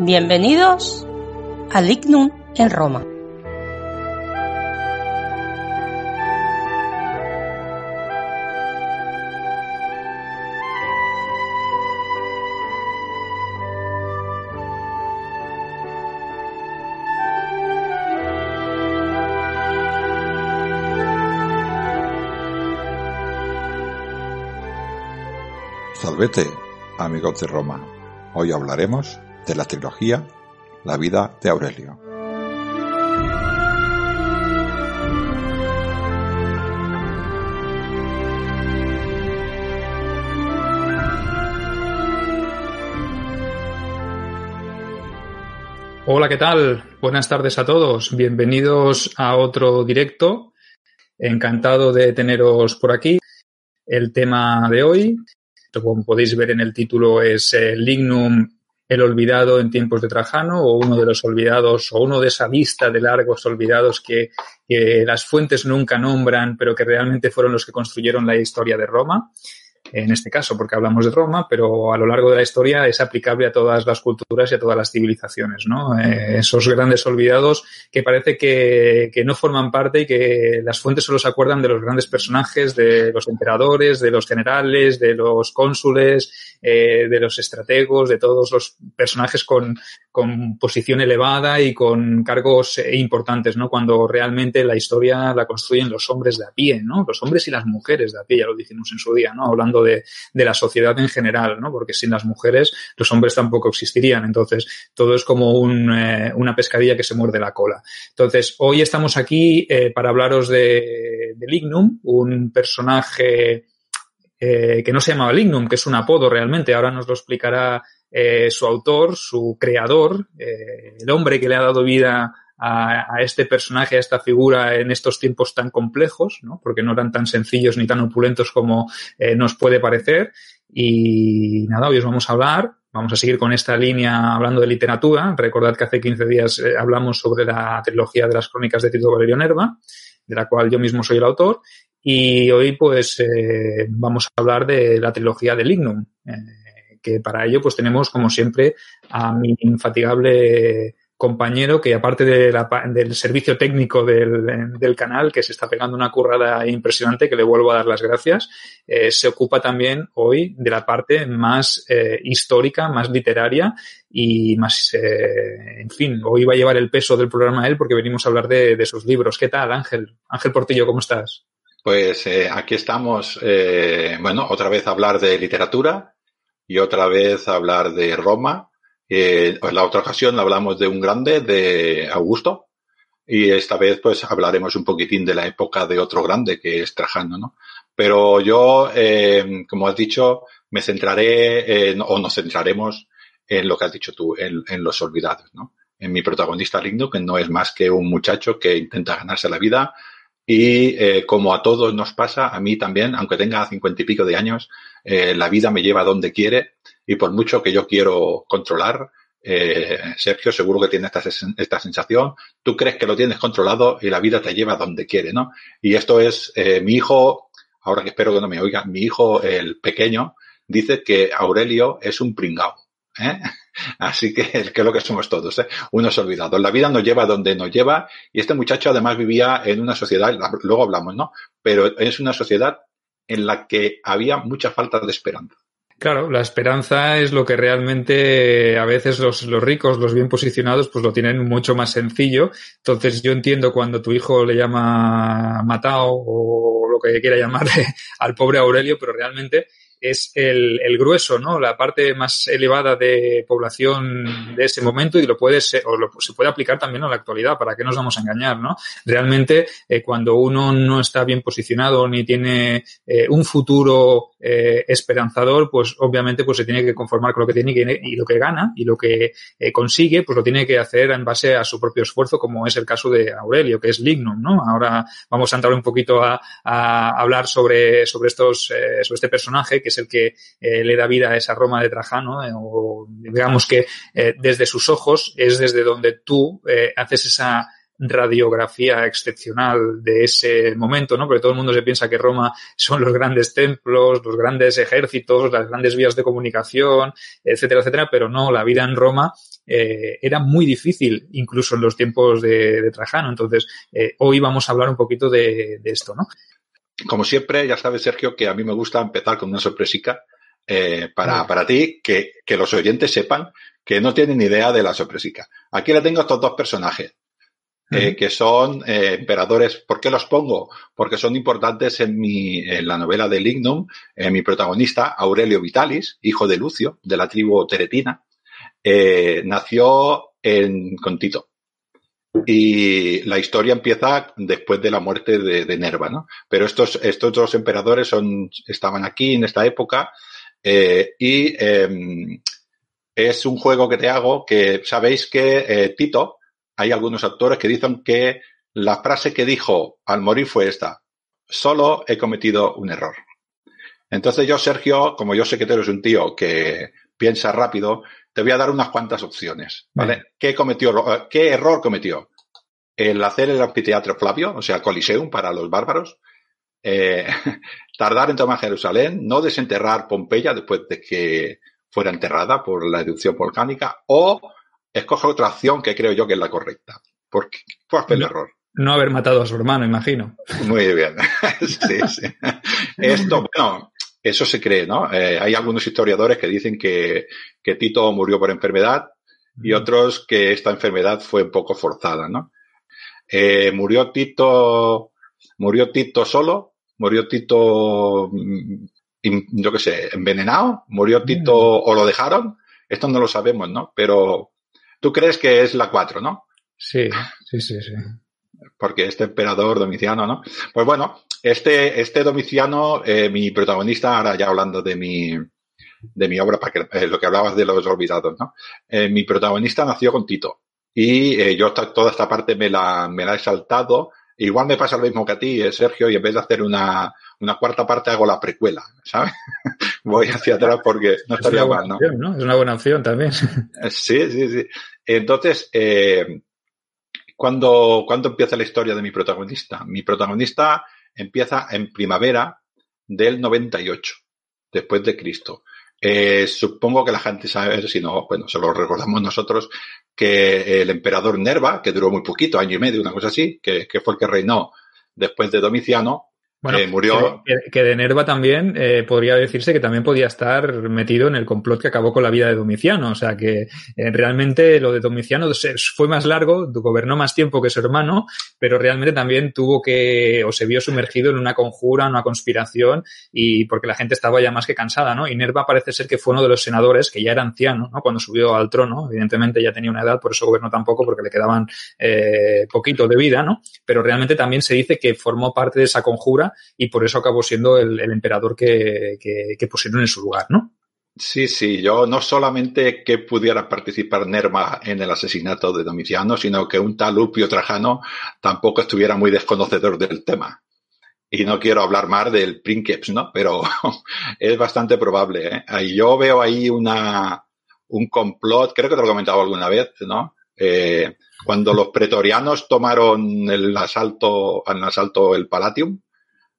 bienvenidos al Lignum en Roma. Salvete, amigos de Roma. Hoy hablaremos de la trilogía La vida de Aurelio. Hola, ¿qué tal? Buenas tardes a todos. Bienvenidos a otro directo. Encantado de teneros por aquí. El tema de hoy como podéis ver en el título, es el Lignum el olvidado en tiempos de Trajano o uno de los olvidados o uno de esa vista de largos olvidados que, que, las fuentes nunca nombran, pero que realmente fueron los que construyeron la historia de Roma en este caso, porque hablamos de Roma, pero a lo largo de la historia es aplicable a todas las culturas y a todas las civilizaciones. Eh, esos grandes olvidados que parece que, no forman parte y que las fuentes solo se acuerdan de los grandes personajes, de los emperadores, de los generales, de los cónsules, eh, de los estrategos, de todos los personajes con, con posición elevada y con cargos eh, importantes. Cuando realmente la historia la construyen los hombres de a pie, ¿no? Los hombres y las mujeres de a pie, ya lo dijimos en su día, ¿no? Hablando de, la sociedad en general, ¿no? Porque sin las mujeres los hombres tampoco existirían. Entonces, todo es como eh, una pescadilla que se muerde la cola. Entonces, hoy estamos aquí eh, para hablaros de, de, Lignum, un personaje eh, que no se llamaba Lignum, que es un apodo realmente. Ahora nos lo explicará su autor, su creador, el hombre que le ha dado vida a, a, este personaje, a esta figura en estos tiempos tan complejos, ¿no? porque no eran tan sencillos ni tan opulentos como eh, nos puede parecer. Y nada, hoy os vamos a hablar, vamos a seguir con esta línea hablando de literatura. Recordad que hace 15 días eh, hablamos sobre la trilogía de las crónicas de Tito Valerio Nerva, de la cual yo mismo soy el autor. Y hoy pues eh, vamos a hablar de la trilogía de Lignum, que para ello pues tenemos como siempre a mi infatigable compañero que aparte de la, del servicio técnico del, del, canal, que se está pegando una currada impresionante, que le vuelvo a dar las gracias, eh, se ocupa también hoy de la parte más eh, histórica, más literaria y más, eh, en fin, hoy va a llevar el peso del programa él porque venimos a hablar de, de sus libros. ¿Qué tal, Ángel? Ángel Portillo, ¿cómo estás? Pues eh, aquí estamos, eh, bueno, otra vez hablar de literatura y otra vez hablar de Roma eh, en la otra ocasión hablamos de un grande, de Augusto, y esta vez pues hablaremos un poquitín de la época de otro grande que es Trajano, ¿no? Pero yo, eh, como has dicho, me centraré en, o nos centraremos en lo que has dicho tú, en, los olvidados, ¿no? En mi protagonista Ligno, que no es más que un muchacho que intenta ganarse la vida y eh, como a todos nos pasa, a mí también, aunque tenga cincuenta y pico de años, la vida me lleva donde quiere y por mucho que yo quiero controlar, eh, Sergio, seguro que tiene esta, esta sensación, tú crees que lo tienes controlado y la vida te lleva donde quiere, ¿no? Y esto es, eh, mi hijo, ahora que espero que no me oiga, mi hijo, el pequeño, dice que Aurelio es un pringao. ¿eh? Así que, que es lo que somos todos, ¿eh? unos olvidados. La vida nos lleva donde nos lleva y este muchacho además vivía en una sociedad, luego hablamos, ¿no? Pero es una sociedad en la que había mucha falta de esperanza. Claro, la esperanza es lo que realmente a veces los, los, ricos, los bien posicionados, pues lo tienen mucho más sencillo. Entonces yo entiendo cuando tu hijo le llama Matao o lo que quiera llamarle al pobre Aurelio, pero realmente es el, el, grueso, ¿no? La parte más elevada de población de ese momento y lo puede ser, o lo, se puede aplicar también a la actualidad, para que nos vamos a engañar, ¿no? Realmente, eh, cuando uno no está bien posicionado ni tiene eh, un futuro eh, esperanzador, pues obviamente pues se tiene que conformar con lo que tiene y lo que gana y lo que consigue, pues lo tiene que hacer en base a su propio esfuerzo, como es el caso de Aurelio, que es Lignum, ¿no? Ahora vamos a entrar un poquito a, a hablar sobre, sobre estos, sobre este personaje, que es el que eh, le da vida a esa Roma de Trajano, eh, o digamos que eh, desde sus ojos es desde donde tú haces esa radiografía excepcional de ese momento, ¿no? Porque todo el mundo se piensa que Roma son los grandes templos, los grandes ejércitos, las grandes vías de comunicación, etcétera, etcétera, pero no, la vida en Roma era muy difícil, incluso en los tiempos de, Trajano. Entonces, hoy vamos a hablar un poquito de, de, esto, ¿no? Como siempre, ya sabes, Sergio, que a mí me gusta empezar con una sorpresica eh, para, para ti, que, que los oyentes sepan que no tienen idea de la sorpresica. Aquí le tengo estos dos personajes eh, que son eh, emperadores. ¿Por qué los pongo? Porque son importantes en, mi, en la novela de Lignum. Eh, mi protagonista, Aurelio Vitalis, hijo de Lucio, de la tribu teretina, eh, nació en, con Tito. Y la historia empieza después de la muerte de, de Nerva, ¿no? Pero estos, estos dos emperadores son, estaban aquí en esta época eh, y em, es un juego que te hago que sabéis que eh, Tito, hay algunos autores que dicen que la frase que dijo al morir fue esta, solo he cometido un error. Entonces yo, Sergio, como yo sé que tú eres un tío que piensa rápido, te voy a dar unas cuantas opciones, ¿vale? Mm. ¿Qué cometió, qué error cometió? El hacer el anfiteatro Flavio, o sea, Coliseum para los bárbaros, eh, tardar en tomar Jerusalén, no desenterrar Pompeya después de que fuera enterrada por la erupción volcánica, o escoge otra opción que creo yo que es la correcta. Porque fue el no, error. No haber matado a su hermano, imagino. Muy bien. sí, sí. Esto, bueno, eso se cree, ¿no? Eh, hay algunos historiadores que dicen que, que, Tito murió por enfermedad y otros que esta enfermedad fue un poco forzada, ¿no? Eh, murió Tito, murió Tito solo, murió Tito, mm, yo qué sé, envenenado, murió Tito o lo dejaron, esto no lo sabemos, ¿no? Pero Tú crees que es la 4, ¿no? Sí, sí, sí, sí. Porque este emperador Domiciano, ¿no? Pues bueno, este, este Domiciano, eh, mi protagonista, ahora ya hablando de mi, de mi obra, para que, eh, lo que hablabas de los olvidados, ¿no? Eh, mi protagonista nació con Tito. Y eh, yo toda esta parte me la, me la he saltado. Igual me pasa lo mismo que a ti, eh, Sergio, y en vez de hacer una, una cuarta parte hago la precuela, ¿sabes? Voy hacia atrás porque no es estaría mal, ¿no? Opción, ¿no? Es una buena opción también. Sí, sí, sí. Entonces, eh, ¿cuándo, ¿cuándo empieza la historia de mi protagonista? Mi protagonista empieza en primavera del 98, después de Cristo. Eh, supongo que la gente sabe, si no, bueno, se lo recordamos nosotros, que el emperador Nerva, que duró muy poquito, año y medio, una cosa así, que, que fue el que reinó después de Domiciano, bueno, eh, murió. Que, que, de Nerva también eh, podría decirse que también podía estar metido en el complot que acabó con la vida de Domiciano. O sea que eh, realmente lo de Domiciano fue más largo, gobernó más tiempo que su hermano, pero realmente también tuvo que, o se vio sumergido en una conjura, una conspiración, y porque la gente estaba ya más que cansada, ¿no? Y Nerva parece ser que fue uno de los senadores que ya era anciano, ¿no? Cuando subió al trono, evidentemente ya tenía una edad, por eso gobernó tampoco, porque le quedaban poquito de vida, ¿no? Pero realmente también se dice que formó parte de esa conjura y por eso acabó siendo el, emperador que, pusieron en su lugar, ¿no? Sí, sí, yo no solamente que pudiera participar Nerva en el asesinato de Domiciano, sino que un tal Lupio Trajano tampoco estuviera muy desconocedor del tema. Y no quiero hablar más del Princeps, ¿no? Pero es bastante probable, ¿eh? Yo veo ahí una, un complot, creo que te lo he comentado alguna vez, ¿no? Eh, cuando los pretorianos tomaron el asalto, el asalto el Palatium,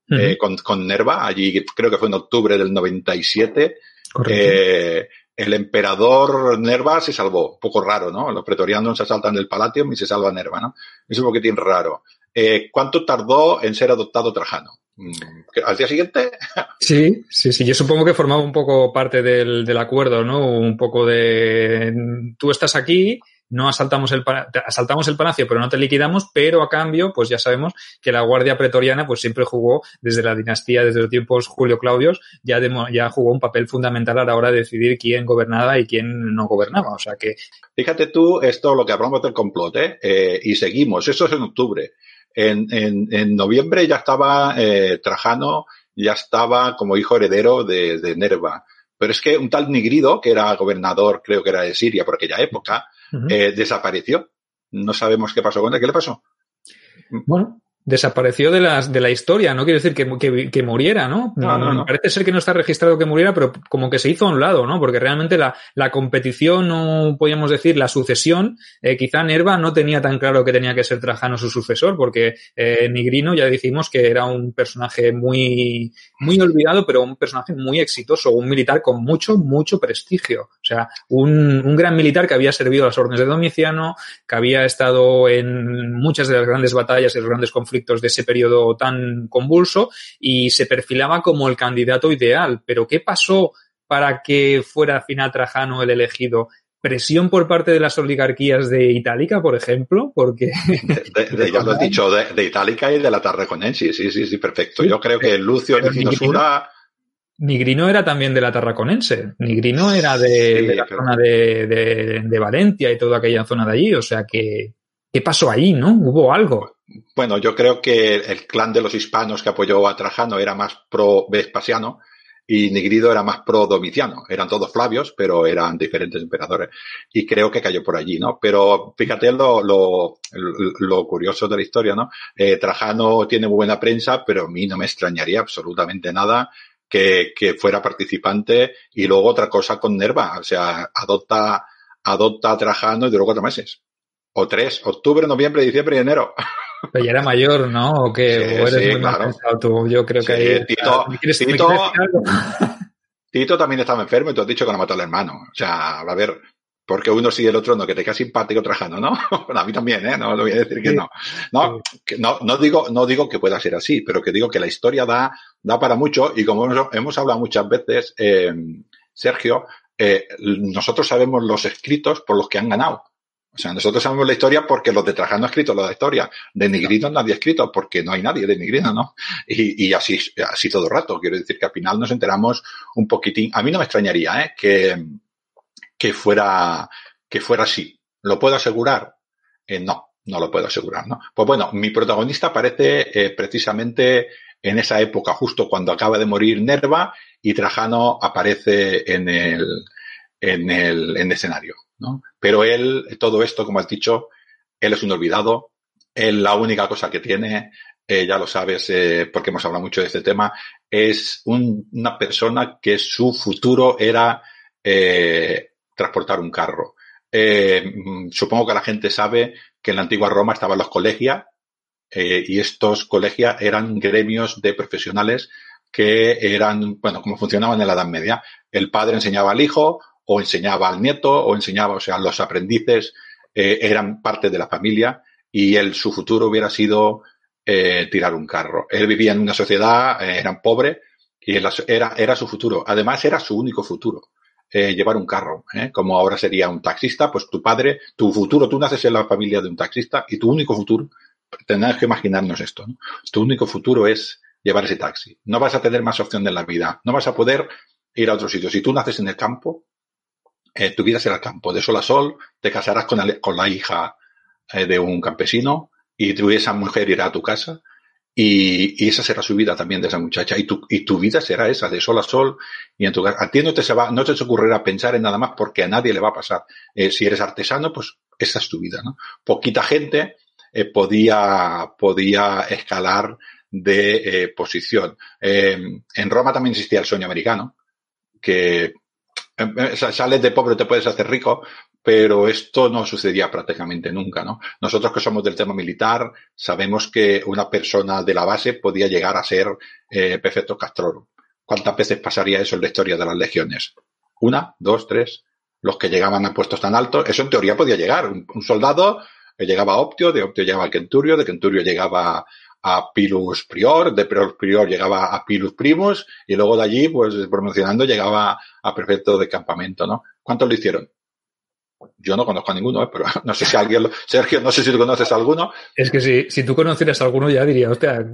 uh -huh. eh, con, con, Nerva, allí creo que fue en octubre del 97. Eh, el emperador Nerva se salvó, un poco raro, ¿no? Los pretorianos se asaltan del Palatium y se salva Nerva, ¿no? Es un poquitín raro. Eh, ¿Cuánto tardó en ser adoptado Trajano? Mm, ¿Al día siguiente? Sí, sí, sí. Yo supongo que formaba un poco parte del, del acuerdo, ¿no? Un poco de tú estás aquí, no asaltamos el, asaltamos el palacio, pero no te liquidamos, pero a cambio, pues ya sabemos que la Guardia Pretoriana, pues siempre jugó desde la dinastía, desde los tiempos Julio Claudios, ya, ya jugó un papel fundamental a la hora de decidir quién gobernaba y quién no gobernaba. O sea que. Fíjate tú, esto lo que hablamos del complot, ¿eh? eh y seguimos. Eso es en octubre. En, en, en noviembre ya estaba eh, Trajano, ya estaba como hijo heredero de, de Nerva. Pero es que un tal Nigrido, que era gobernador, creo que era de Siria por aquella época, eh, desapareció. No sabemos qué pasó con él. ¿Qué le pasó? Bueno, desapareció de, las, de la historia. No quiere decir que, que, muriera, ¿no? No, no, Parece ser que no está registrado que muriera, pero como que se hizo a un lado, ¿no? Porque realmente la, la competición, no podíamos decir la sucesión, eh, quizá Nerva no tenía tan claro que tenía que ser Trajano su sucesor, porque eh, Nigrino ya dijimos que era un personaje muy, muy olvidado, pero un personaje muy exitoso, un militar con mucho, mucho prestigio. O sea, un, un gran militar que había servido a las órdenes de Domiciano, que había estado en muchas de las grandes batallas y los grandes conflictos de ese periodo tan convulso y se perfilaba como el candidato ideal. Pero ¿qué pasó para que fuera al final Trajano el elegido? presión por parte de las oligarquías de Itálica, por ejemplo, porque... De, ya lo he dicho, de, Itálica y de la Tarraconense, sí, sí, sí, perfecto. Yo creo que Lucio Nigrino, Nigrino era también de la Tarraconense. Nigrino era de, la zona de, de, Valencia y toda aquella zona de allí. O sea que, ¿qué pasó ahí, no? Hubo algo. Bueno, yo creo que el clan de los hispanos que apoyó a Trajano era más pro Vespasiano y Nigrido era más pro Domiciano. Eran todos Flavios, pero eran diferentes emperadores. Y creo que cayó por allí, ¿no? Pero fíjate lo, lo, lo curioso de la historia, ¿no? Eh, Trajano tiene muy buena prensa, pero a mí no me extrañaría absolutamente nada que, que fuera participante y luego otra cosa con Nerva. O sea, adopta, adopta a Trajano y duró cuatro meses. O tres, octubre, noviembre, diciembre y enero. Pero ya era mayor, ¿no? ¿O que eres muy claro. tú? Yo creo que ahí... Tito, Tito, Tito, también estaba enfermo y tú has dicho que no mató al hermano. O sea, a ver, porque uno sí y el otro no, que te queda simpático trajando, ¿no? bueno, a mí también, ¿eh? No, lo voy a decir que no. No, que no, no digo, no digo que pueda ser así, pero que digo que la historia da, da para mucho y como hemos, hemos hablado muchas veces, eh, Sergio, eh, nosotros sabemos los escritos por los que han ganado. O sea, nosotros sabemos la historia porque los de Trajano han escrito la historia. De Nigrino nadie ha escrito porque no hay nadie de Nigrino, ¿no? Y, y así, así todo el rato. Quiero decir que al final nos enteramos un poquitín. A mí no me extrañaría, ¿eh? Que, que fuera, que fuera así. ¿Lo puedo asegurar? Eh, no, no lo puedo asegurar, ¿no? Pues bueno, mi protagonista aparece eh, precisamente en esa época, justo cuando acaba de morir Nerva y Trajano aparece en el, en el, en el escenario. Pero él, todo esto, como has dicho, él es un olvidado, él la única cosa que tiene, eh, ya lo sabes, eh, porque hemos hablado mucho de este tema, es una persona que su futuro era eh, transportar un carro. Mm, supongo que la gente sabe que en la antigua Roma estaban los colegias y estos colegias eran gremios de profesionales que eran, bueno, como funcionaban en la Edad Media. El padre enseñaba al hijo, o enseñaba al nieto o enseñaba, o sea, los aprendices eh, eran parte de la familia y él, su futuro hubiera sido eh, tirar un carro. Él vivía en una sociedad, eh, eran pobre y era, era su futuro. Además, era su único futuro. Eh, llevar un carro, como ahora sería un taxista, pues tu padre, tu futuro, tú naces en la familia de un taxista y tu único futuro, tenemos que imaginarnos esto, tu único futuro es llevar ese taxi. No vas a tener más opción en la vida, no vas a poder ir a otro sitio. Si tú naces en el campo, eh, tu vida será el campo, de sol a sol, te casarás con, con la hija eh, de un campesino y esa mujer irá a tu casa y, y, esa será su vida también de esa muchacha y tu, y tu vida será esa, de sol a sol y en tu casa. A ti no te, se va, no te ocurrirá pensar en nada más porque a nadie le va a pasar. Eh, si eres artesano, pues esa es tu vida, ¿no? Poquita gente podía, podía escalar de posición. en Roma también existía el sueño americano, que sales de pobre te puedes hacer rico, pero esto no sucedía prácticamente nunca, ¿no? Nosotros que somos del tema militar sabemos que una persona de la base podía llegar a ser eh, perfecto castroro. ¿Cuántas veces pasaría eso en la historia de las legiones? ¿Una? ¿Dos? ¿Tres? Los que llegaban a puestos tan altos, eso en teoría podía llegar. Un, un soldado eh, llegaba a Optio, de Optio llegaba a Kenturio, de Kenturio llegaba a Pilus Prior, de Pilus Prior llegaba a Pilus Primus y luego de allí, pues promocionando, llegaba a prefecto de campamento, ¿no? ¿Cuántos lo hicieron? Yo no conozco a ninguno, ¿eh? pero no sé si alguien, lo, Sergio, no sé si tú conoces a alguno. Es que si, si tú conocieras a alguno ya diría, hostia,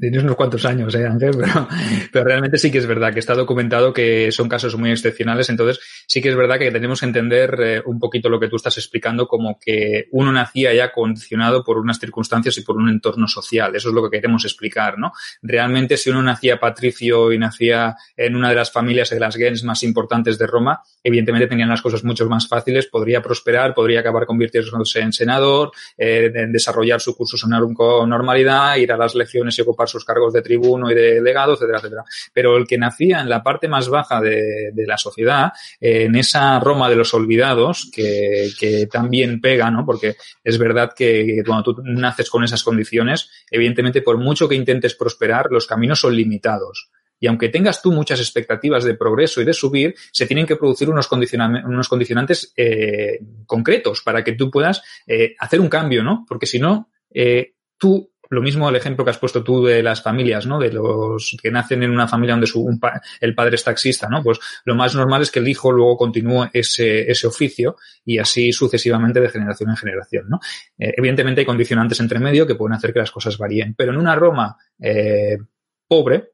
tienes unos cuantos años, ¿eh, Ángel? Pero, pero realmente sí que es verdad que está documentado que son casos muy excepcionales, entonces sí que es verdad que tenemos que entender eh, un poquito lo que tú estás explicando como que uno nacía ya condicionado por unas circunstancias y por un entorno social. Eso es lo que queremos explicar, ¿no? Realmente si uno nacía patricio y nacía en una de las familias de las gens más importantes de Roma, evidentemente tenían las cosas mucho más fáciles, podría prosperar, podría acabar convirtiéndose en senador, eh, desarrollar su curso con normalidad, ir a las lecciones y ocupar sus cargos de tribuno y de legado, etcétera, etcétera. Pero el que nacía en la parte más baja de, de la sociedad, eh, en esa Roma de los olvidados, que, que también pega, ¿no? Porque es verdad que cuando tú naces con esas condiciones, evidentemente por mucho que intentes prosperar, los caminos son limitados. Y aunque tengas tú muchas expectativas de progreso y de subir, se tienen que producir unos, unos condicionantes eh, concretos para que tú puedas eh, hacer un cambio, ¿no? Porque si no, eh, tú lo mismo el ejemplo que has puesto tú de las familias, ¿no? De los que nacen en una familia donde su, pa, el padre es taxista, ¿no? Pues lo más normal es que el hijo luego continúe ese, ese oficio y así sucesivamente de generación en generación, ¿no? Eh, evidentemente hay condicionantes entre medio que pueden hacer que las cosas varíen, pero en una Roma eh, pobre,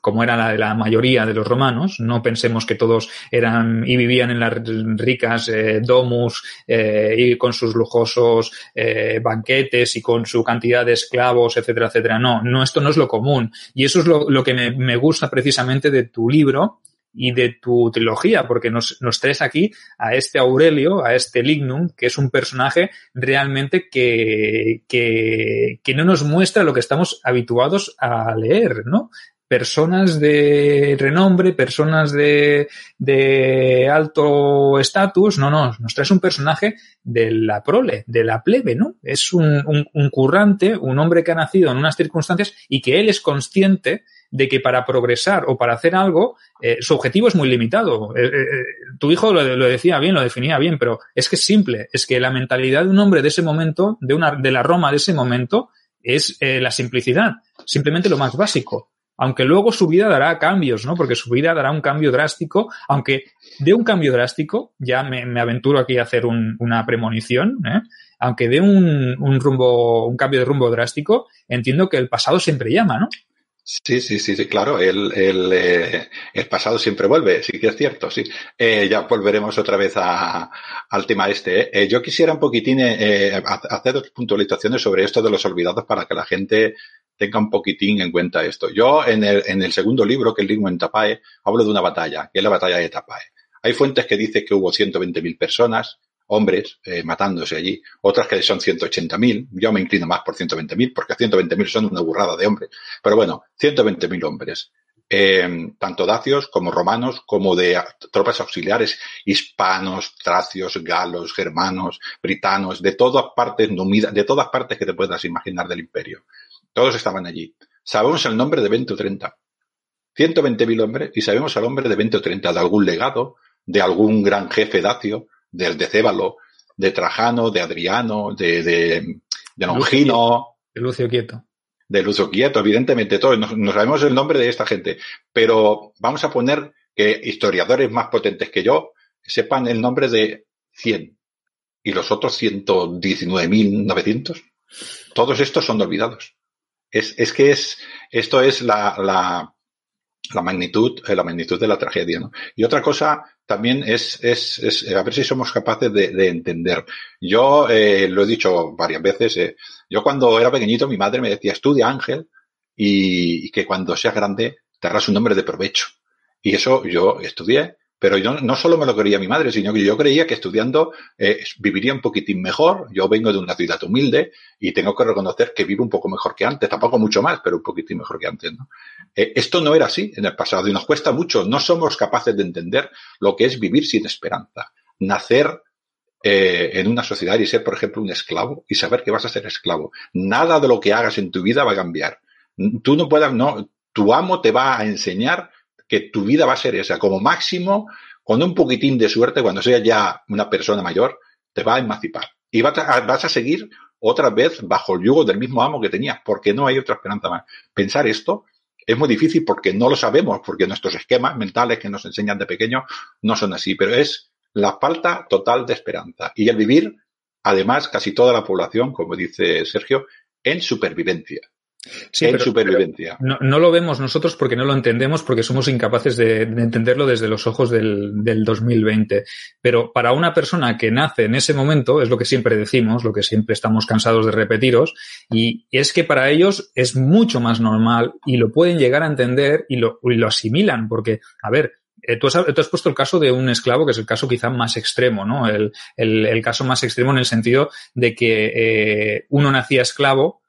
como era la de la mayoría de los romanos, no pensemos que todos eran y vivían en las ricas eh, domus eh, y con sus lujosos eh, banquetes y con su cantidad de esclavos, etcétera, etcétera. No, no, esto no es lo común. Y eso es lo, que me, me, gusta precisamente de tu libro y de tu trilogía, porque nos, nos traes aquí a este Aurelio, a este Lignum, que es un personaje realmente que, que, que no nos muestra lo que estamos habituados a leer, ¿no? Personas de renombre, personas de, de alto estatus, no, no, nos traes un personaje de la prole, de la plebe, ¿no? Es un, un, un, currante, un hombre que ha nacido en unas circunstancias y que él es consciente de que para progresar o para hacer algo, eh, su objetivo es muy limitado. Eh, eh, tu hijo lo, lo, decía bien, lo definía bien, pero es que es simple, es que la mentalidad de un hombre de ese momento, de una, de la Roma de ese momento, es la simplicidad, simplemente lo más básico aunque luego su vida dará cambios, ¿no? Porque su vida dará un cambio drástico, aunque de un cambio drástico, ya me, aventuro aquí a hacer un, una premonición, ¿eh? aunque de un, un, rumbo, un cambio de rumbo drástico, entiendo que el pasado siempre llama, ¿no? Sí, sí, sí, sí, claro, el, el, eh, el pasado siempre vuelve, sí que es cierto, sí. Eh, ya volveremos otra vez a, al tema este. Eh. yo quisiera un poquitín eh, hacer dos puntualizaciones sobre esto de los olvidados para que la gente tenga un poquitín en cuenta esto. Yo en el, en el segundo libro, que es libro en Tapae, hablo de una batalla, que es la batalla de Tapae. Hay fuentes que dicen que hubo 120.000 personas, hombres, eh, matándose allí, otras que son 180.000, yo me inclino más por 120.000, porque 120.000 son una burrada de hombres, pero bueno, 120.000 hombres. Eh, tanto dacios como romanos, como de tropas auxiliares, hispanos, tracios, galos, germanos, britanos, de todas partes, de todas partes que te puedas imaginar del imperio. Todos estaban allí. Sabemos el nombre de 20 o 30. 120.000 hombres y sabemos el nombre de 20 o 30 de algún legado, de algún gran jefe dacio, del de Cébalo, de Trajano, de Adriano, de, de, de Longino. De Lucio Quieto. De Lucio Quieto, evidentemente, todos. No, no sabemos el nombre de esta gente. Pero vamos a poner que historiadores más potentes que yo sepan el nombre de 100. Y los otros 119.900. Todos estos son olvidados. Es, es que es, esto es la, la, la magnitud, eh, la magnitud de la tragedia, ¿no? Y otra cosa también es, es, es a ver si somos capaces de, de entender. Yo eh, lo he dicho varias veces, eh, yo cuando era pequeñito mi madre me decía, estudia Ángel y, y que cuando seas grande te harás un nombre de provecho. Y eso yo estudié pero yo no solo me lo quería mi madre, sino que yo creía que estudiando eh, viviría un poquitín mejor. Yo vengo de una ciudad humilde y tengo que reconocer que vivo un poco mejor que antes, tampoco mucho más, pero un poquitín mejor que antes. Eh, esto no era así en el pasado y nos cuesta mucho. No somos capaces de entender lo que es vivir sin esperanza, nacer eh, en una sociedad y ser, por ejemplo, un esclavo y saber que vas a ser esclavo. Nada de lo que hagas en tu vida va a cambiar. Tú no puedas, no, tu amo te va a enseñar que tu vida va a ser esa. Como máximo, con un poquitín de suerte, cuando seas ya una persona mayor, te va a emancipar. Y vas a, vas a seguir otra vez bajo el yugo del mismo amo que tenías, porque no hay otra esperanza más. Pensar esto es muy difícil porque no lo sabemos, porque nuestros esquemas mentales que nos enseñan de pequeño no son así, pero es la falta total de esperanza y el vivir, además, casi toda la población, como dice Sergio, en supervivencia. Sí, en supervivencia. no, no, lo vemos nosotros porque no lo entendemos, porque somos incapaces de, entenderlo desde los ojos del, del, 2020. Pero para una persona que nace en ese momento, es lo que siempre decimos, lo que siempre estamos cansados de repetiros, y es que para ellos es mucho más normal y lo pueden llegar a entender y lo, y lo asimilan, porque, a ver, eh, Tú has, tú has, puesto el caso de un esclavo, que es el caso quizá más extremo, ¿no? El, el, el caso más extremo en el sentido de que eh, uno nacía esclavo,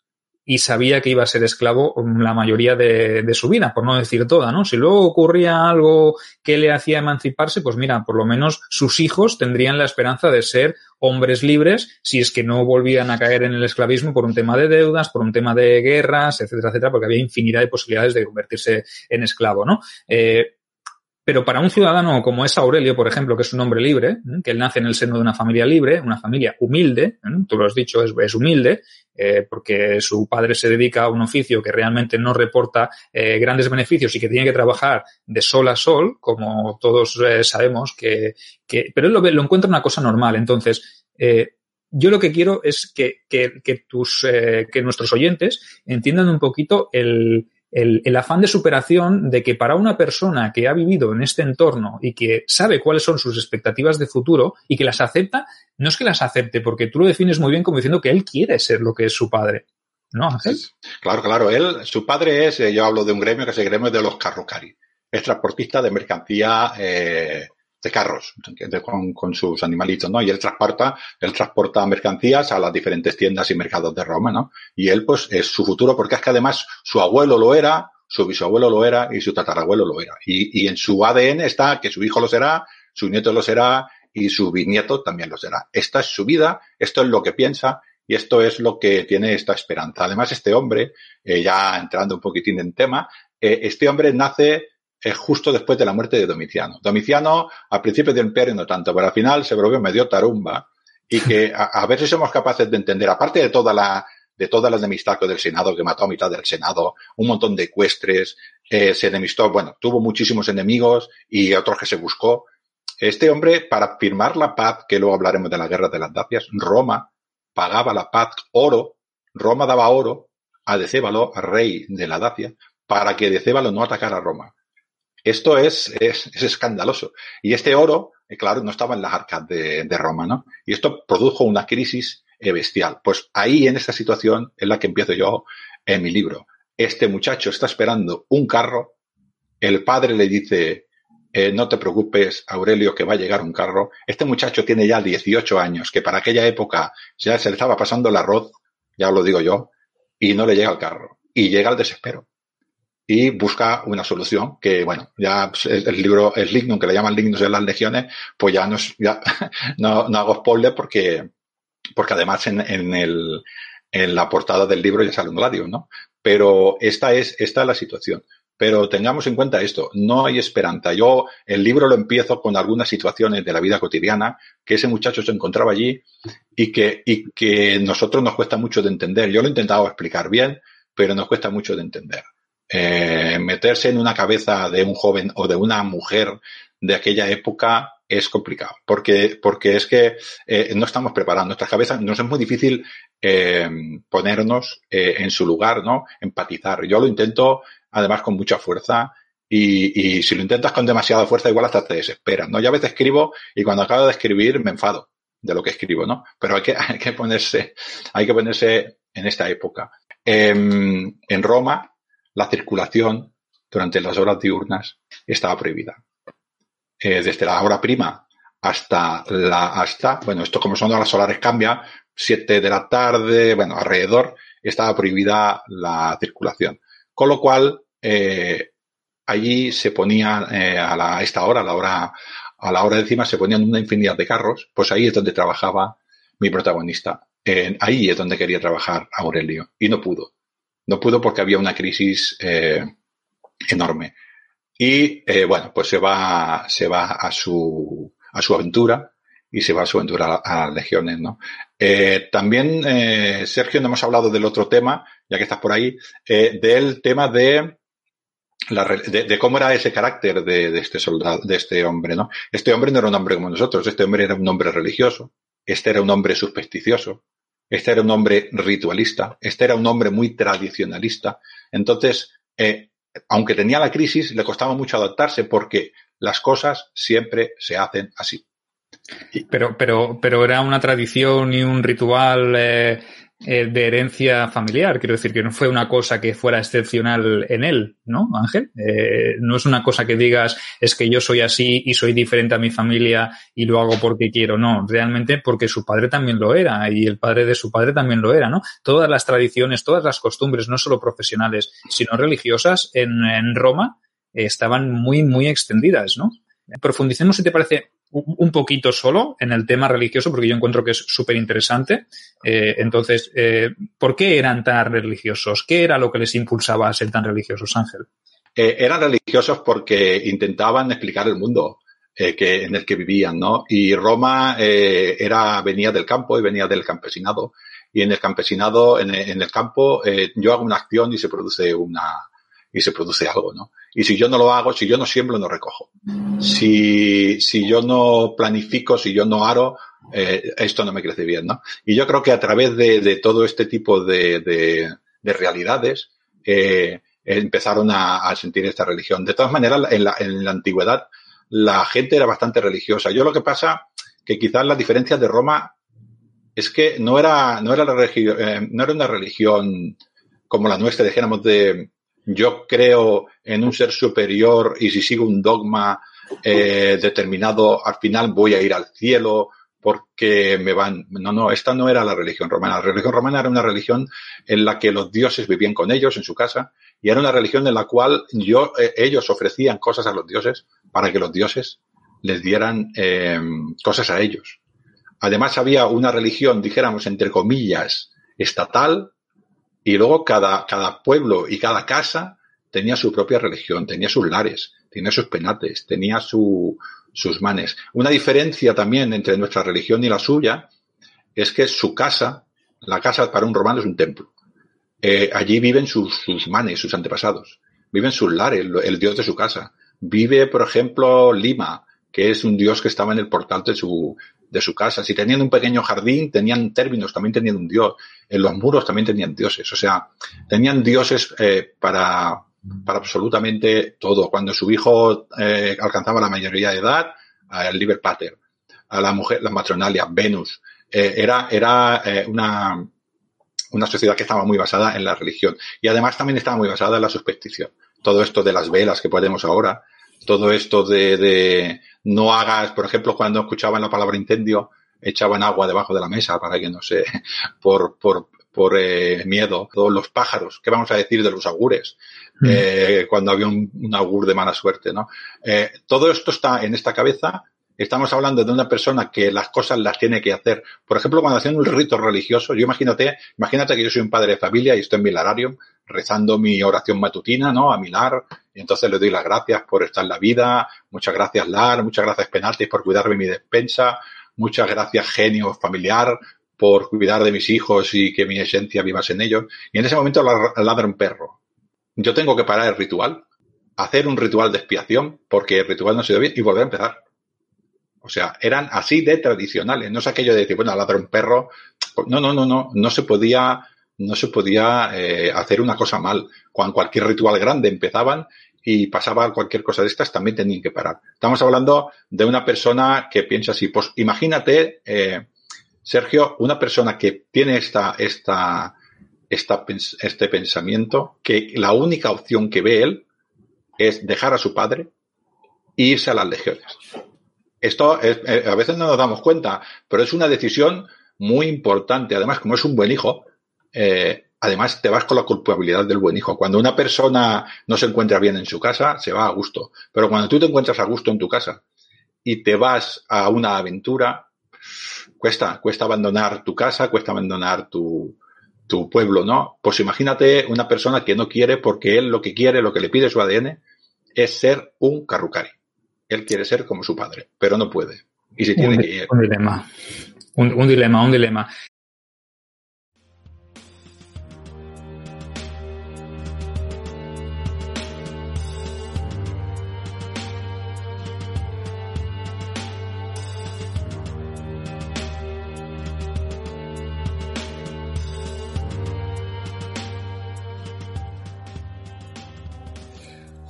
y sabía que iba a ser esclavo la mayoría de, su vida, por no decir toda, ¿no? Si luego ocurría algo que le hacía emanciparse, pues mira, por lo menos sus hijos tendrían la esperanza de ser hombres libres si es que no volvían a caer en el esclavismo por un tema de deudas, por un tema de guerras, etcétera, etcétera, porque había infinidad de posibilidades de convertirse en esclavo, ¿no? Eh, pero para un ciudadano como es Aurelio, por ejemplo, que es un hombre libre, ¿eh? que él nace en el seno de una familia libre, una familia humilde, ¿eh? tú lo has dicho, es, humilde, eh, porque su padre se dedica a un oficio que realmente no reporta grandes beneficios y que tiene que trabajar de sol a sol, como todos sabemos que, que, pero él lo, lo, encuentra una cosa normal. Entonces, yo lo que quiero es que, que, que tus, que nuestros oyentes entiendan un poquito el, el, el, afán de superación de que para una persona que ha vivido en este entorno y que sabe cuáles son sus expectativas de futuro y que las acepta, no es que las acepte, porque tú lo defines muy bien como diciendo que él quiere ser lo que es su padre. ¿No, Ángel? Claro, claro. Él, su padre es, eh, yo hablo de un gremio que es el gremio de los carrocari. Es transportista de mercancía eh, de carros con, con, sus animalitos, ¿no? Y él transporta, él transporta mercancías a las diferentes tiendas y mercados de Roma, ¿no? Y él, pues, es su futuro porque es que además su abuelo lo era, su bisabuelo lo era y su tatarabuelo lo era. Y, y en su ADN está que su hijo lo será, su nieto lo será y su bisnieto también lo será. Esta es su vida, esto es lo que piensa y esto es lo que tiene esta esperanza. Además, este hombre, eh, ya entrando un poquitín en tema, eh, este hombre nace es justo después de la muerte de Domiciano. Domiciano, al principio del imperio no tanto, pero al final se volvió medio tarumba y que a, a, ver si somos capaces de entender, aparte de toda la de toda la enemistad del Senado, que mató a mitad del Senado, un montón de ecuestres, eh, se enemistó, bueno, tuvo muchísimos enemigos y otros que se buscó. Este hombre, para firmar la paz, que luego hablaremos de la guerra de las Dacias, Roma pagaba la paz, oro, Roma daba oro a Decébalo, rey de la Dacia, para que Decébalo no atacara a Roma. Esto es, es, es escandaloso. Y este oro, eh, claro, no estaba en las arcas de, de, Roma, ¿no? Y esto produjo una crisis eh, bestial. Pues ahí, en esta situación, es la que empiezo yo en mi libro. Este muchacho está esperando un carro, el padre le dice, eh, no te preocupes, Aurelio, que va a llegar un carro. Este muchacho tiene ya 18 años, que para aquella época ya se le estaba pasando el arroz, ya lo digo yo, y no le llega el carro. Y llega el desespero y busca una solución que, bueno, ya el libro, el Lignum, que le llaman Lignus de las legiones, pues ya no, ya, no, no hago spoiler porque, porque además en, en, el, en la portada del libro ya sale un gladio, ¿no? Pero esta es, esta es la situación. Pero tengamos en cuenta esto, no hay esperanza. Yo el libro lo empiezo con algunas situaciones de la vida cotidiana que ese muchacho se encontraba allí y que, y que nosotros nos cuesta mucho de entender. Yo lo he intentado explicar bien, pero nos cuesta mucho de entender eh, meterse en una cabeza de un joven o de una mujer de aquella época es complicado, porque, porque es que eh, no estamos preparados. Nuestras cabezas nos es muy difícil eh, ponernos eh, en su lugar, ¿no? Empatizar. Yo lo intento, además, con mucha fuerza. Y, y si lo intentas con demasiada fuerza, igual hasta te desesperas, ¿no? Yo a veces escribo y cuando acabo de escribir me enfado de lo que escribo, ¿no? Pero hay que, hay que ponerse, hay que ponerse en esta época. en Roma, la circulación durante las horas diurnas estaba prohibida. Eh, desde la hora prima hasta la, hasta, bueno, esto como son horas solares cambia, siete de la tarde, bueno, alrededor estaba prohibida la circulación. Con lo cual, eh, allí se ponía eh, a, la, esta hora, a la hora, a la hora de encima se ponían una infinidad de carros, pues ahí es donde trabajaba mi protagonista. Eh, ahí es donde quería trabajar Aurelio y no pudo. No pudo porque había una crisis eh, enorme. Y eh, bueno, pues se va, se va a su, a su aventura y se va a su aventura a, las legiones, ¿no? Eh, también, eh, Sergio, no hemos hablado del otro tema, ya que estás por ahí, eh, del tema de de, cómo era ese carácter de, este soldado, de este hombre, ¿no? Este hombre no era un hombre como nosotros, este hombre era un hombre religioso, este era un hombre supersticioso, este era un hombre ritualista, este era un hombre muy tradicionalista. Entonces, eh, aunque tenía la crisis, le costaba mucho adaptarse porque las cosas siempre se hacen así. Pero, pero, pero era una tradición y un ritual eh, eh, de herencia familiar. Quiero decir que no fue una cosa que fuera excepcional en él, ¿no, Ángel? Eh, no es una cosa que digas, es que yo soy así y soy diferente a mi familia y lo hago porque quiero. No, realmente porque su padre también lo era y el padre de su padre también lo era, ¿no? Todas las tradiciones, todas las costumbres, no solo profesionales, sino religiosas en, en Roma, estaban muy, muy extendidas, ¿no? Profundicemos, si te parece, un poquito solo en el tema religioso, porque yo encuentro que es súper interesante. Eh, entonces, eh, ¿por qué eran tan religiosos? ¿Qué era lo que les impulsaba a ser tan religiosos, Ángel? Eh, eran religiosos porque intentaban explicar el mundo que, en el que vivían, ¿no? Y Roma era, venía del campo y venía del campesinado. Y en el campesinado, en, en el campo, yo hago una acción y se produce una, y se produce algo, ¿no? Y si yo no lo hago, si yo no siembro, no recojo. Si, si yo no planifico, si yo no aro, eh, esto no me crece bien, ¿no? Y yo creo que a través de, de todo este tipo de, de, de realidades, eh, empezaron a, a, sentir esta religión. De todas maneras, en la, en la antigüedad, la gente era bastante religiosa. Yo lo que pasa, que quizás las diferencias de Roma es que no era, no era la eh, no era una religión como la nuestra, dijéramos, de, yo creo en un ser superior y si sigo un dogma eh, determinado, al final voy a ir al cielo porque me van. No, no, esta no era la religión romana. La religión romana era una religión en la que los dioses vivían con ellos en su casa y era una religión en la cual yo, eh, ellos ofrecían cosas a los dioses para que los dioses les dieran eh, cosas a ellos. Además había una religión, dijéramos, entre comillas, estatal, y luego cada, cada pueblo y cada casa tenía su propia religión, tenía sus lares, tenía sus penates, tenía su, sus manes. Una diferencia también entre nuestra religión y la suya es que su casa, la casa para un romano es un templo. Eh, allí viven sus, sus, manes, sus antepasados. Viven sus lares, el, el, dios de su casa. Vive, por ejemplo, Lima, que es un dios que estaba en el portal de su, de su casa. Si tenían un pequeño jardín, tenían términos, también tenían un dios. En los muros también tenían dioses. O sea, tenían dioses eh, para, para absolutamente todo. Cuando su hijo eh, alcanzaba la mayoría de edad, el Liber Pater, a la mujer, la matronalia, Venus. Eh, era era eh, una, una sociedad que estaba muy basada en la religión. Y además también estaba muy basada en la superstición. Todo esto de las velas que podemos ahora, todo esto de, de no hagas, por ejemplo, cuando escuchaban la palabra incendio, echaban agua debajo de la mesa para que no sé, por, por, por eh, miedo. Todos los pájaros, ¿qué vamos a decir de los augures? Mm. Eh, cuando había un, un, augur de mala suerte, ¿no? Eh, todo esto está en esta cabeza. Estamos hablando de una persona que las cosas las tiene que hacer. Por ejemplo, cuando hacen un rito religioso, yo imagínate, imagínate que yo soy un padre de familia y estoy en mi lararium rezando mi oración matutina, ¿no? A mi lar, y entonces le doy las gracias por estar en la vida, muchas gracias Lar, muchas gracias Penaltis por cuidarme mi despensa, muchas gracias genio familiar por cuidar de mis hijos y que mi esencia vivas en ellos. Y en ese momento ladra un perro. Yo tengo que parar el ritual, hacer un ritual de expiación porque el ritual no ha sido bien y volver a empezar. O sea, eran así de tradicionales. No es aquello de decir, bueno, ladra un perro. No, no, no, no. No se podía no se podía eh, hacer una cosa mal. Cuando cualquier ritual grande empezaban y pasaba cualquier cosa de estas, también tenían que parar. Estamos hablando de una persona que piensa así. Pues imagínate, eh, Sergio, una persona que tiene esta, esta, esta, este pensamiento, que la única opción que ve él es dejar a su padre e irse a las legiones. Esto es, eh, a veces no nos damos cuenta, pero es una decisión muy importante. Además, como es un buen hijo, eh, además te vas con la culpabilidad del buen hijo. Cuando una persona no se encuentra bien en su casa, se va a gusto. Pero cuando tú te encuentras a gusto en tu casa y te vas a una aventura, cuesta, cuesta abandonar tu casa, cuesta abandonar tu, tu pueblo, ¿no? Pues imagínate una persona que no quiere porque él lo que quiere, lo que le pide su ADN, es ser un carrucari. Él quiere ser como su padre, pero no puede. Y se tiene que ir. Un dilema. Un, un, dilema, un dilema.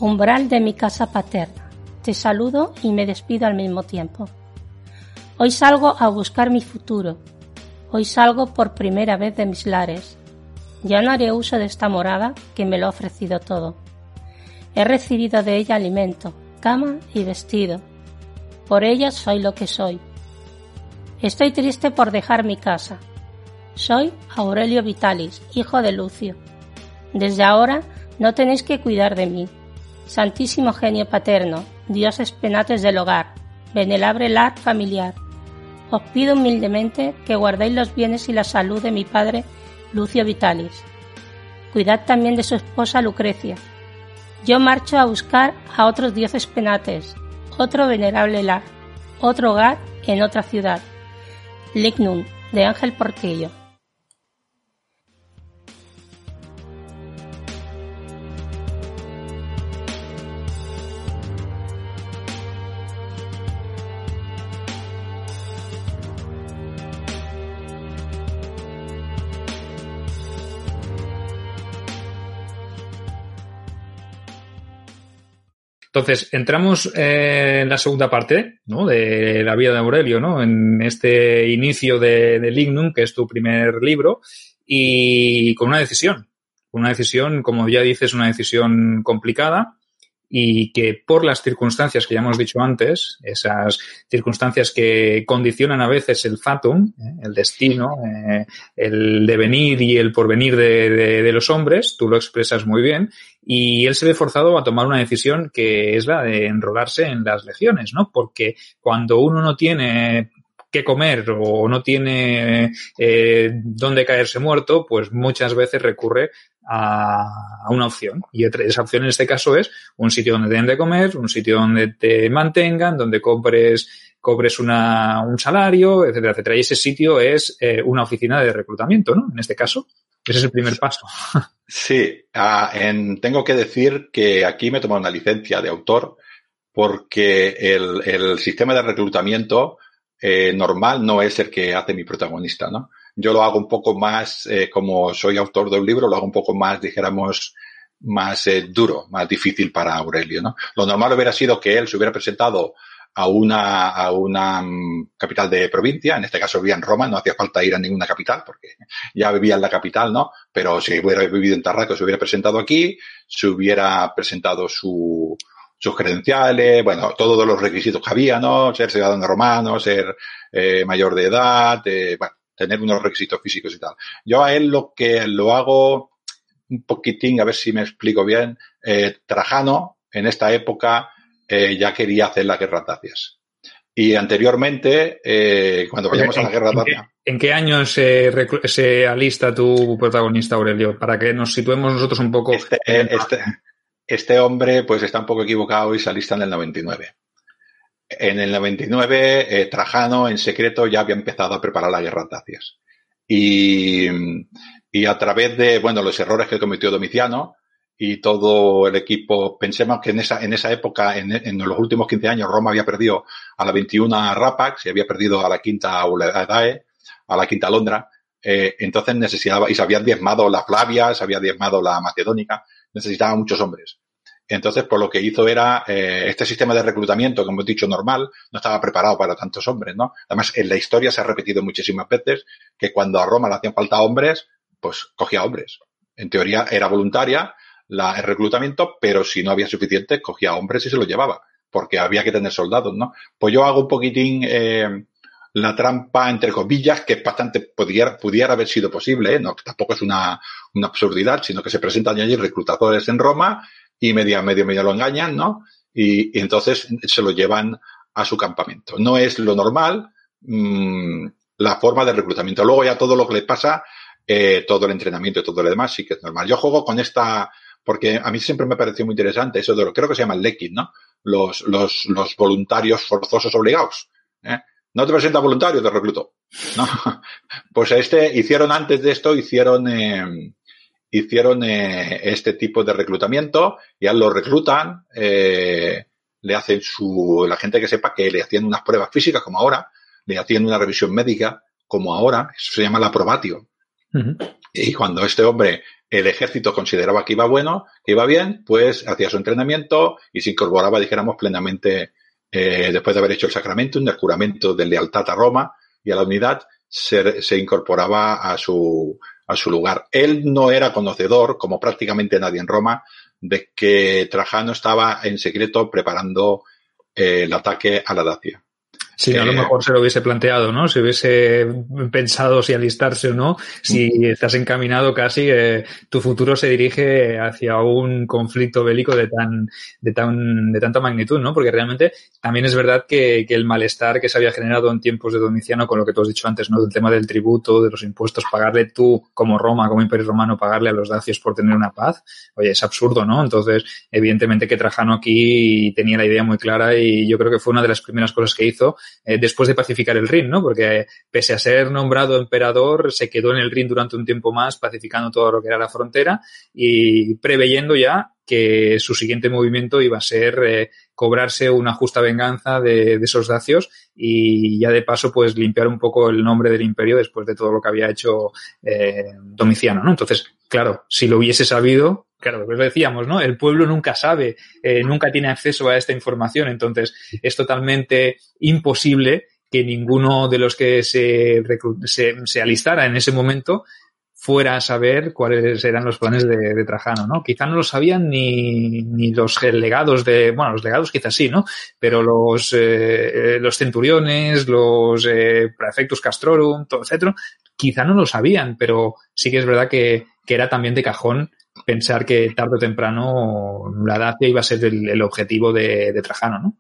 Umbral de mi casa paterna. Te saludo y me despido al mismo tiempo. Hoy salgo a buscar mi futuro. Hoy salgo por primera vez de mis lares. Ya no haré uso de esta morada que me lo ha ofrecido todo. He recibido de ella alimento, cama y vestido. Por ella soy lo que soy. Estoy triste por dejar mi casa. Soy Aurelio Vitalis, hijo de Lucio. Desde ahora no tenéis que cuidar de mí. Santísimo genio paterno, dioses penates del hogar, venerable lar familiar, os pido humildemente que guardéis los bienes y la salud de mi padre Lucio Vitalis. Cuidad también de su esposa Lucrecia. Yo marcho a buscar a otros dioses penates, otro venerable lar, otro hogar en otra ciudad. Lignum, de Ángel Portillo. Entonces, entramos eh, en la segunda parte ¿no? de la vida de Aurelio, ¿no? en este inicio de, de Lignum, que es tu primer libro, y con una decisión. Una decisión, como ya dices, una decisión complicada, y que por las circunstancias que ya hemos dicho antes, esas circunstancias que condicionan a veces el fatum, ¿eh? el destino, eh, el devenir y el porvenir de, de, de, los hombres, tú lo expresas muy bien, y él se ve forzado a tomar una decisión que es la de enrolarse en las legiones, ¿no? Porque cuando uno no tiene qué comer o no tiene eh, dónde caerse muerto, pues muchas veces recurre a, a, una opción. Y esa opción en este caso es un sitio donde te den de comer, un sitio donde te mantengan, donde compres, cobres una, un salario, etcétera, etcétera. Y ese sitio es eh, una oficina de reclutamiento, ¿no? En este caso. Ese es el primer paso. Sí, en, tengo que decir que aquí me he tomado una licencia de autor porque el, el sistema de reclutamiento eh, normal no es el que hace mi protagonista, ¿no? Yo lo hago un poco más, eh, como soy autor de un libro, lo hago un poco más, dijéramos, más eh, duro, más difícil para Aurelio, ¿no? Lo normal hubiera sido que él se hubiera presentado a una, a una um, capital de provincia, en este caso vivía en Roma, no hacía falta ir a ninguna capital porque ya vivía en la capital, ¿no? Pero si hubiera vivido en Tarraco, se hubiera presentado aquí, se hubiera presentado su, sus credenciales, bueno, todos los requisitos que había, ¿no? Ser ciudadano romano, ser eh, mayor de edad, eh, bueno, tener unos requisitos físicos y tal. Yo a él lo que lo hago un poquitín, a ver si me explico bien, eh, Trajano en esta época eh, ya quería hacer la guerra dacias. Y anteriormente, eh, cuando vayamos a la guerra dacia. ¿En qué año se, se, alista tu protagonista, Aurelio? Para que nos situemos nosotros un poco. Este, este, este hombre pues está un poco equivocado y se alista en el 99. En el 99, eh, Trajano en secreto ya había empezado a preparar la guerra dacias. Y, y a través de, bueno, los errores que cometió Domiciano y todo el equipo, pensemos que en esa, en esa época, en, en los últimos 15 años, Roma había perdido a la 21 Rapax y había perdido a la quinta Uledae, a la quinta Londra. Eh, entonces necesitaba, y se habían diezmado la Flavia, se había diezmado la Macedónica, necesitaba muchos hombres. Entonces, por lo que hizo era, eh, este sistema de reclutamiento, como hemos dicho, normal, no estaba preparado para tantos hombres, ¿no? Además, en la historia se ha repetido muchísimas veces que cuando a Roma le hacían falta hombres, pues cogía hombres. En teoría era voluntaria la, el reclutamiento, pero si no había suficiente, cogía hombres y se los llevaba, porque había que tener soldados, ¿no? Pues yo hago un poquitín, eh, la trampa, entre comillas, que bastante pudiera, pudiera haber sido posible, ¿eh? no, tampoco es una, una absurdidad, sino que se presentan allí reclutadores en Roma y medio, medio, medio lo engañan, ¿no? Y, y entonces se lo llevan a su campamento. No es lo normal, mmm, la forma de reclutamiento. Luego ya todo lo que le pasa, eh, todo el entrenamiento y todo lo demás sí que es normal. Yo juego con esta, porque a mí siempre me pareció muy interesante eso de lo, creo que se llama el Lekin, ¿no? Los, los, los voluntarios forzosos obligados. ¿eh? No te presenta voluntario, te recluto. ¿no? Pues este, hicieron antes de esto, hicieron, eh, hicieron eh, este tipo de reclutamiento, ya lo reclutan, eh, le hacen su, la gente que sepa que le hacían unas pruebas físicas como ahora, le hacían una revisión médica como ahora, eso se llama la probatio. Uh -huh. Y cuando este hombre el ejército consideraba que iba bueno, que iba bien, pues hacía su entrenamiento y se incorporaba, dijéramos, plenamente, eh, después de haber hecho el sacramento, un juramento de lealtad a Roma y a la unidad, se, se incorporaba a su, a su lugar. Él no era conocedor, como prácticamente nadie en Roma, de que Trajano estaba en secreto preparando eh, el ataque a la Dacia. Sí, a lo mejor se lo hubiese planteado, ¿no? Si hubiese pensado si alistarse o no, si estás encaminado casi, eh, tu futuro se dirige hacia un conflicto bélico de tan, de tan, de tanta magnitud, ¿no? Porque realmente también es verdad que, que el malestar que se había generado en tiempos de Domiciano, con lo que tú has dicho antes, ¿no? Del tema del tributo, de los impuestos, pagarle tú como Roma, como Imperio Romano, pagarle a los dacios por tener una paz, oye, es absurdo, ¿no? Entonces, evidentemente que Trajano aquí tenía la idea muy clara y yo creo que fue una de las primeras cosas que hizo eh, después de pacificar el Rin, ¿no? Porque pese a ser nombrado emperador, se quedó en el Rin durante un tiempo más, pacificando todo lo que era la frontera y preveyendo ya que su siguiente movimiento iba a ser eh, cobrarse una justa venganza de, de, esos dacios y ya de paso pues limpiar un poco el nombre del imperio después de todo lo que había hecho eh, Domiciano, ¿no? Entonces, claro, si lo hubiese sabido, claro, lo decíamos, ¿no? El pueblo nunca sabe, eh, nunca tiene acceso a esta información, entonces es totalmente imposible que ninguno de los que se, se, se alistara en ese momento fuera a saber cuáles eran los planes de, Trajano, ¿no? Quizá no lo sabían ni, ni los legados de, bueno, los legados quizás sí, ¿no? Pero los, eh, los centuriones, los eh, prefectus castrorum, todo, etcétera, quizá no lo sabían, pero sí que es verdad que, que era también de cajón pensar que tarde o temprano la Dacia iba a ser el, objetivo de, Trajano, ¿no?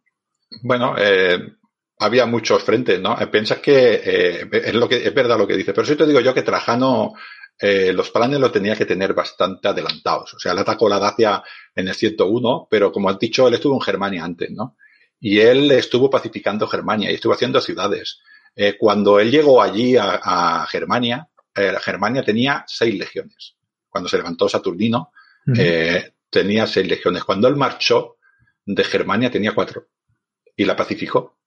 Bueno, eh, había muchos frentes, ¿no? Piensas que eh, es lo que es verdad lo que dice, pero sí te digo yo que Trajano eh, los planes los tenía que tener bastante adelantados. O sea, él atacó la Dacia en el 101, pero como has dicho, él estuvo en Germania antes, ¿no? Y él estuvo pacificando Germania y estuvo haciendo ciudades. Eh, cuando él llegó allí a, a Germania, eh, Germania tenía seis legiones. Cuando se levantó Saturnino, uh -huh. tenía seis legiones. Cuando él marchó de Germania tenía cuatro y la pacificó.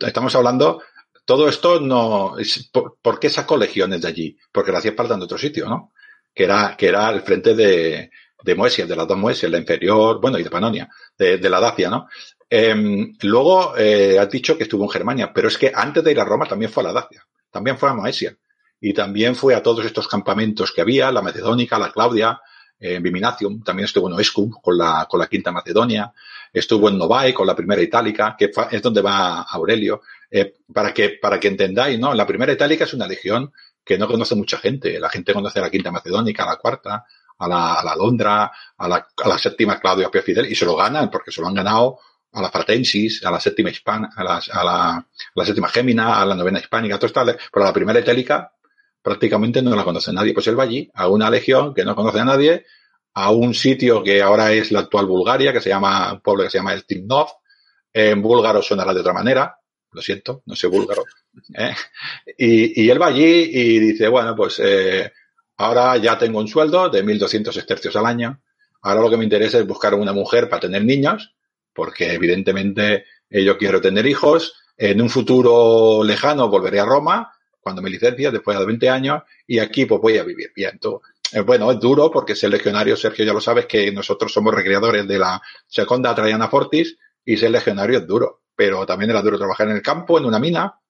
Estamos hablando todo esto no, ¿por, ¿por, qué sacó legiones de allí? Porque lo hacía Esparta en otro sitio, ¿no? Que era, que era el frente de, de Moesia, de las dos Moesias, la inferior, bueno, y de Panonia, de, de la Dacia, ¿no? Eh, luego, eh, has dicho que estuvo en Germania, pero es que antes de ir a Roma también fue a la Dacia, también fue a Moesia, y también fue a todos estos campamentos que había, la Macedónica, la Claudia, en eh, Viminacium, también estuvo en Oescum con la, con la Quinta Macedonia, estuvo en Novae con la Primera Itálica, que es donde va Aurelio, eh, para que, para que entendáis, ¿no? La Primera Itálica es una legión que no conoce mucha gente, la gente conoce a la Quinta Macedónica, a la Cuarta, a la, a la Londra, a la, a la Séptima Claudio Pio Fidel, y se lo ganan porque se lo han ganado a la Fratensis, a la Séptima Hispana, a la, a la, a la Séptima Gémina, a la Novena Hispánica, todo está, pero la Primera Itálica prácticamente no la conoce nadie. Pues él va allí, a una legión que no conoce a nadie, a un sitio que ahora es la actual Bulgaria, que se llama, un pueblo que se llama el Timnov. En búlgaro sonará de otra manera. Lo siento, no sé búlgaro. ¿eh? Y, y, él va allí y dice, bueno, pues eh, ahora ya tengo un sueldo de 1.200 estercios al año. Ahora lo que me interesa es buscar una mujer para tener niños, porque evidentemente eh, yo quiero tener hijos. En un futuro lejano volveré a Roma cuando me licencie, después de 20 años, y aquí pues voy a vivir bien. Tú, eh, bueno, es duro porque ser legionario, Sergio, ya lo sabes, que nosotros somos recreadores de la Seconda Traiana Fortis, y ser legionario es duro, pero también era duro trabajar en el campo, en una mina,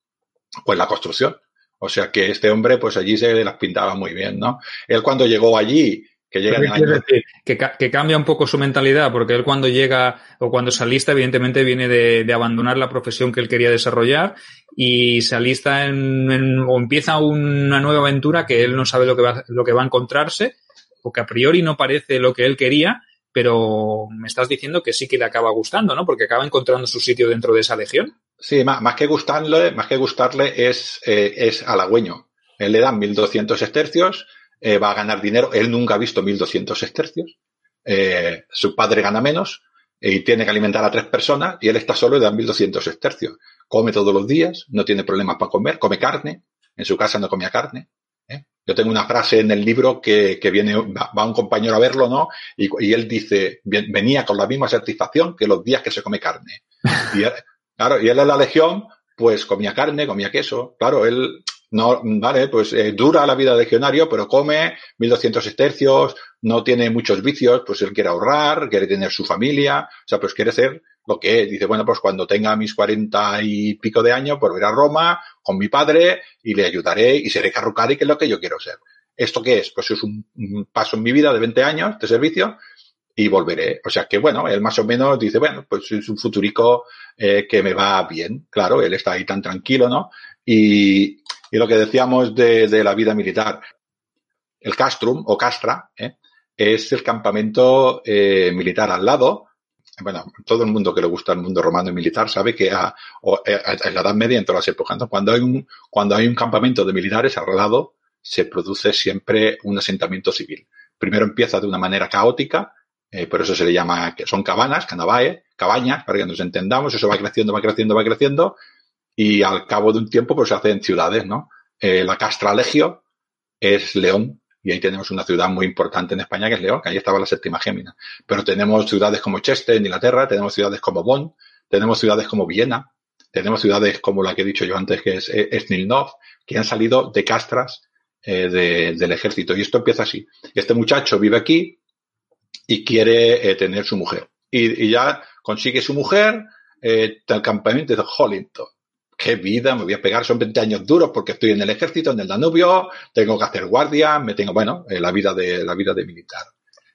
o en la construcción. O sea que este hombre, pues allí se las pintaba muy bien, ¿no? Él cuando llegó allí, que llega decir? Que, que, cambia un poco su mentalidad, porque él cuando llega o cuando se alista, evidentemente viene de, de abandonar la profesión que él quería desarrollar y se alista en, en, o empieza una nueva aventura que él no sabe lo que, va, lo que va a encontrarse, o que a priori no parece lo que él quería, pero me estás diciendo que sí que le acaba gustando, ¿no? Porque acaba encontrando su sitio dentro de esa legión. Sí, más, más que gustarle, más que gustarle es, eh, es halagüeño. Él le dan 1.200 estercios, eh, va a ganar dinero. Él nunca ha visto 1.200 estercios. Eh, su padre gana menos y tiene que alimentar a tres personas y él está solo y dan 1.200 estercios. Come todos los días, no tiene problemas para comer, come carne. En su casa no comía carne. ¿eh? Yo tengo una frase en el libro que, que viene, va, va, un compañero a verlo, ¿no? Y, y, él dice, venía con la misma satisfacción que los días que se come carne. Y él, claro, y él en la legión, pues comía carne, comía queso. Claro, él no, vale, pues eh, dura la vida de legionario, pero come 1200 estercios, no tiene muchos vicios, pues él quiere ahorrar, quiere tener su familia, o sea, pues quiere ser lo que es. Dice, bueno, pues cuando tenga mis cuarenta y pico de años, voy a Roma con mi padre y le ayudaré y seré carrucari, que es lo que yo quiero ser. ¿Esto qué es? Pues es un, paso en mi vida de 20 años de servicio y volveré. O sea que, bueno, él más o menos dice, bueno, pues es un futurico eh, que me va bien. Claro, él está ahí tan tranquilo, ¿no? Y, y lo que decíamos de, de la vida militar, el castrum o castra, ¿eh? es el campamento eh, militar al lado. Bueno, todo el mundo que le gusta el mundo romano y militar sabe que a, eh, en la Edad Media, en todas las épocas, cuando, hay un, cuando hay un campamento de militares al lado, se produce siempre un asentamiento civil. Primero empieza de una manera caótica, eh, por eso se le llama, son cabanas, canavae, cabañas, para que nos entendamos, eso va creciendo, va creciendo, va creciendo, y al cabo de un tiempo pues se hacen ciudades, ¿no? Eh, la Castra Legio es León, y ahí tenemos una ciudad muy importante en España que es León, que ahí estaba la séptima Gémina. Pero tenemos ciudades como Chester en Inglaterra, tenemos ciudades como Bonn, tenemos ciudades como Viena, tenemos ciudades como la que he dicho yo antes, que es Snilnov, que han salido de castras eh, de, del ejército. Y esto empieza así. Este muchacho vive aquí y quiere eh, tener su mujer. Y, ya consigue su mujer, eh, el campamento de Hollington qué vida, me voy a pegar, son 20 años duros porque estoy en el ejército, en el Danubio, tengo que hacer guardia, me tengo, bueno, eh, la vida de, la vida de militar.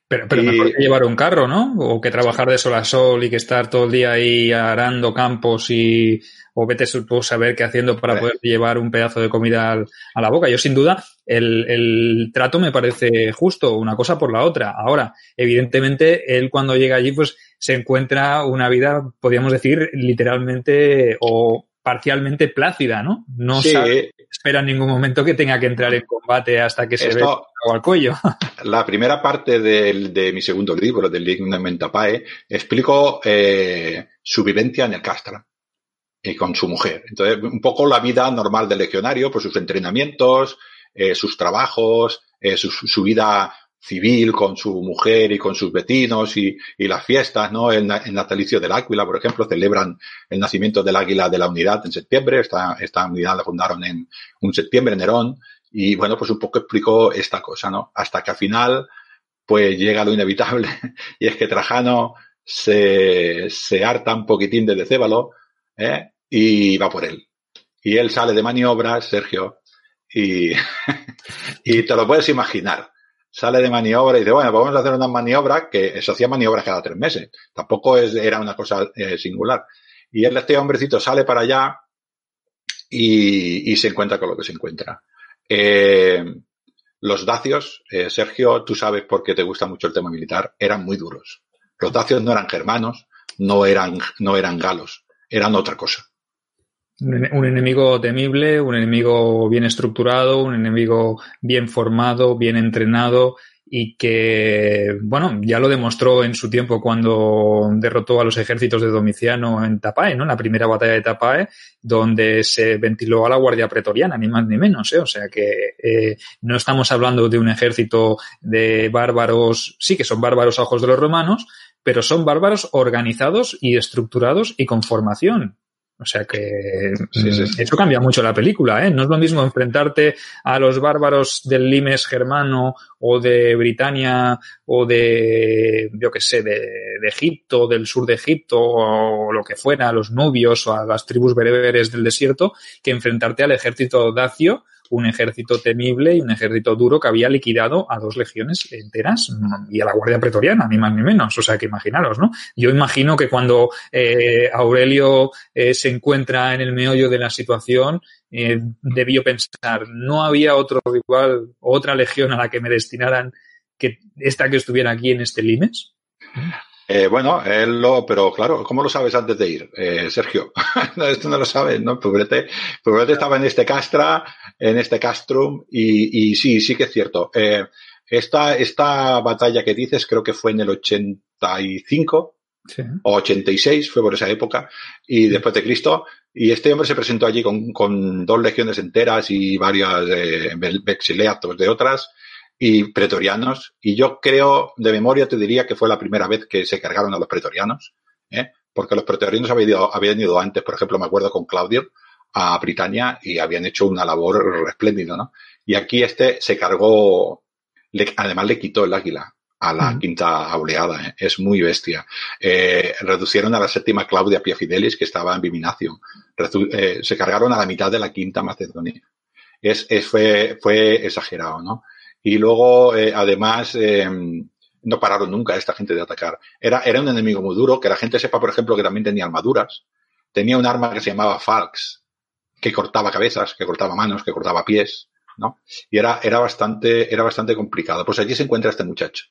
Pero, pero y, mejor que llevar un carro, ¿no? O que trabajar de sol a sol y que estar todo el día ahí arando campos y, o vete tú a saber qué haciendo para poder llevar un pedazo de comida al, a la boca. Yo, sin duda, el, el, trato me parece justo, una cosa por la otra. Ahora, evidentemente, él cuando llega allí, pues se encuentra una vida, podríamos decir, literalmente o parcialmente plácida, ¿no? No sí. sabe, espera en ningún momento que tenga que entrar en combate hasta que se Esto, ve al cuello. La primera parte de, de mi segundo libro, del Lignum Tapae, explico eh, su vivencia en el Castra y con su mujer. Entonces, un poco la vida normal del legionario, pues sus entrenamientos, eh, sus trabajos, eh, su, su vida civil con su mujer y con sus vecinos y, y las fiestas, ¿no? El, el, natalicio del Águila, por ejemplo, celebran el nacimiento del Águila de la Unidad en septiembre. Esta, esta unidad la fundaron en un septiembre, Nerón. Y bueno, pues un poco explicó esta cosa, ¿no? Hasta que al final, pues llega lo inevitable y es que Trajano se, se harta un poquitín de Decébalo, ¿eh? Y va por él. Y él sale de maniobras, Sergio, y, y te lo puedes imaginar sale de maniobra y dice, bueno, vamos a hacer unas maniobras que se hacía maniobras cada tres meses. Tampoco es, era una cosa eh, singular. Y este hombrecito sale para allá y, y, se encuentra con lo que se encuentra. Eh, los dacios, eh, Sergio, tú sabes por qué te gusta mucho el tema militar, eran muy duros. Los dacios no eran germanos, no eran, no eran galos, eran otra cosa. Un enemigo temible, un enemigo bien estructurado, un enemigo bien formado, bien entrenado y que, bueno, ya lo demostró en su tiempo cuando derrotó a los ejércitos de Domiciano en Tapae, ¿no? En la primera batalla de Tapae, donde se ventiló a la Guardia Pretoriana, ni más ni menos, ¿eh? O sea que eh, no estamos hablando de un ejército de bárbaros, sí que son bárbaros a ojos de los romanos, pero son bárbaros organizados y estructurados y con formación. O sea que sí, sí, sí. eso cambia mucho la película, ¿eh? No es lo mismo enfrentarte a los bárbaros del limes germano o de Britania o de, yo qué sé, de, de, Egipto, del sur de Egipto o lo que fuera, a los nubios o a las tribus bereberes del desierto, que enfrentarte al ejército dacio un ejército temible y un ejército duro que había liquidado a dos legiones enteras y a la Guardia Pretoriana, ni más ni menos. O sea, que imaginaros, ¿no? Yo imagino que cuando eh, Aurelio eh, se encuentra en el meollo de la situación, eh, debió pensar, no había otro rival, otra legión a la que me destinaran que esta que estuviera aquí en este limes. Eh, bueno, él lo, pero claro, ¿cómo lo sabes antes de ir, eh, Sergio? no, esto no lo sabes, ¿no? Pobrete, Pobrete estaba en este castra, en este castrum, y, y sí, sí que es cierto. Eh, esta, esta batalla que dices creo que fue en el 85 sí. o 86, fue por esa época, y después de Cristo, y este hombre se presentó allí con, con dos legiones enteras y varias eh, vexileatos de otras, y pretorianos. Y yo creo, de memoria te diría que fue la primera vez que se cargaron a los pretorianos, ¿eh? porque los pretorianos habían ido, habían ido antes, por ejemplo, me acuerdo con Claudio, a Britania y habían hecho una labor espléndida, ¿no? Y aquí este se cargó además le quitó el águila a la quinta auleada. ¿eh? Es muy bestia. Eh, reducieron a la séptima Claudia Pia Fidelis, que estaba en Biminacio. Eh, se cargaron a la mitad de la quinta Macedonia. Es, fue, fue exagerado, ¿no? Y luego, además, no pararon nunca esta gente de atacar. Era, era un enemigo muy duro, que la gente sepa, por ejemplo, que también tenía armaduras. Tenía un arma que se llamaba Falx, que cortaba cabezas, que cortaba manos, que cortaba pies, ¿no? Y era, era bastante, era bastante complicado. Pues allí se encuentra este muchacho.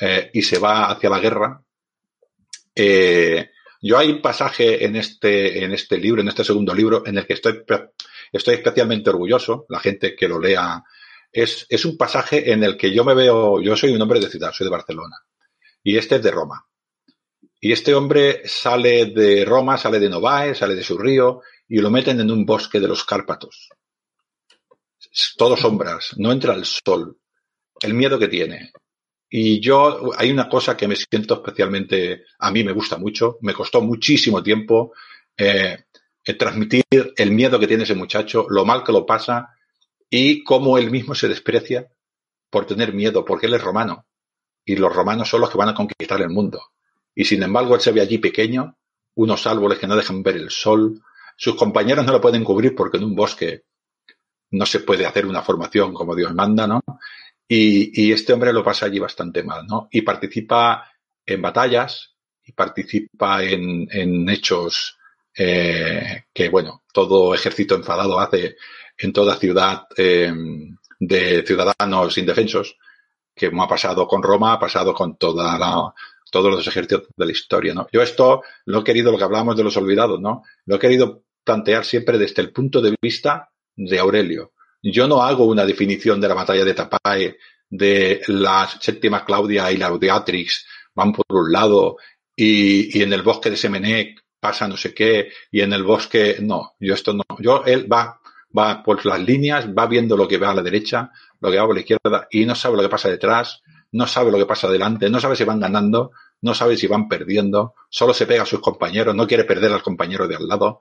Eh, y se va hacia la guerra. Eh, yo hay un pasaje en este, en este libro, en este segundo libro, en el que estoy, estoy especialmente orgulloso, la gente que lo lea, es, un pasaje en el que yo me veo, yo soy un hombre de ciudad, soy de Barcelona, y este es de Roma. Y este hombre sale de Roma, sale de Novae, sale de su río, y lo meten en un bosque de los Cárpatos. Todo sombras, no entra el sol. El miedo que tiene, y yo, hay una cosa que me siento especialmente, a mí me gusta mucho, me costó muchísimo tiempo eh, transmitir el miedo que tiene ese muchacho, lo mal que lo pasa y cómo él mismo se desprecia por tener miedo, porque él es romano y los romanos son los que van a conquistar el mundo. Y sin embargo, él se ve allí pequeño, unos árboles que no dejan ver el sol, sus compañeros no lo pueden cubrir porque en un bosque no se puede hacer una formación como Dios manda, ¿no? Y, este hombre lo pasa allí bastante mal, ¿no? Y participa en batallas y participa en, hechos eh, que, bueno, todo ejército enfadado hace en toda ciudad eh, de ciudadanos indefensos, que ha pasado con Roma, ha pasado con toda la, todos los ejércitos de la historia, ¿no? Yo esto lo he querido, lo que hablábamos de los olvidados, ¿no? Lo he querido plantear siempre desde el punto de vista de Aurelio. Yo no hago una definición de la batalla de Tapae, de la séptima Claudia y la Audiatrix van por un lado y, en el bosque de Semenec pasa no sé qué y en el bosque no, yo esto no, yo él va va por las líneas, va viendo lo que va a la derecha, lo que va por la izquierda y no sabe lo que pasa detrás, no sabe lo que pasa adelante, no sabe si van ganando, no sabe si van perdiendo, solo se pega a sus compañeros, no quiere perder al compañero de al lado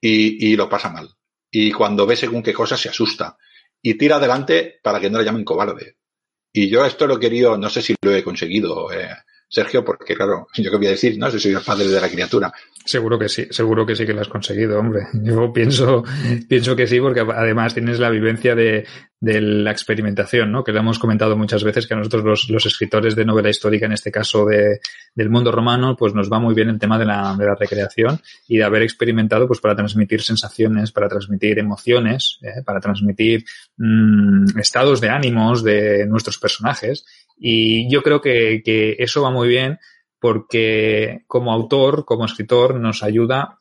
y, y lo pasa mal y cuando ve según qué cosa se asusta y tira adelante para que no le llamen cobarde. Y yo esto lo he querido, no sé si lo he conseguido, eh, Sergio, porque claro, yo qué voy a decir, no si soy el padre de la criatura. Seguro que sí, seguro que sí que lo has conseguido, hombre. Yo pienso, pienso que sí, porque además tienes la vivencia de, de la experimentación, ¿no? Que lo hemos comentado muchas veces que a nosotros los, los escritores de novela histórica, en este caso de, del mundo romano, pues nos va muy bien el tema de la, de la recreación y de haber experimentado, pues para transmitir sensaciones, para transmitir emociones, ¿eh? para transmitir mmm, estados de ánimos de nuestros personajes. Y yo creo que, que eso va muy bien porque como autor, como escritor, nos ayuda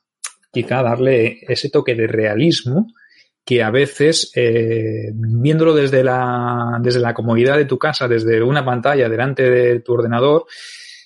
quizá a darle ese toque de realismo que a veces, eh, viéndolo desde la, desde la comodidad de tu casa, desde una pantalla delante de tu ordenador,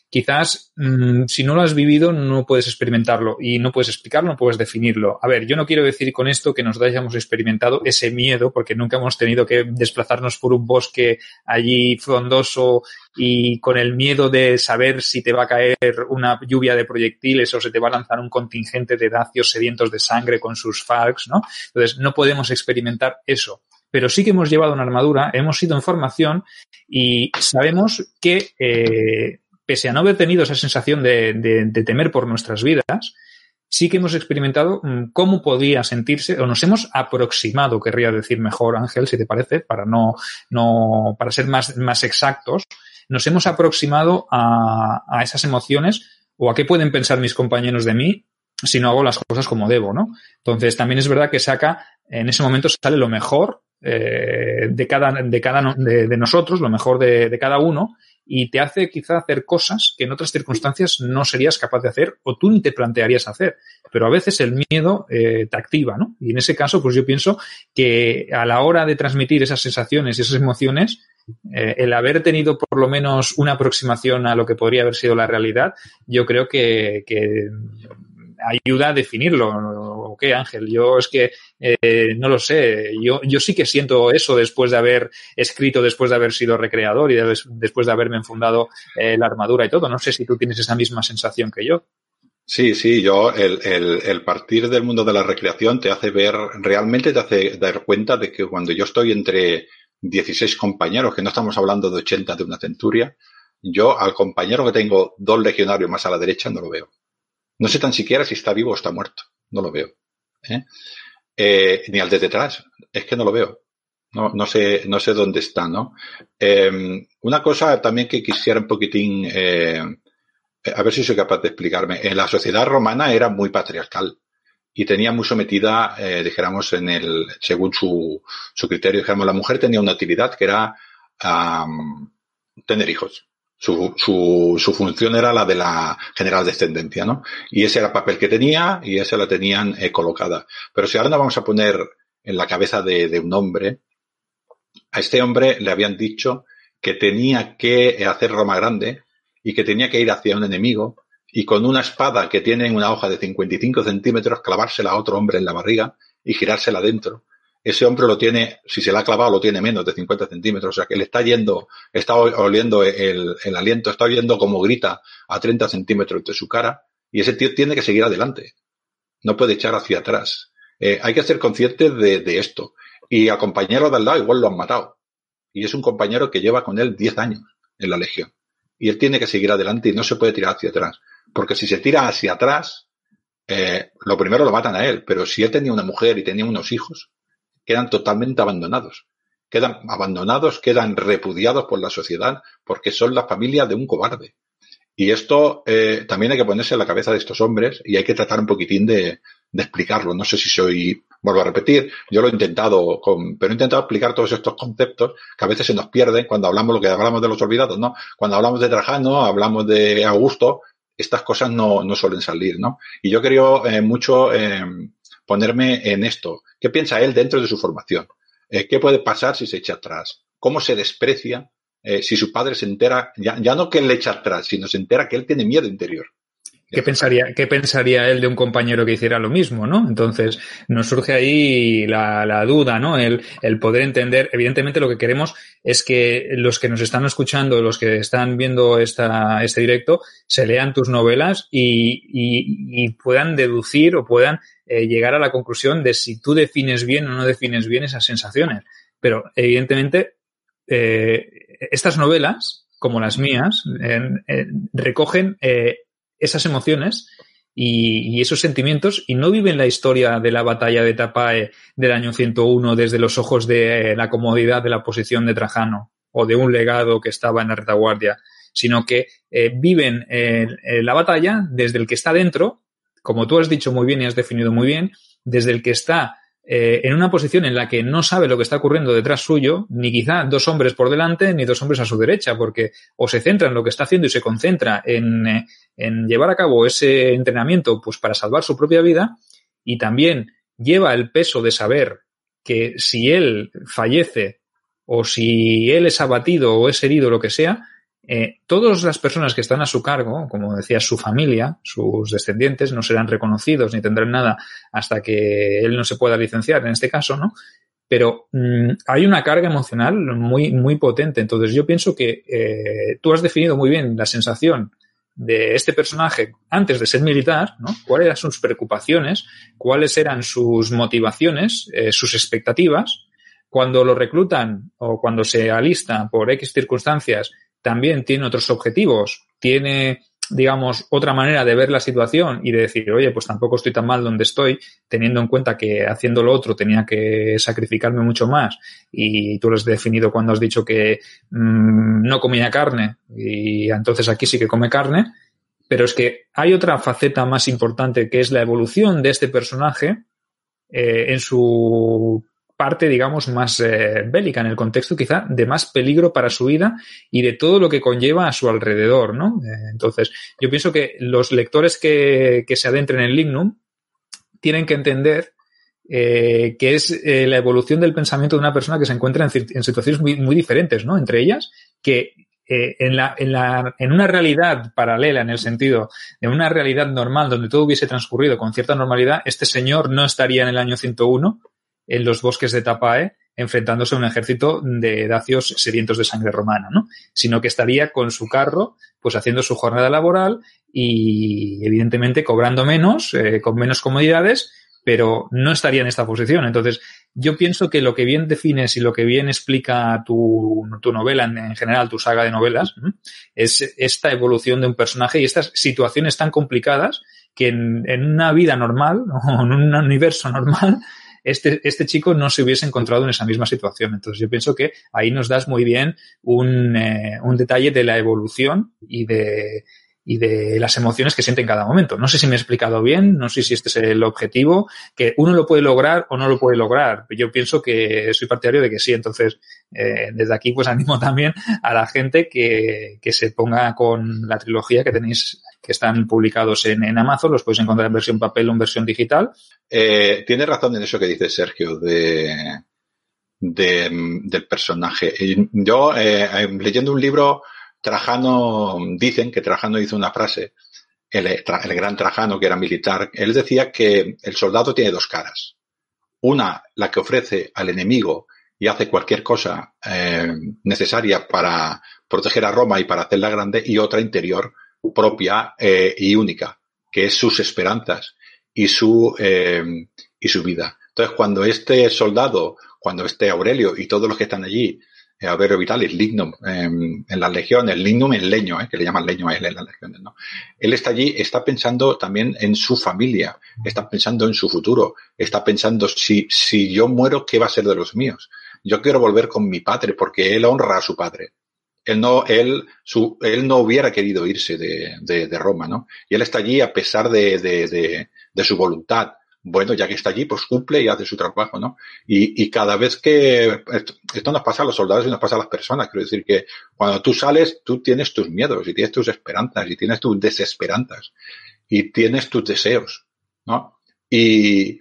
quizás mmm, si no lo has vivido no puedes experimentarlo y no puedes explicarlo, no puedes definirlo. A ver, yo no quiero decir con esto que nos hayamos experimentado ese miedo porque nunca hemos tenido que desplazarnos por un bosque allí frondoso y con el miedo de saber si te va a caer una lluvia de proyectiles o se te va a lanzar un contingente de dacios sedientos de sangre con sus falks, ¿no? Entonces no podemos experimentar eso pero sí que hemos llevado una armadura, hemos ido en formación y sabemos que eh, pese a no haber tenido esa sensación de, temer por nuestras vidas, sí que hemos experimentado mm, cómo podía sentirse, o nos hemos aproximado, querría decir mejor, Ángel, si te parece, para no, no, para ser más, más exactos, nos hemos aproximado a, esas emociones o a qué pueden pensar mis compañeros de mí si no hago las cosas como debo, ¿no? Entonces, también es verdad que saca, en ese momento sale lo mejor eh, de cada, de cada, de, nosotros, lo mejor de, cada uno, y te hace quizá hacer cosas que en otras circunstancias no serías capaz de hacer o tú ni te plantearías hacer. Pero a veces el miedo eh, te activa, ¿no? Y en ese caso, pues yo pienso que a la hora de transmitir esas sensaciones y esas emociones, eh, el haber tenido por lo menos una aproximación a lo que podría haber sido la realidad, yo creo que, que ayuda a definirlo. ¿O qué, Ángel? Yo es que eh, no lo sé. Yo, yo sí que siento eso después de haber escrito, después de haber sido recreador y de, después de haberme enfundado eh, la armadura y todo. No sé si tú tienes esa misma sensación que yo. Sí, sí, yo, el, el, el, partir del mundo de la recreación te hace ver, realmente te hace dar cuenta de que cuando yo estoy entre 16 compañeros, que no estamos hablando de 80 de una centuria, yo al compañero que tengo dos legionarios más a la derecha no lo veo. No sé tan siquiera si está vivo o está muerto. No lo veo. ¿Eh? Eh, ni al de detrás. Es que no lo veo. No, no sé, no sé dónde está, ¿no? Em, una cosa también que quisiera un poquitín, eh, a ver si soy capaz de explicarme. En la sociedad romana era muy patriarcal y tenía muy sometida, dijéramos, en el, según su, su criterio, dijéramos, la mujer tenía una utilidad que era tener hijos. Su, su, su, función era la de la general descendencia, ¿no? Y ese era el papel que tenía y ese la tenían eh, colocada. Pero si ahora nos vamos a poner en la cabeza de, de, un hombre, a este hombre le habían dicho que tenía que hacer Roma grande y que tenía que ir hacia un enemigo y con una espada que tiene una hoja de 55 centímetros clavársela a otro hombre en la barriga y girársela dentro ese hombre lo tiene, si se la ha clavado, lo tiene menos de 50 centímetros. O sea que le está yendo, está oliendo el, aliento, está oyendo como grita a 30 centímetros de su cara. Y ese tío tiene que seguir adelante. No puede echar hacia atrás. Eh, hay que ser conscientes de, de, esto. Y al compañero de al lado igual lo han matado. Y es un compañero que lleva con él 10 años en la legión. Y él tiene que seguir adelante y no se puede tirar hacia atrás. Porque si se tira hacia atrás, eh, lo primero lo matan a él. Pero si él tenía una mujer y tenía unos hijos, quedan totalmente abandonados. Quedan abandonados, quedan repudiados por la sociedad porque son la familia de un cobarde. Y esto eh, también hay que ponerse en la cabeza de estos hombres y hay que tratar un poquitín de, de explicarlo. No sé si soy, vuelvo a repetir, yo lo he intentado, con, pero he intentado explicar todos estos conceptos que a veces se nos pierden cuando hablamos lo que hablamos de los olvidados, ¿no? Cuando hablamos de Trajano, hablamos de Augusto, estas cosas no, no suelen salir, ¿no? Y yo creo eh, mucho eh, ponerme en esto. ¿Qué piensa él dentro de su formación? Eh, ¿Qué puede pasar si se echa atrás? ¿Cómo se desprecia eh, si su padre se entera, ya, ya, no que él le echa atrás, sino se entera que él tiene miedo interior? ¿Qué pensaría, ¿Qué pensaría él de un compañero que hiciera lo mismo, no? Entonces, nos surge ahí la, la duda, ¿no? El, el, poder entender, evidentemente lo que queremos es que los que nos están escuchando, los que están viendo esta, este directo, se lean tus novelas y, y, y puedan deducir o puedan eh, llegar a la conclusión de si tú defines bien o no defines bien esas sensaciones. Pero, evidentemente, eh, estas novelas, como las mías, recogen eh, esas emociones y, esos sentimientos y no viven la historia de la batalla de Tapae del año 101 desde los ojos de la comodidad de la posición de Trajano o de un legado que estaba en la retaguardia, sino que eh, viven eh, la batalla desde el que está dentro, como tú has dicho muy bien y has definido muy bien, desde el que está eh, en una posición en la que no sabe lo que está ocurriendo detrás suyo, ni quizá dos hombres por delante, ni dos hombres a su derecha, porque o se centra en lo que está haciendo y se concentra en, eh, en llevar a cabo ese entrenamiento pues para salvar su propia vida, y también lleva el peso de saber que si él fallece o si él es abatido o es herido, lo que sea, eh, todas las personas que están a su cargo, como decía su familia, sus descendientes, no serán reconocidos ni tendrán nada hasta que él no se pueda licenciar, en este caso, ¿no? Pero mmm, hay una carga emocional muy, muy potente. Entonces yo pienso que eh, tú has definido muy bien la sensación de este personaje antes de ser militar, ¿no? ¿Cuáles eran sus preocupaciones? ¿Cuáles eran sus motivaciones? Eh, sus expectativas? Cuando lo reclutan o cuando se alista por X circunstancias también tiene otros objetivos, tiene, digamos, otra manera de ver la situación y de decir, oye, pues tampoco estoy tan mal donde estoy, teniendo en cuenta que haciendo lo otro tenía que sacrificarme mucho más y tú lo has definido cuando has dicho que mmm, no comía carne y entonces aquí sí que come carne, pero es que hay otra faceta más importante que es la evolución de este personaje eh, en su parte, digamos, más eh, bélica, en el contexto quizá de más peligro para su vida y de todo lo que conlleva a su alrededor, ¿no? Eh, entonces, yo pienso que los lectores que, que se adentren en Lignum tienen que entender eh, que es la evolución del pensamiento de una persona que se encuentra en, en situaciones muy, muy, diferentes, ¿no? Entre ellas, que en, la, en, la, en una realidad paralela, en el sentido de una realidad normal donde todo hubiese transcurrido con cierta normalidad, este señor no estaría en el año 101 en los bosques de Tapae enfrentándose a un ejército de dacios sedientos de sangre romana, ¿no? Sino que estaría con su carro, pues haciendo su jornada laboral y evidentemente cobrando menos, eh, con menos comodidades, pero no estaría en esta posición. Entonces, yo pienso que lo que bien defines y lo que bien explica tu, tu novela, en, general tu saga de novelas, es esta evolución de un personaje y estas situaciones tan complicadas que en, en una vida normal o en un universo normal este, este chico no se hubiese encontrado en esa misma situación. Entonces yo pienso que ahí nos das muy bien un, eh, un detalle de la evolución y de, y de las emociones que siente en cada momento. No sé si me he explicado bien, no sé si este es el objetivo, que uno lo puede lograr o no lo puede lograr. Yo pienso que soy partidario de que sí. Entonces, eh, desde aquí, pues animo también a la gente que, que se ponga con la trilogía que tenéis, que están publicados en, en Amazon, los podéis encontrar en versión papel o en versión digital. Eh, tiene razón en eso que dice Sergio de, de del personaje. Yo, eh, leyendo un libro, Trajano, dicen que Trajano hizo una frase, el, el, gran Trajano que era militar, él decía que el soldado tiene dos caras. Una, la que ofrece al enemigo y hace cualquier cosa eh, necesaria para proteger a Roma y para hacerla grande, y otra interior propia eh, y única, que es sus esperanzas y su, eh, y su vida. Entonces, cuando este soldado, cuando este Aurelio y todos los que están allí eh, Averro Vitalis, Lignum, en las legiones, Lignum en leño, eh, que le llaman leño a él en las legiones, ¿no? Él está allí, está pensando también en su familia, está pensando en su futuro, está pensando si, si yo muero, ¿qué va a ser de los míos? Yo quiero volver con mi padre porque él honra a su padre. Él no, él, su, él no hubiera querido irse de, de, de Roma, ¿no? Y él está allí a pesar de, de, de, su voluntad, bueno, ya que está allí, pues cumple y hace su trabajo, ¿no? Y, y cada vez que esto, esto, nos pasa a los soldados y nos pasa a las personas, quiero decir que cuando tú sales, tú tienes tus miedos y tienes tus esperanzas y tienes tus desesperanzas y tienes tus deseos, ¿no? Y,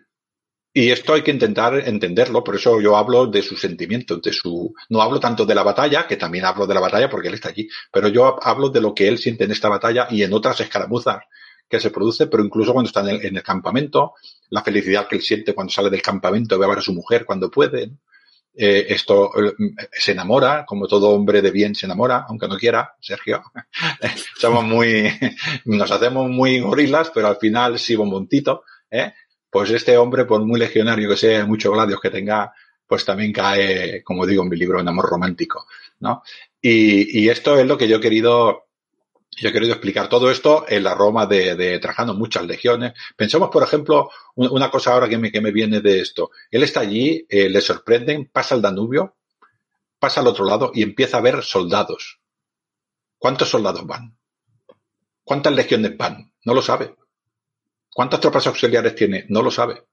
y esto hay que intentar entenderlo, por eso yo hablo de sus sentimientos, de su, no hablo tanto de la batalla, que también hablo de la batalla porque él está allí, pero yo hablo de lo que él siente en esta batalla y en otras escaramuzas que se produce, pero incluso cuando está en el, en el campamento, la felicidad que él siente cuando sale del campamento, ve a ver a su mujer cuando puede. Eh, esto eh, se enamora, como todo hombre de bien se enamora, aunque no quiera, Sergio. Somos muy, nos hacemos muy gorilas, pero al final sí montito, ¿eh? Pues este hombre, por muy legionario que sea, muchos gladios que tenga, pues también cae, como digo en mi libro, en amor romántico, ¿no? Y, y esto es lo que yo he querido yo he querido explicar todo esto en la Roma de, de Trajano, muchas legiones. Pensemos, por ejemplo, una cosa ahora que me, que me viene de esto. Él está allí, eh, le sorprenden, pasa el Danubio, pasa al otro lado y empieza a ver soldados. ¿Cuántos soldados van? ¿Cuántas legiones van? No lo sabe. ¿Cuántas tropas auxiliares tiene? No lo sabe.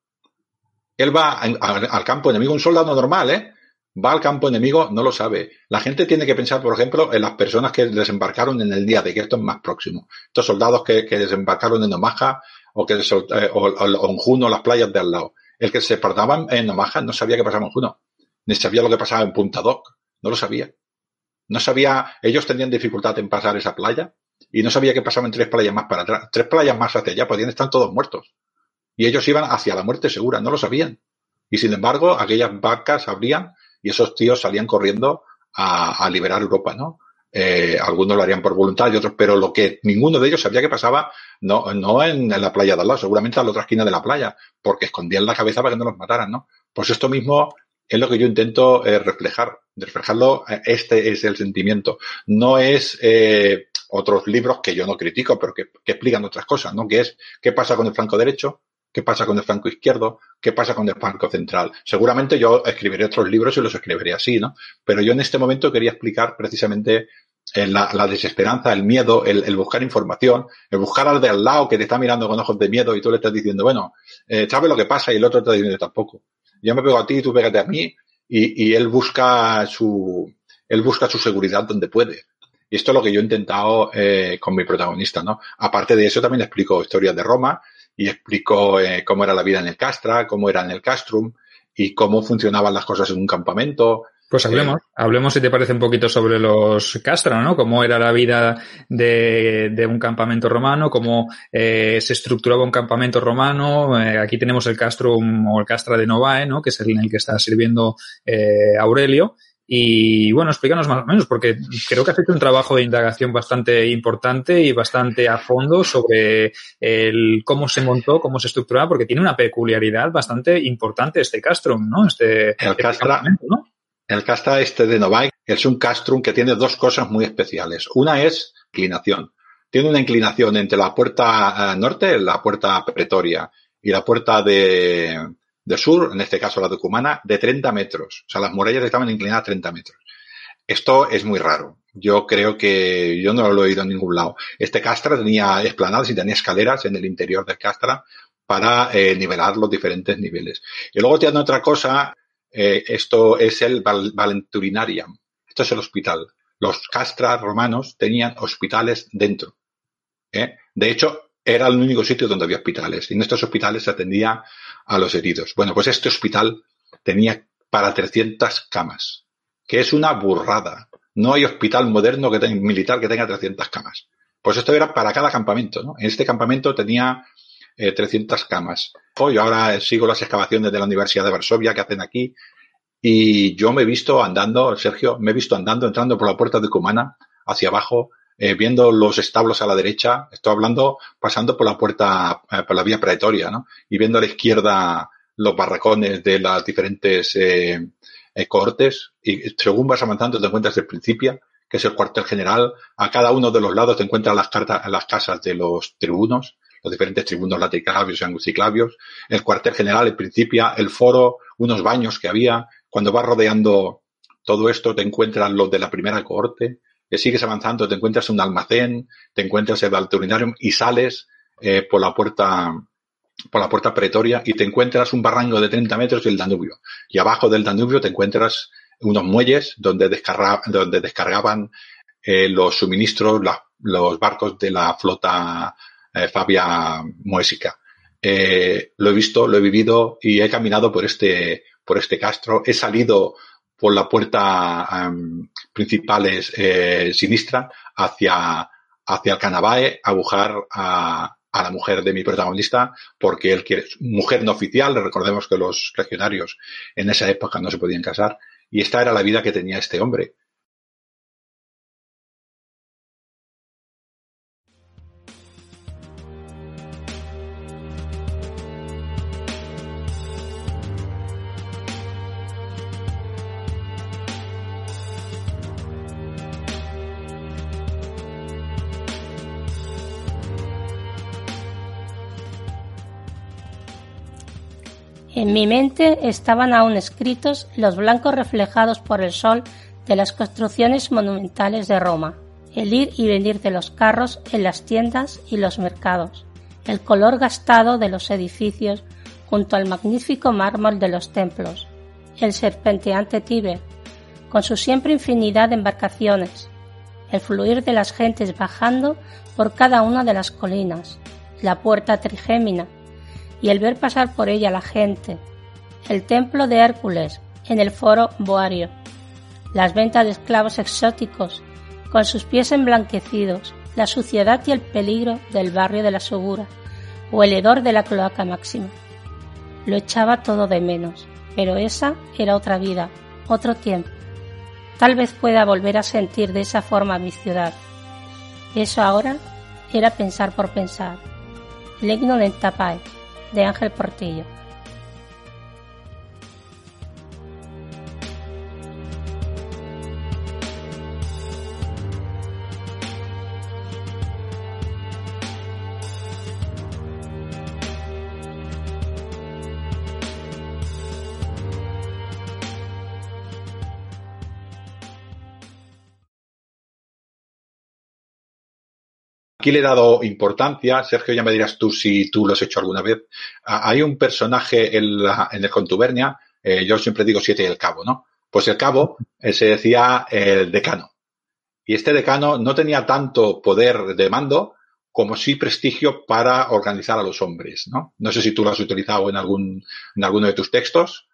Él va al campo enemigo, un soldado normal, ¿eh? va al campo enemigo, no lo sabe. La gente tiene que pensar, por ejemplo, en las personas que desembarcaron en el día de que esto es más próximo. Estos soldados que, que desembarcaron en Omaha o que eh, o, en Juno, las playas de al lado. El que se portaba en Omaha no sabía qué pasaba en Juno, ni sabía lo que pasaba en Punta Doc, no lo sabía. No sabía, ellos tenían dificultad en pasar esa playa y no sabía qué pasaba en tres playas más para atrás. Tres playas más hacia allá podían estar todos muertos. Y ellos iban hacia la muerte segura, no lo sabían. Y sin embargo, aquellas vacas abrían y esos tíos salían corriendo a, a liberar Europa, ¿no? Eh, algunos lo harían por voluntad y otros, pero lo que ninguno de ellos sabía que pasaba, no, no en, en, la playa de al lado, seguramente a la otra esquina de la playa, porque escondían la cabeza para que no los mataran, ¿no? Pues esto mismo es lo que yo intento eh, reflejar, reflejarlo, eh, este es el sentimiento. No es eh, otros libros que yo no critico, pero que, que explican otras cosas, ¿no? Que es qué pasa con el flanco derecho, qué pasa con el flanco izquierdo, qué pasa con el flanco central. Seguramente yo escribiré otros libros y los escribiré así, ¿no? Pero yo en este momento quería explicar precisamente eh, la, desesperanza, el miedo, el, el, buscar información, el buscar al de al lado que te está mirando con ojos de miedo y tú le estás diciendo, bueno, eh, sabes lo que pasa y el otro te está diciendo tampoco. Yo me pego a ti, tú pégate a mí y, y él busca su, él busca su seguridad donde puede. Y esto es lo que yo he intentado eh, con mi protagonista, ¿no? Aparte de eso, también explico historias de Roma, y explicó eh, cómo era la vida en el Castra, cómo era en el Castrum y cómo funcionaban las cosas en un campamento. Pues hablemos, eh, hablemos si te parece un poquito sobre los Castra, ¿no? Cómo era la vida de, de un campamento romano, cómo eh, se estructuraba un campamento romano. Eh, aquí tenemos el Castrum o el Castra de Novae, ¿no? Que es el en el que está sirviendo eh, Aurelio Y bueno, explícanos más o menos, porque creo que has hecho un trabajo de indagación bastante importante y bastante a fondo sobre el cómo se montó, cómo se estructuraba, porque tiene una peculiaridad bastante importante este castrum, ¿no? Este, el este castra, ¿no? El castra este de Novak es un castrum que tiene dos cosas muy especiales. Una es inclinación. Tiene una inclinación entre la puerta eh, norte, la puerta pretoria, y la puerta de, de sur, en este caso la de Cumana, de 30 metros. O sea, las murallas estaban inclinadas 30 metros. Esto es muy raro. Yo creo que yo no lo he oído en ningún lado. Este castra tenía esplanadas y tenía escaleras en el interior del castra para eh, nivelar los diferentes niveles. Y luego tiene otra cosa, eh, esto es el Val Valenturinarium. Esto es el hospital. Los castras romanos tenían hospitales dentro. ¿eh? De hecho, era el único sitio donde había hospitales. Y en estos hospitales se atendía a los heridos. Bueno, pues este hospital tenía para 300 camas, que es una burrada. No hay hospital moderno que tenga, militar que tenga 300 camas. Pues esto era para cada campamento, ¿no? En este campamento tenía eh, 300 camas. Yo ahora sigo las excavaciones de la Universidad de Varsovia que hacen aquí y yo me he visto andando, Sergio, me he visto andando, entrando por la puerta de Cumana hacia abajo, eh, viendo los establos a la derecha, estoy hablando pasando por la puerta, eh, por la vía pretoria, ¿no? Y viendo a la izquierda los barracones de las diferentes eh, eh cohortes y según vas avanzando te encuentras el Principia, que es el cuartel general. A cada uno de los lados te encuentras las, cartas, las casas de los tribunos, los diferentes tribunos laticlavios y angusticlavios, el cuartel general, el Principia, el foro, unos baños que había. Cuando vas rodeando todo esto te encuentras los de la primera cohorte, que sigues avanzando, te encuentras un almacén, te encuentras el Valturinarium y sales eh, por la puerta por la puerta pretoria y te encuentras un barranco de 30 metros del Danubio. Y abajo del Danubio te encuentras unos muelles donde, descarga, donde descargaban eh, los suministros, los barcos de la flota eh, Fabia Moesica. Eh, lo he visto, lo he vivido y he caminado por este, por este castro. He salido por la puerta um, principal es eh, sinistra hacia, hacia el Canabae a buscar a, a la mujer de mi protagonista porque él quiere, mujer no oficial, recordemos que los legionarios en esa época no se podían casar y esta era la vida que tenía este hombre. En mi mente estaban aún escritos los blancos reflejados por el sol de las construcciones monumentales de Roma, el ir y venir de los carros en las tiendas y los mercados, el color gastado de los edificios junto al magnífico mármol de los templos, el serpenteante Tíber, con su siempre infinidad de embarcaciones, el fluir de las gentes bajando por cada una de las colinas, la puerta trigémina, y el ver pasar por ella la gente, el templo de Hércules en el foro Boario, las ventas de esclavos exóticos con sus pies emblanquecidos, la suciedad y el peligro del barrio de la Segura o el hedor de la cloaca máxima. Lo echaba todo de menos, pero esa era otra vida, otro tiempo. Tal vez pueda volver a sentir de esa forma mi ciudad. Eso ahora era pensar por pensar. Legno en Tapai, de Ángel Portillo. Aquí le he dado importancia, Sergio, ya me dirás tú si tú lo has hecho alguna vez. Hay un personaje en, el Contubernia, eh, yo siempre digo siete y el cabo, ¿no? Pues el cabo eh, se decía el decano. Y este decano no tenía tanto poder de mando como sí prestigio para organizar a los hombres, ¿no? No sé si tú lo has utilizado en algún, en alguno de tus textos.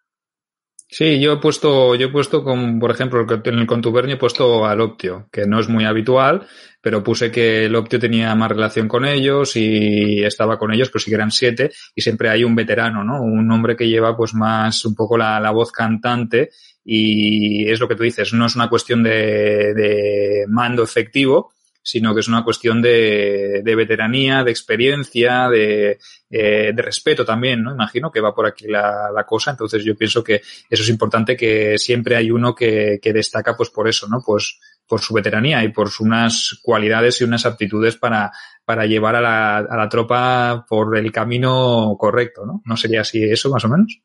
Sí, yo he puesto, yo he puesto con, por ejemplo, en el contubernio he puesto al Optio, que no es muy habitual, pero puse que el Optio tenía más relación con ellos y estaba con ellos, pues sí que eran siete, y siempre hay un veterano, ¿no? Un hombre que lleva pues más un poco la, la voz cantante y es lo que tú dices, no es una cuestión de, de mando efectivo, sino que es una cuestión de, de veteranía, de experiencia, de, eh, de respeto también, ¿no? Imagino que va por aquí la, la, cosa. Entonces yo pienso que eso es importante que siempre hay uno que, que destaca pues por eso, ¿no? Pues por su veteranía y por unas cualidades y unas aptitudes para, para llevar a la, a la tropa por el camino correcto, ¿no? ¿No sería así eso más o menos?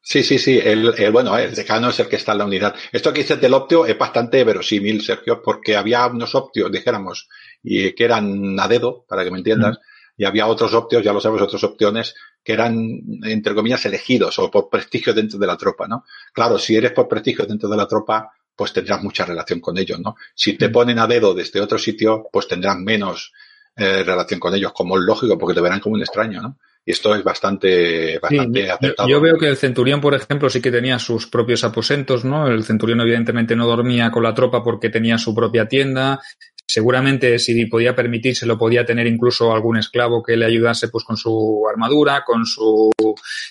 Sí, sí, sí. El, el, bueno, el decano es el que está en la unidad. Esto que dices del optio es bastante verosímil, Sergio, porque había unos optios, dijéramos, y que eran a dedo, para que me entiendas, mm. y había otros optios, ya lo sabes, otros opciones, que eran, entre comillas, elegidos o por prestigio dentro de la tropa, ¿no? Claro, si eres por prestigio dentro de la tropa, pues tendrás mucha relación con ellos, ¿no? Si te mm. ponen a dedo desde otro sitio, pues tendrás menos eh, relación con ellos, como es lógico, porque te verán como un extraño, ¿no? Y esto es bastante, bastante sí, acertado. Yo veo que el centurión, por ejemplo, sí que tenía sus propios aposentos, ¿no? El centurión evidentemente no dormía con la tropa porque tenía su propia tienda. Seguramente si podía permitirse lo podía tener incluso algún esclavo que le ayudase pues con su armadura, con su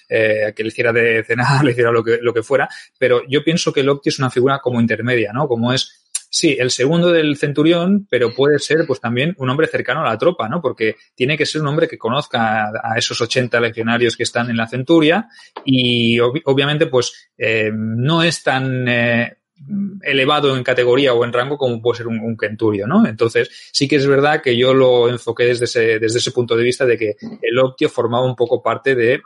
eh, que le hiciera de cenar, le hiciera lo que, lo que fuera. Pero yo pienso que el Opti es una figura como intermedia, ¿no? Como es Sí, el segundo del centurión, pero puede ser pues también un hombre cercano a la tropa, ¿no? Porque tiene que ser un hombre que conozca a, esos 80 legionarios que están en la centuria y ob obviamente pues eh, no es tan eh, elevado en categoría o en rango como puede ser un, un, centurio, ¿no? Entonces sí que es verdad que yo lo enfoqué desde ese, desde ese punto de vista de que el Optio formaba un poco parte de...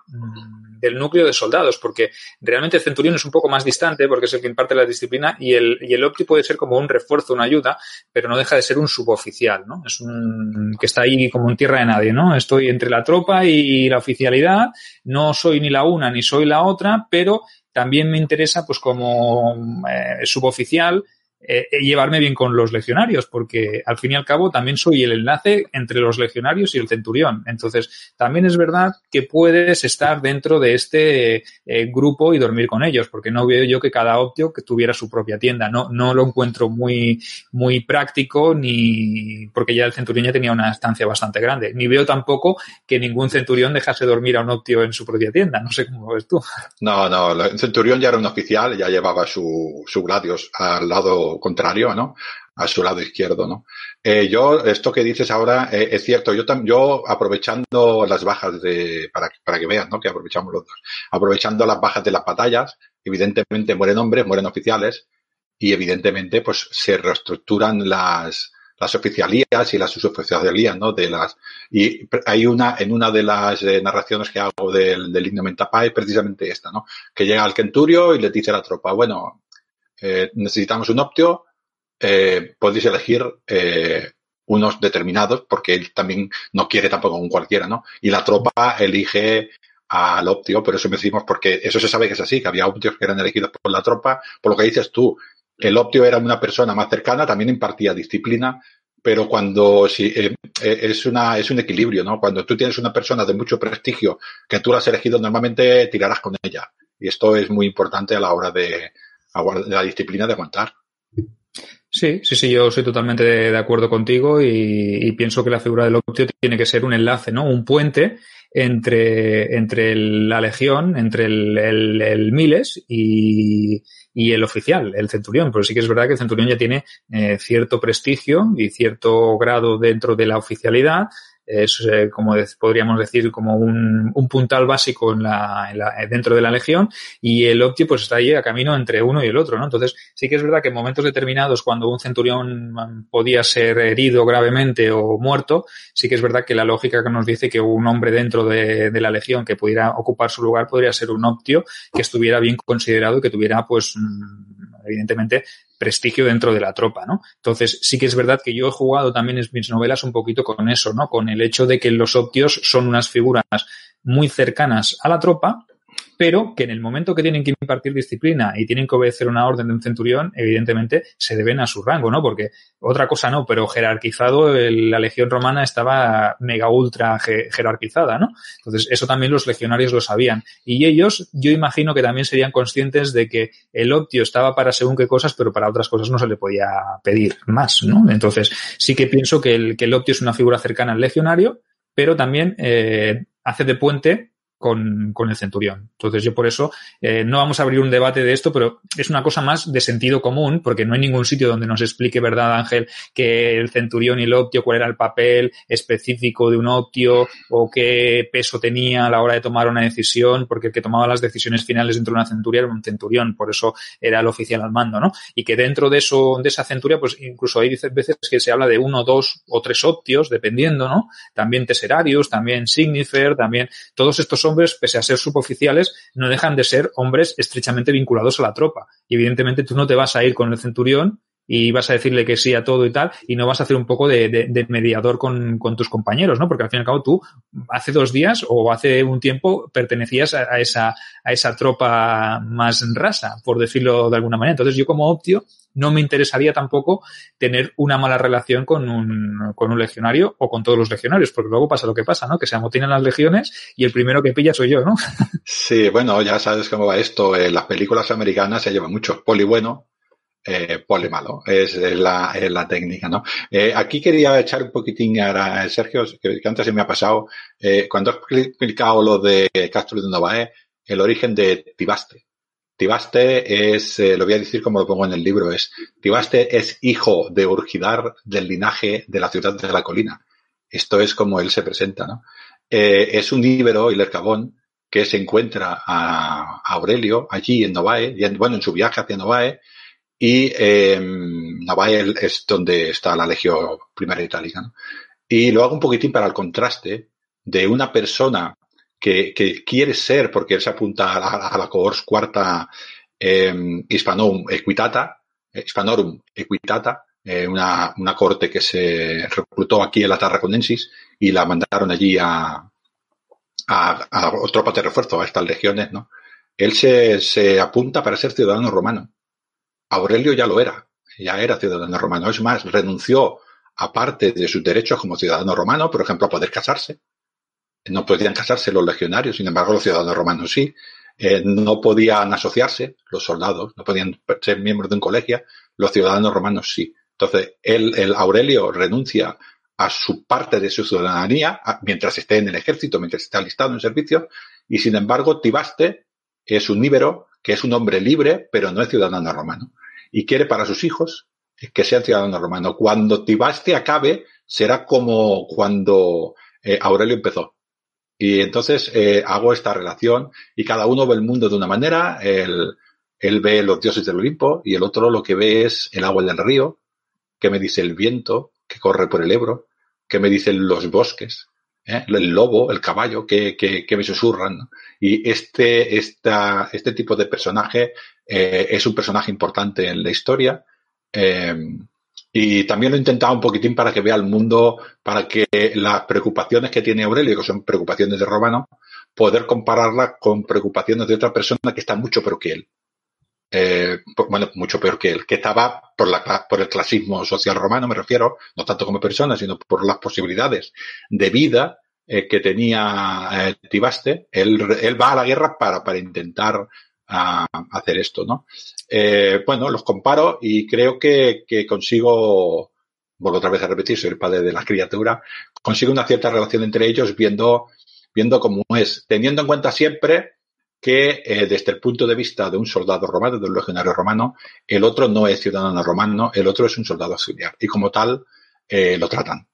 Del núcleo de soldados, porque realmente el centurión es un poco más distante porque es el que imparte la disciplina y el, y el opti puede ser como un refuerzo, una ayuda, pero no deja de ser un suboficial, ¿no? Es un que está ahí como en tierra de nadie, ¿no? Estoy entre la tropa y la oficialidad, no soy ni la una ni soy la otra, pero también me interesa, pues como eh, suboficial, eh, llevarme bien con los legionarios, porque al fin y al cabo también soy el enlace entre los legionarios y el centurión. Entonces, también es verdad que puedes estar dentro de este eh, grupo y dormir con ellos, porque no veo yo que cada optio que tuviera su propia tienda. No, no lo encuentro muy, muy práctico, ni porque ya el centurión ya tenía una estancia bastante grande. Ni veo tampoco que ningún centurión dejase dormir a un optio en su propia tienda. No sé cómo lo ves tú. No, no, el centurión ya era un oficial, ya llevaba su, su gladios al lado contrario, ¿no? A su lado izquierdo, ¿no? Eh, yo, esto que dices ahora eh, es cierto. Yo, yo aprovechando las bajas de, para, para que vean, ¿no? Que aprovechamos los dos. Aprovechando las bajas de las batallas, evidentemente mueren hombres, mueren oficiales y evidentemente pues se reestructuran las, las oficialías y las suboficialías, ¿no? De las, y hay una, en una de las eh, narraciones que hago del, del himno Mentapá es precisamente esta, ¿no? Que llega al Kenturio y le dice a la tropa, bueno, eh, necesitamos un optio, eh, podéis elegir eh, unos determinados, porque él también no quiere tampoco un cualquiera, ¿no? Y la tropa elige al optio, pero eso me decimos porque eso se sabe que es así, que había optios que eran elegidos por la tropa, por lo que dices tú, el optio era una persona más cercana, también impartía disciplina, pero cuando si, es una es un equilibrio, ¿no? Cuando tú tienes una persona de mucho prestigio que tú la has elegido, normalmente tirarás con ella. Y esto es muy importante a la hora de, la disciplina de aguantar. Sí, sí, sí, yo soy totalmente de, acuerdo contigo y, pienso que la figura del optio tiene que ser un enlace, ¿no? Un puente entre, entre la legión, entre el Miles y, y, el oficial, el centurión. Pero sí que es verdad que el centurión ya tiene eh, cierto prestigio y cierto grado dentro de la oficialidad es eh, como podríamos decir como un, un puntal básico en la, en la, dentro de la legión y el Opti pues está ahí a camino entre uno y el otro, ¿no? Entonces sí que es verdad que en momentos determinados cuando un centurión podía ser herido gravemente o muerto, sí que es verdad que la lógica que nos dice que un hombre dentro de, de la legión que pudiera ocupar su lugar podría ser un Optio que estuviera bien considerado y que tuviera pues evidentemente prestigio dentro de la tropa, ¿no? Entonces, sí que es verdad que yo he jugado también en mis novelas un poquito con eso, ¿no? Con el hecho de que los optios son unas figuras muy cercanas a la tropa, pero que en el momento que tienen que impartir disciplina y tienen que obedecer una orden de un centurión, evidentemente se deben a su rango, ¿no? Porque otra cosa no, pero jerarquizado, la legión romana estaba mega ultra jerarquizada, ¿no? Entonces, eso también los legionarios lo sabían. Y ellos, yo imagino que también serían conscientes de que el optio estaba para según qué cosas, pero para otras cosas no se le podía pedir más, ¿no? Entonces, sí que pienso que el, que el optio es una figura cercana al legionario, pero también eh, hace de puente con, con, el centurión. Entonces yo por eso eh, no vamos a abrir un debate de esto, pero es una cosa más de sentido común, porque no hay ningún sitio donde nos explique, ¿verdad, Ángel, que el centurión y el optio, cuál era el papel específico de un optio o qué peso tenía a la hora de tomar una decisión, porque el que tomaba las decisiones finales dentro de una centuria era un centurión, por eso era el oficial al mando, ¿no? Y que dentro de eso, de esa centuria, pues incluso hay veces que se habla de uno, dos o tres optios, dependiendo, ¿no? También teserarios, también signifer, también todos estos hombres, pese a ser suboficiales, no dejan de ser hombres estrechamente vinculados a la tropa. Y evidentemente tú no te vas a ir con el centurión y vas a decirle que sí a todo y tal, y no vas a hacer un poco de, mediador con, tus compañeros, ¿no? Porque al fin y al cabo tú hace dos días o hace un tiempo pertenecías a, esa, a esa tropa más rasa, por decirlo de alguna manera. Entonces yo como optio no me interesaría tampoco tener una mala relación con un, con un legionario o con todos los legionarios, porque luego pasa lo que pasa, ¿no? Que se amotinan las legiones y el primero que pilla soy yo, ¿no? Sí, bueno, ya sabes cómo va esto. En las películas americanas se lleva mucho poli bueno, eh, poli malo. Es, la, la, técnica, ¿no? Eh, aquí quería echar un poquitín a Sergio, que, antes se me ha pasado, eh, cuando has explicado lo de Castro de Novae, el origen de Tibaste. Tibaste es, eh, lo voy a decir como lo pongo en el libro, es, Tibaste es hijo de Urgidar del linaje de la ciudad de la colina. Esto es como él se presenta, ¿no? Eh, es un íbero, Ilercabón, que se encuentra a, Aurelio allí en Novae, bueno, en su viaje hacia Novae, y eh, Novae es donde está la Legión Primera Itálica, ¿no? Y lo hago un poquitín para el contraste de una persona que, quiere ser, porque él se apunta a la, a cuarta eh, Equitata, eh, Hispanorum Equitata, eh, una, una, corte que se reclutó aquí en la Tarraconensis y la mandaron allí a, a, a tropas de refuerzo, a estas legiones, ¿no? Él se, se apunta para ser ciudadano romano. Aurelio ya lo era, ya era ciudadano romano. Es más, renunció a parte de sus derechos como ciudadano romano, por ejemplo, a poder casarse, no podían casarse los legionarios, sin embargo los ciudadanos romanos sí. Eh, no podían asociarse los soldados, no podían ser miembros de un colegio, los ciudadanos romanos sí. Entonces, él, el Aurelio renuncia a su parte de su ciudadanía mientras esté en el ejército, mientras esté alistado en servicio, y sin embargo, Tibaste es un íbero que es un hombre libre, pero no es ciudadano romano. Y quiere para sus hijos que sean ciudadanos romanos. Cuando Tibaste acabe, será como cuando eh, Aurelio empezó. Y entonces eh, hago esta relación y cada uno ve el mundo de una manera. Él, él ve los dioses del Olimpo y el otro lo que ve es el agua del río, que me dice el viento que corre por el Ebro, que me dicen los bosques, ¿eh? el lobo, el caballo que, que, que me susurran. Y este, esta, este tipo de personaje eh, es un personaje importante en la historia. Eh, y también lo he intentado un poquitín para que vea el mundo, para que las preocupaciones que tiene Aurelio, que son preocupaciones de Romano, poder compararlas con preocupaciones de otra persona que está mucho peor que él. Eh, bueno, mucho peor que él, que estaba por, la, por el clasismo social romano, me refiero, no tanto como persona, sino por las posibilidades de vida eh, que tenía eh, Tibaste. Él, él va a la guerra para, para intentar a hacer esto, ¿no? Eh, bueno, los comparo y creo que, que consigo, vuelvo otra vez a repetir, soy el padre de la criatura, consigo una cierta relación entre ellos viendo, viendo cómo es, teniendo en cuenta siempre que eh, desde el punto de vista de un soldado romano, de un legionario romano, el otro no es ciudadano romano, el otro es un soldado auxiliar y como tal eh, lo tratan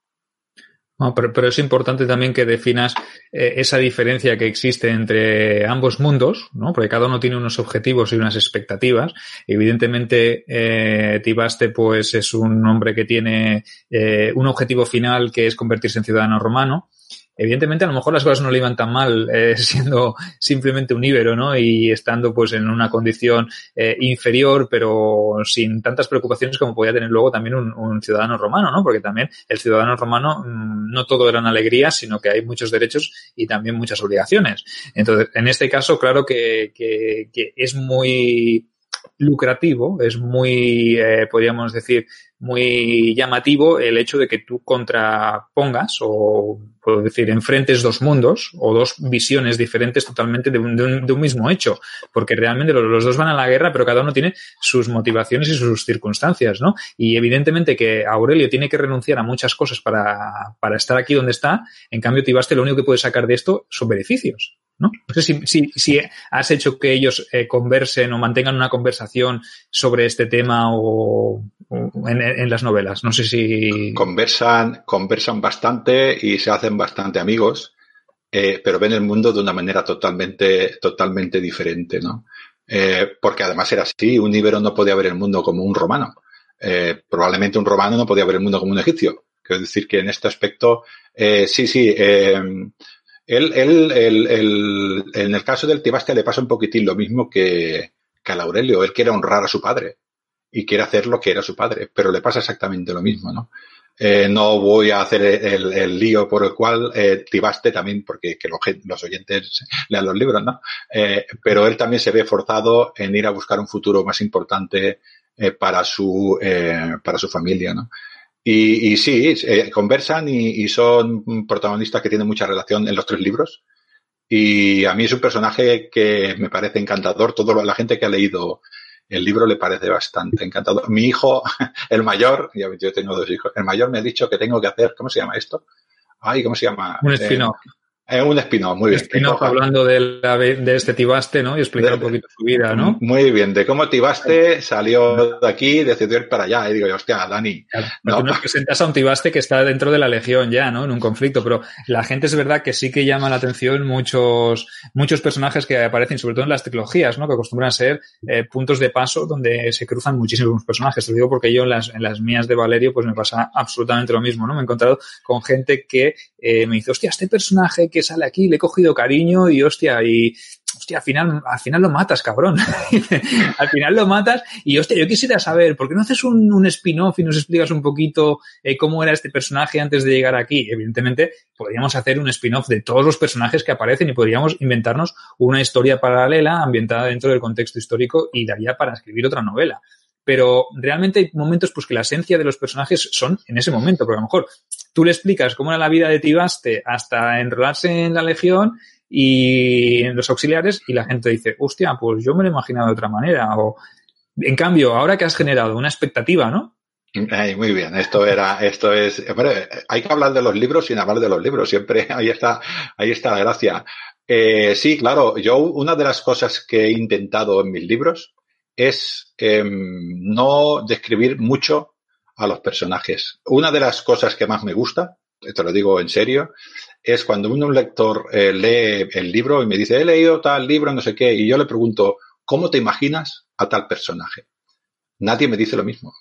pero, es importante también que definas eh, esa diferencia que existe entre ambos mundos, ¿no? Porque cada uno tiene unos objetivos y unas expectativas. Evidentemente, eh, Tibaste, pues, es un hombre que tiene eh, un objetivo final que es convertirse en ciudadano romano. Evidentemente a lo mejor las cosas no le iban tan mal eh, siendo simplemente un íbero, ¿no? Y estando pues en una condición eh, inferior, pero sin tantas preocupaciones como podía tener luego también un, ciudadano romano, ¿no? Porque también el ciudadano romano mm, no todo eran alegrías, sino que hay muchos derechos y también muchas obligaciones. Entonces, en este caso, claro que, que, que es muy lucrativo, es muy, eh, podríamos decir, muy llamativo el hecho de que tú contrapongas o, puedo decir, enfrentes dos mundos o dos visiones diferentes totalmente de un, mismo hecho, porque realmente los, los, dos van a la guerra, pero cada uno tiene sus motivaciones y sus circunstancias, ¿no? Y evidentemente que Aurelio tiene que renunciar a muchas cosas para, para estar aquí donde está, en cambio Tibaste lo único que puede sacar de esto son beneficios. ¿No? No sé si, si, si has hecho que ellos eh, conversen o mantengan una conversación sobre este tema o, o en, en, las novelas. No sé si. Conversan, conversan bastante y se hacen bastante amigos, eh, pero ven el mundo de una manera totalmente, totalmente diferente, ¿no? Eh, porque además era así, un íbero no podía ver el mundo como un romano. Eh, probablemente un romano no podía ver el mundo como un egipcio. Quiero decir que en este aspecto, eh, sí, sí, eh, él, él, él, él, en el caso del Tibaste le pasa un poquitín lo mismo que, que a Aurelio. Él quiere honrar a su padre y quiere hacer lo que era su padre, pero le pasa exactamente lo mismo, ¿no? Eh, no voy a hacer el, lío por el cual eh, Tibaste también, porque que los, los, oyentes lean los libros, ¿no? Eh, pero él también se ve forzado en ir a buscar un futuro más importante eh, para su eh, para su familia, ¿no? Y, y sí, eh, conversan y, y, son protagonistas que tienen mucha relación en los tres libros. Y a mí es un personaje que me parece encantador. Toda la gente que ha leído el libro le parece bastante encantador. Mi hijo, el mayor, yo tengo dos hijos, el mayor me ha dicho que tengo que hacer, ¿cómo se llama esto? Ay, ¿cómo se llama? Un espino. Eh, es un espino, muy bien. Espino hablando de, la, de, este Tibaste, ¿no? Y explicar un poquito su vida, ¿no? Muy bien, de cómo Tibaste salió de aquí, decidió ir para allá. Y digo, hostia, Dani. Claro, no. Tú nos presentas a un Tibaste que está dentro de la legión ya, ¿no? En un conflicto, pero la gente es verdad que sí que llama la atención muchos, muchos personajes que aparecen, sobre todo en las trilogías, ¿no? Que acostumbran a ser eh, puntos de paso donde se cruzan muchísimos personajes. Te lo digo porque yo en las, en las mías de Valerio, pues me pasa absolutamente lo mismo, ¿no? Me he encontrado con gente que eh, me dice, hostia, este personaje que sale aquí le he cogido cariño y hostia, y hostia, al final, al final lo matas, cabrón. al final lo matas y hostia, yo quisiera saber, ¿por qué no haces un, un spin-off y nos explicas un poquito eh, cómo era este personaje antes de llegar aquí? Evidentemente, podríamos hacer un spin-off de todos los personajes que aparecen y podríamos inventarnos una historia paralela ambientada dentro del contexto histórico y daría para escribir otra novela pero realmente hay momentos pues que la esencia de los personajes son en ese momento, porque a lo mejor tú le explicas cómo era la vida de Tibaste hasta enrolarse en la legión y en los auxiliares y la gente dice, hostia, pues yo me lo he imaginado de otra manera. O, en cambio, ahora que has generado una expectativa, ¿no? Muy bien, esto era, esto es, hay que hablar de los libros sin hablar de los libros, siempre ahí está, ahí está la gracia. Eh, sí, claro, yo una de las cosas que he intentado en mis libros es eh, no describir mucho a los personajes. Una de las cosas que más me gusta, te lo digo en serio, es cuando un lector eh, lee el libro y me dice, he leído tal libro, no sé qué, y yo le pregunto, ¿cómo te imaginas a tal personaje? Nadie me dice lo mismo.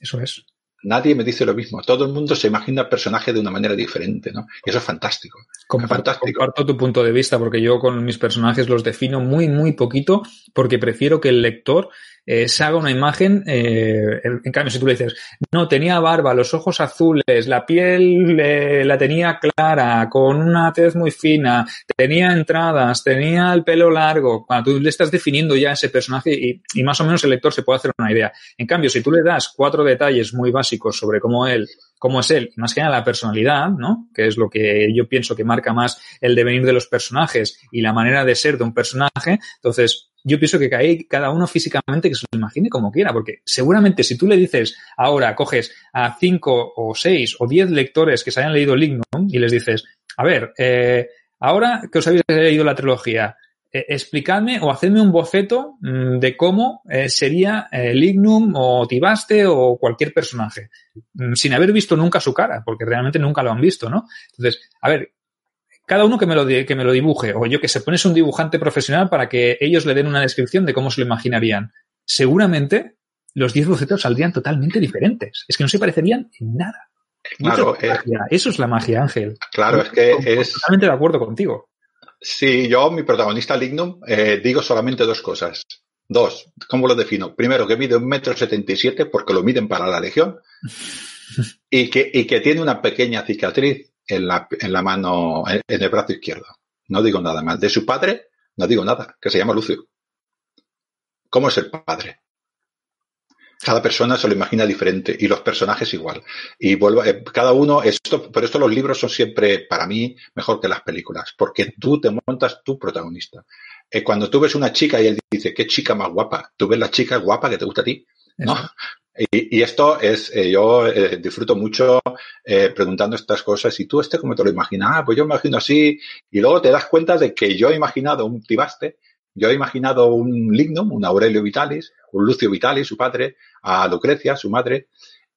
Eso es. Nadie me dice lo mismo. Todo el mundo se imagina el personaje de una manera diferente, ¿no? Y eso es fantástico. Comparto, es fantástico. comparto tu punto de vista porque yo con mis personajes los defino muy, muy poquito porque prefiero que el lector eh, se haga una imagen, eh, en cambio, si tú le dices, no, tenía barba, los ojos azules, la piel eh, la tenía clara, con una tez muy fina, tenía entradas, tenía el pelo largo, cuando tú le estás definiendo ya ese personaje y, y más o menos el lector se puede hacer una idea. En cambio, si tú le das cuatro detalles muy básicos sobre cómo él cómo es él, más que nada la personalidad, ¿no? Que es lo que yo pienso que marca más el devenir de los personajes y la manera de ser de un personaje. Entonces, yo pienso que ahí cada uno físicamente que se lo imagine como quiera, porque seguramente si tú le dices ahora, coges a cinco o seis o diez lectores que se hayan leído Lignum y les dices, a ver, eh, ahora que os habéis leído la trilogía, eh, explicadme o hacedme un boceto mmm, de cómo eh, sería eh, Lignum o Tibaste o cualquier personaje, mmm, sin haber visto nunca su cara, porque realmente nunca lo han visto, ¿no? Entonces, a ver, cada uno que me lo, que me lo dibuje, o yo que se pones un dibujante profesional para que ellos le den una descripción de cómo se lo imaginarían. Seguramente los 10 bocetos saldrían totalmente diferentes. Es que no se parecerían en nada. Claro, eso es, eh, eso es la magia, Ángel. Claro, es que es. Totalmente de acuerdo contigo. Sí, yo, mi protagonista Lignum, eh, digo solamente dos cosas. Dos, ¿cómo lo defino? Primero, que mide un metro setenta y siete porque lo miden para la legión y que, y que tiene una pequeña cicatriz en la, en la mano, en, el brazo izquierdo. No digo nada más. De su padre, no digo nada, que se llama Lucio. ¿Cómo es el padre? Cada persona se lo imagina diferente y los personajes igual. Y vuelvo, eh, cada uno, esto, por esto los libros son siempre, para mí, mejor que las películas, porque tú te montas tu protagonista. Eh, cuando tú ves una chica y él dice, qué chica más guapa, tú ves la chica guapa que te gusta a ti, ¿no? Y, y, esto es, eh, yo eh, disfruto mucho eh, preguntando estas cosas. Y tú, este, ¿cómo te lo imaginas? Ah, pues yo me imagino así. Y luego te das cuenta de que yo he imaginado un Tibaste, yo he imaginado un Lignum, un Aurelio Vitalis, un Lucio Vitalis, su padre, a Lucrecia, su madre,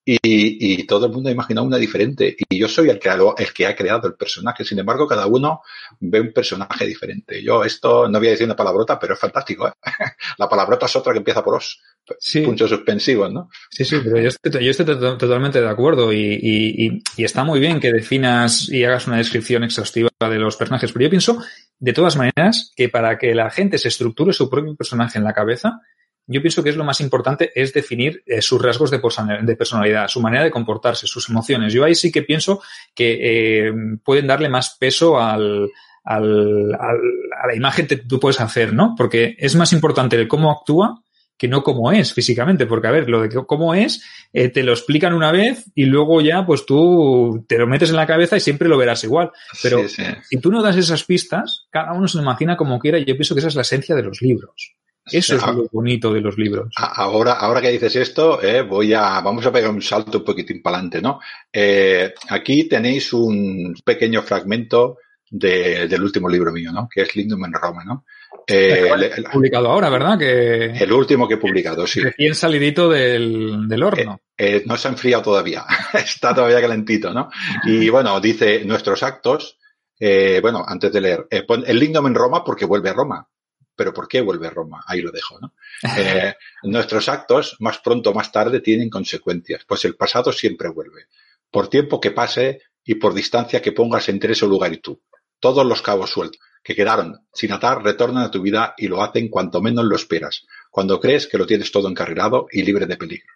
y, y, todo el mundo ha imaginado una diferente. Y yo soy el que, el que ha creado el personaje. Sin embargo, cada uno ve un personaje diferente. Yo esto no voy a decir una palabrota, pero es fantástico. ¿eh? La palabrota es otra que empieza por os. Sí. Puntos suspensivos, ¿no? Sí, sí, pero yo estoy, yo estoy totalmente de acuerdo y, y, y, está muy bien que definas y hagas una descripción exhaustiva de los personajes. Pero yo pienso, de todas maneras, que para que la gente se estructure su propio personaje en la cabeza, yo pienso que es lo más importante es definir eh, sus rasgos de, de, personalidad, su manera de comportarse, sus emociones. Yo ahí sí que pienso que eh, pueden darle más peso al, al, al, a la imagen que tú puedes hacer, ¿no? Porque es más importante el cómo actúa que no cómo es físicamente, porque a ver, lo de cómo es, eh, te lo explican una vez y luego ya pues tú te lo metes en la cabeza y siempre lo verás igual. Pero sí, sí. si tú no das esas pistas, cada uno se lo imagina como quiera y yo pienso que esa es la esencia de los libros. Eso es lo bonito de los libros. Ahora, ahora que dices esto, eh, voy a, vamos a pegar un salto un poquitín para adelante, ¿no? Eh, aquí tenéis un pequeño fragmento de, del último libro mío, ¿no? Que es Lindum en Roma, ¿no? Eh, el, publicado ahora, ¿verdad? Que el último que he publicado, sí. Recién salidito del, del horno. Eh, eh, no se ha enfriado todavía, está todavía calentito, ¿no? Y bueno, dice nuestros actos, eh, bueno, antes de leer, pon el Lindum en Roma porque vuelve a Roma. Pero ¿por qué vuelve Roma? Ahí lo dejo, ¿no? Eh, nuestros actos, más pronto o más tarde, tienen consecuencias, pues el pasado siempre vuelve. Por tiempo que pase y por distancia que pongas entre ese lugar y tú. Todos los cabos sueltos que quedaron sin atar retornan a tu vida y lo hacen cuanto menos lo esperas, cuando crees que lo tienes todo encarrilado y libre de peligro.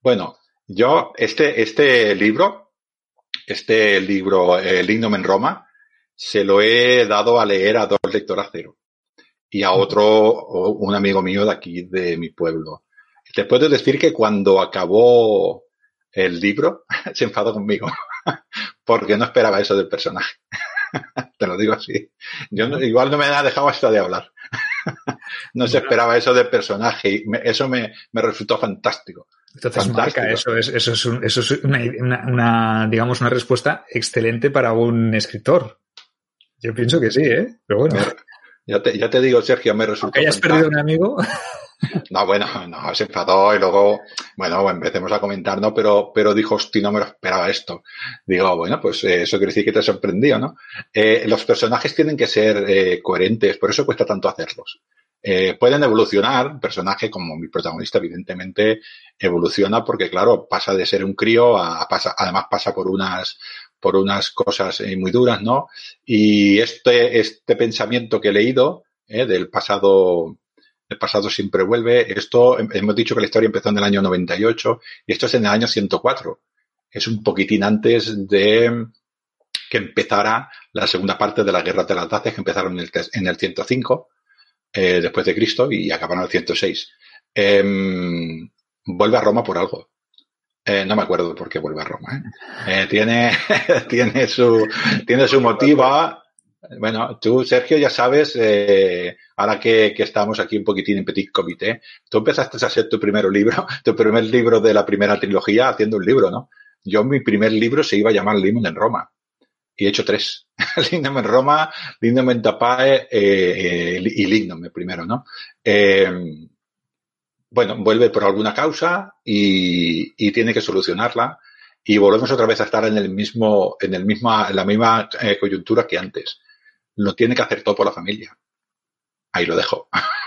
Bueno, yo, este, este libro, este libro, El Lignum en Roma, se lo he dado a leer a dos lectoras cero y a otro, un amigo mío de aquí, de mi pueblo. Te puedo decir que cuando acabó el libro, se enfadó conmigo, porque no esperaba eso del personaje. Te lo digo así. Yo no, igual no me ha dejado hasta de hablar. no se esperaba eso del personaje y me, eso me, me, resultó fantástico. Entonces fantástico. marca eso, es, eso es, un, eso es una, una, una, digamos, una respuesta excelente para un escritor. Yo pienso que sí, ¿eh? Pero bueno. Ya te, ya te digo, Sergio, me resultó. ¿Que hayas perdido un amigo? No, bueno, no, se enfadó y luego, bueno, empecemos a comentar, ¿no? Pero, pero dijo, hostia, no me lo esperaba esto. Digo, bueno, pues eh, eso quiere decir que te sorprendió, ¿no? Eh, los personajes tienen que ser eh, coherentes, por eso cuesta tanto hacerlos. Pueden evolucionar, un personaje como mi protagonista evidentemente evoluciona porque, claro, pasa de ser un crío a, a pasa, además pasa por unas, por unas cosas eh, muy duras, ¿no? Y este, este pensamiento que he leído eh, del pasado, el pasado siempre vuelve, esto hemos dicho que la historia empezó en el año 98 y esto es en el año 104. Es un poquitín antes de que empezara la segunda parte de la guerra de las Dacias, que empezaron en el, en el 105 eh, después de Cristo y acabaron en el 106. Eh, vuelve a Roma por algo. Eh, no me acuerdo por qué vuelve a Roma. ¿eh? Eh, tiene, tiene su, tiene su motivo. Bueno, tú, Sergio, ya sabes, eh, ahora que, que, estamos aquí un poquitín en Petit Comité, tú empezaste a hacer tu primer libro, tu primer libro de la primera trilogía haciendo un libro, ¿no? Yo, mi primer libro se iba a llamar Limon en Roma. Y he hecho tres. Lignum en Roma, Lignum en Tapae y Lignum primero, ¿no? Bueno, vuelve por alguna causa y, y, tiene que solucionarla y volvemos otra vez a estar en el mismo, en el misma, en la misma eh, coyuntura que antes. Lo tiene que hacer todo por la familia. Ahí lo dejo.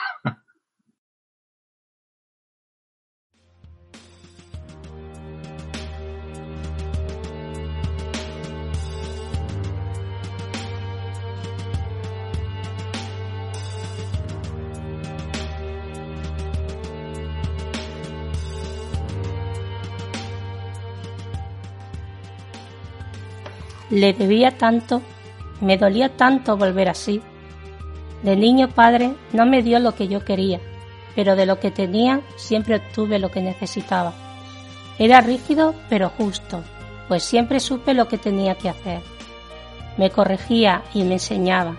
Le debía tanto, me dolía tanto volver así. De niño padre no me dio lo que yo quería, pero de lo que tenía siempre obtuve lo que necesitaba. Era rígido pero justo, pues siempre supe lo que tenía que hacer. Me corregía y me enseñaba.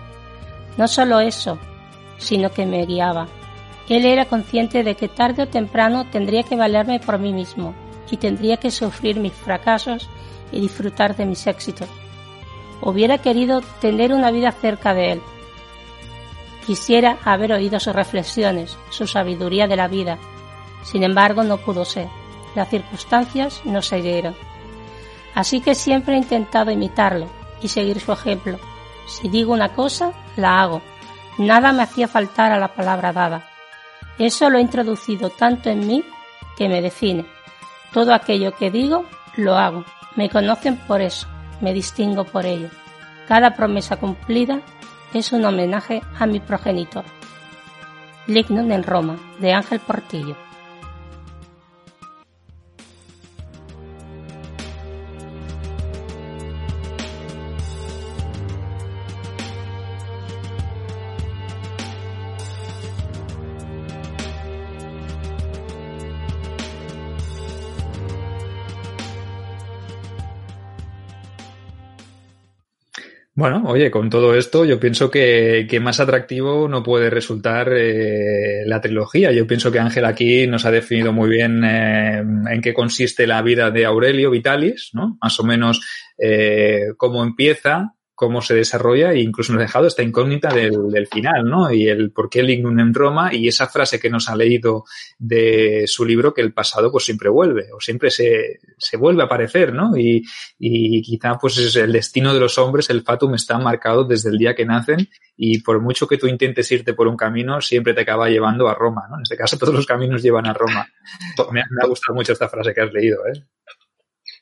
No solo eso, sino que me guiaba. Él era consciente de que tarde o temprano tendría que valerme por mí mismo y tendría que sufrir mis fracasos y disfrutar de mis éxitos. Hubiera querido tener una vida cerca de él. Quisiera haber oído sus reflexiones, su sabiduría de la vida. Sin embargo, no pudo ser. Las circunstancias no se dieron. Así que siempre he intentado imitarlo y seguir su ejemplo. Si digo una cosa, la hago. Nada me hacía faltar a la palabra dada. Eso lo he introducido tanto en mí que me define. Todo aquello que digo, lo hago. Me conocen por eso, me distingo por ello. Cada promesa cumplida es un homenaje a mi progenitor. Lignum en Roma, de Ángel Portillo. Bueno, oye, con todo esto yo pienso que, más atractivo no puede resultar eh, la trilogía. Yo pienso que Ángel aquí nos ha definido muy bien eh, en qué consiste la vida de Aurelio Vitalis, ¿no? Más o menos eh, cómo empieza, cómo se desarrolla e incluso nos ha dejado esta incógnita del, del final, ¿no? Y el por qué Lignum en Roma y esa frase que nos ha leído de su libro que el pasado pues siempre vuelve o siempre se, se vuelve a aparecer, ¿no? Y, y quizá pues es el destino de los hombres, el fatum está marcado desde el día que nacen y por mucho que tú intentes irte por un camino, siempre te acaba llevando a Roma, ¿no? En este caso todos los caminos llevan a Roma. Me, me ha gustado mucho esta frase que has leído, ¿eh?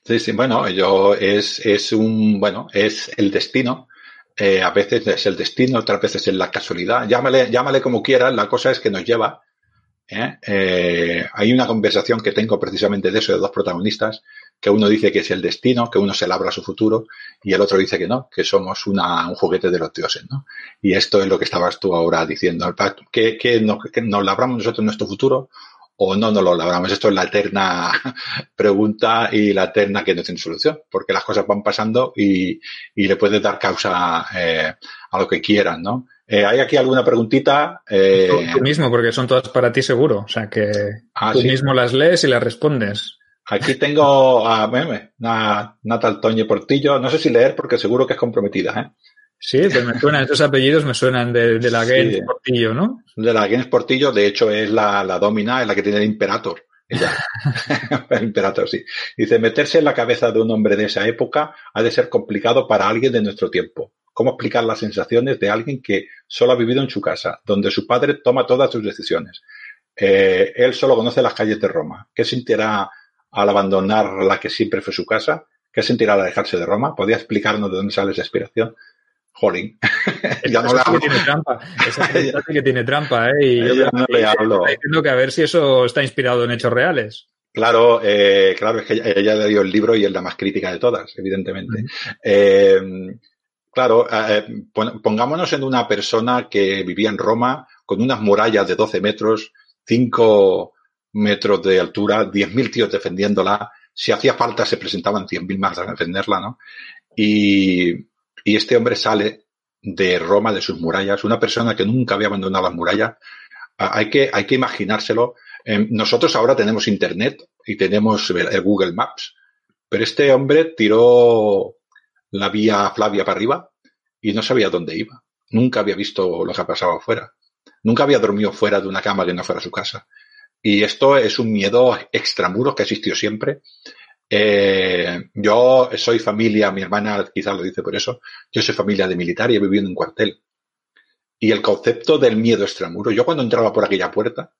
Sí, sí, bueno, yo es, es un, bueno, es el destino. Eh, a veces es el destino, otras veces es la casualidad. Llámale, llámale como quieras, la cosa es que nos lleva. ¿eh? Eh, hay una conversación que tengo precisamente de eso, de dos protagonistas, que uno dice que es el destino, que uno se labra su futuro, y el otro dice que no, que somos una, un juguete de los dioses, ¿no? Y esto es lo que estabas tú ahora diciendo. ¿Que, que, nos, que nos labramos nosotros nuestro futuro o no nos lo labramos. Esto es la eterna pregunta y la eterna que no tiene solución, porque las cosas van pasando y, y le puedes dar causa eh, a lo que quieran, ¿no? Eh, ¿Hay aquí alguna preguntita? Eh... Tú, tú, mismo, porque son todas para ti seguro. O sea que ah, tú ¿sí? mismo las lees y las respondes. Aquí tengo a a Natal Toñe Portillo. No sé si leer porque seguro que es comprometida, ¿eh? Sí, pero me suenan, estos apellidos me suenan de, de la Gens sí, Portillo, ¿no? De la Gens Portillo, de hecho es la, la domina, es la que tiene el Imperator. Ella. el Imperator, sí. Dice, meterse en la cabeza de un hombre de esa época ha de ser complicado para alguien de nuestro tiempo. ¿Cómo explicar las sensaciones de alguien que solo ha vivido en su casa, donde su padre toma todas sus decisiones? Eh, él solo conoce las calles de Roma. ¿Qué sentirá al abandonar la que siempre fue su casa? ¿Qué sentirá al alejarse de Roma? ¿Podría explicarnos de dónde sale esa inspiración? Jolín. ya no le que tiene trampa. Esa que tiene trampa, ¿eh? Y yo no le hablo. Diciendo que a ver si eso está inspirado en hechos reales. Claro, eh, claro, es que ella, ella le dio el libro y es la más crítica de todas, evidentemente. Uh -huh. eh, claro, eh, pongámonos en una persona que vivía en Roma con unas murallas de 12 metros, 5 metros de altura, 10.000 tíos defendiéndola. Si hacía falta, se presentaban 100.000 más a defenderla, ¿no? Y, y este hombre sale de Roma, de sus murallas, una persona que nunca había abandonado las murallas. Hay que, hay que imaginárselo. Nosotros ahora tenemos Internet y tenemos el Google Maps, pero este hombre tiró la vía Flavia para arriba y no sabía dónde iba. Nunca había visto lo que pasaba afuera. Nunca había dormido fuera de una cama que no fuera su casa. Y esto es un miedo extramuros que existió siempre eh, yo soy familia, mi hermana quizás lo dice por eso, yo soy familia de militar y he vivido en un cuartel. Y el concepto del miedo extramuro, yo cuando entraba por aquella puerta,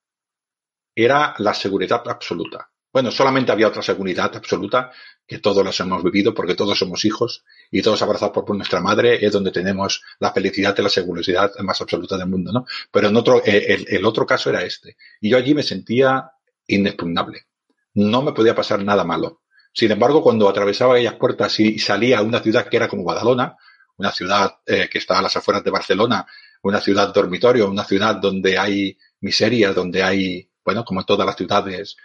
era la seguridad absoluta. Bueno, solamente había otra seguridad absoluta que todos las hemos vivido porque todos somos hijos y todos abrazados por nuestra madre es donde tenemos la felicidad y la seguridad más absoluta del mundo, ¿no? Pero en otro, eh, el, el otro caso era este. Y yo allí me sentía inexpugnable. No me podía pasar nada malo Sin embargo, cuando atravesaba aquellas puertas y salía a una ciudad que era como Badalona, una ciudad eh, que está a las afueras de Barcelona, una ciudad dormitorio, una ciudad donde hay miseria, donde hay, bueno, como todas las ciudades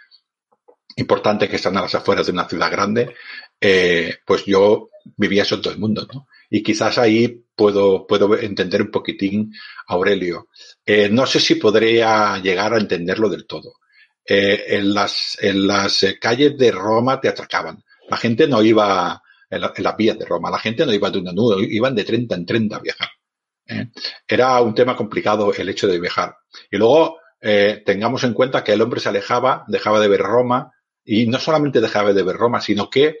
importantes que están a las afueras de una ciudad grande, eh, pues yo vivía eso en todo el mundo, ¿no? Y quizás ahí puedo, puedo entender un poquitín a Aurelio. Eh, no sé si podría llegar a entenderlo del todo. Eh, en las, en las calles de Roma te atracaban. La gente no iba en, las vías de Roma, la gente no iba de una nudo, iban de 30 en 30 a viajar. Era un tema complicado el hecho de viajar. Y luego tengamos en cuenta que el hombre se alejaba, dejaba de ver Roma, y no solamente dejaba de ver Roma, sino que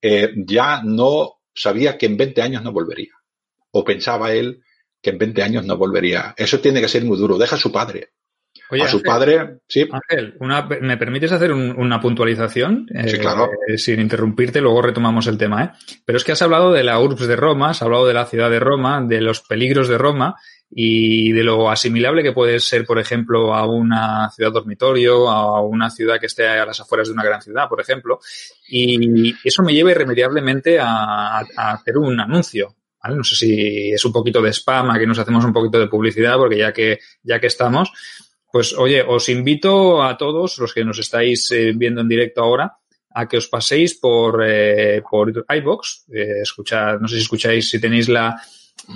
eh, ya no sabía que en 20 años no volvería. O pensaba él que en 20 años no volvería. Eso tiene que ser muy duro. Deja a su padre. Oye, a su padre, sí. Ángel, ¿me permites hacer una puntualización? Sí, claro. Eh, sin interrumpirte, luego retomamos el tema. ¿eh? Pero es que has hablado de la URBS de Roma, has hablado de la ciudad de Roma, de los peligros de Roma, y de lo asimilable que puede ser, por ejemplo, a una ciudad dormitorio, a una ciudad que esté a las afueras de una gran ciudad, por ejemplo. Y eso me lleva irremediablemente a, hacer un anuncio. No sé si es un poquito de spam, a que nos hacemos un poquito de publicidad, porque ya que, ya que estamos, pues oye, os invito a todos los que nos estáis eh, viendo en directo ahora a que os paséis por, eh, por iBox, eh, escuchad, no sé si escucháis, si tenéis la,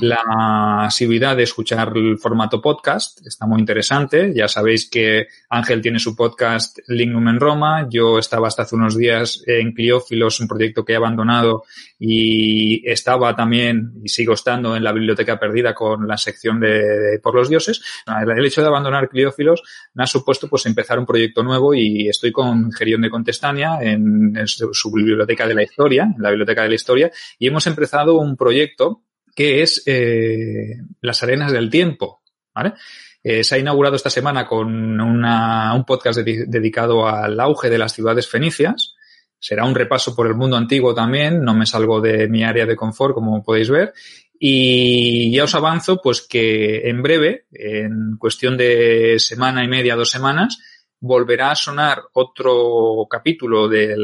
la asiduidad de escuchar el formato podcast. Está muy interesante. Ya sabéis que Ángel tiene su podcast Lignum en Roma. Yo estaba hasta hace unos días en Cliófilos, un proyecto que he abandonado y estaba también y sigo estando en la biblioteca perdida con la sección de, por los dioses. El hecho de abandonar Cliófilos me ha supuesto pues empezar un proyecto nuevo y estoy con Gerión de Contestania en, en su biblioteca de la historia, en la biblioteca de la historia, y hemos empezado un proyecto que es eh, Las Arenas del Tiempo. Eh, se ha inaugurado esta semana con una, un podcast dedicado al auge de las ciudades fenicias. Será un repaso por el mundo antiguo también, no me salgo de mi área de confort, como podéis ver. Y ya os avanzo, pues que en breve, en cuestión de semana y media, dos semanas, volverá a sonar otro capítulo de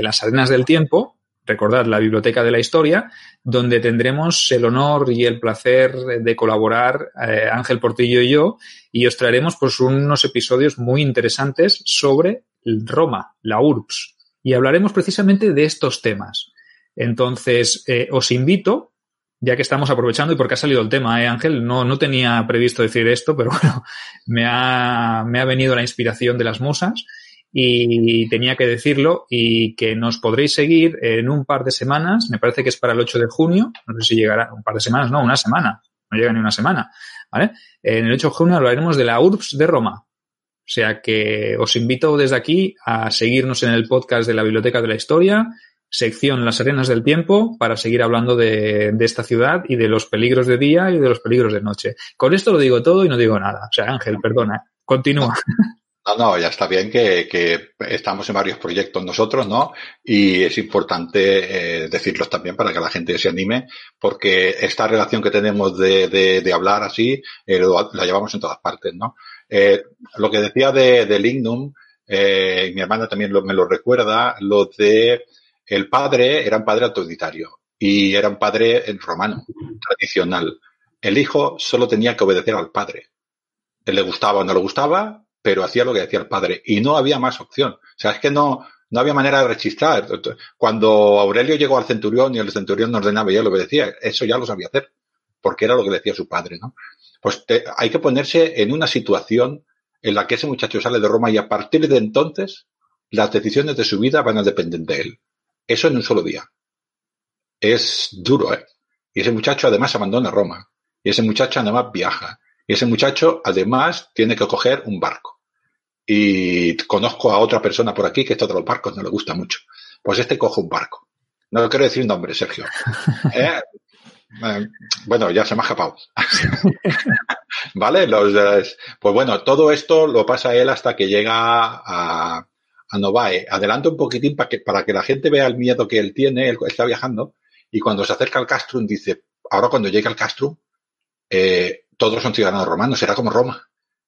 las arenas del tiempo, recordad, la Biblioteca de la Historia, donde tendremos el honor y el placer de colaborar eh, Ángel Portillo y yo, y os traeremos pues unos episodios muy interesantes sobre Roma, la URBS, y hablaremos precisamente de estos temas. Entonces, eh, os invito, ya que estamos aprovechando y porque ha salido el tema, ¿eh, Ángel? No, no tenía previsto decir esto, pero bueno, me ha, me ha venido la inspiración de las musas y tenía que decirlo y que nos podréis seguir en un par de semanas, me parece que es para el 8 de junio, no sé si llegará un par de semanas, no, una semana, no llega ni una semana, ¿vale? En el 8 de junio hablaremos de la URBS de Roma. O sea que os invito desde aquí a seguirnos en el podcast de la Biblioteca de la Historia, sección Las Arenas del Tiempo, para seguir hablando de, de esta ciudad y de los peligros de día y de los peligros de noche. Con esto lo digo todo y no digo nada. O sea, Ángel, perdona, continúa. No, no, ya está bien que, que, estamos en varios proyectos nosotros, ¿no? Y es importante eh, decirlos también para que la gente se anime, porque esta relación que tenemos de, de, de hablar así, eh, la llevamos en todas partes, ¿no? Eh, lo que decía de, de Lignum, eh, mi hermana también me lo recuerda, lo de el padre era un padre autoritario y era un padre romano, tradicional. El hijo solo tenía que obedecer al padre. Le gustaba o no le gustaba, pero hacía lo que decía el padre y no había más opción. O sea, es que no, no había manera de rechistar. Cuando Aurelio llegó al centurión y el centurión ordenaba y él obedecía, eso ya lo sabía hacer, porque era lo que decía su padre, ¿no? Pues hay que ponerse en una situación en la que ese muchacho sale de Roma y a partir de entonces las decisiones de su vida van a depender de él. Eso en un solo día. Es duro, ¿eh? Y ese muchacho además abandona Roma. Y ese muchacho además viaja. Y ese muchacho además tiene que coger un barco. Y conozco a otra persona por aquí que esto de los barcos no le gusta mucho. Pues este coge un barco. No quiero decir nombre, Sergio. ¿Eh? Eh, bueno, ya se me ha escapado. ¿Vale? Los, pues bueno, todo esto lo pasa él hasta que llega a, a Novae. Adelanto un poquitín para que, para que la gente vea el miedo que él tiene. Él está viajando y cuando se acerca al castrum dice, ahora cuando llega al castrum, eh, todos son ciudadanos romanos, será como Roma.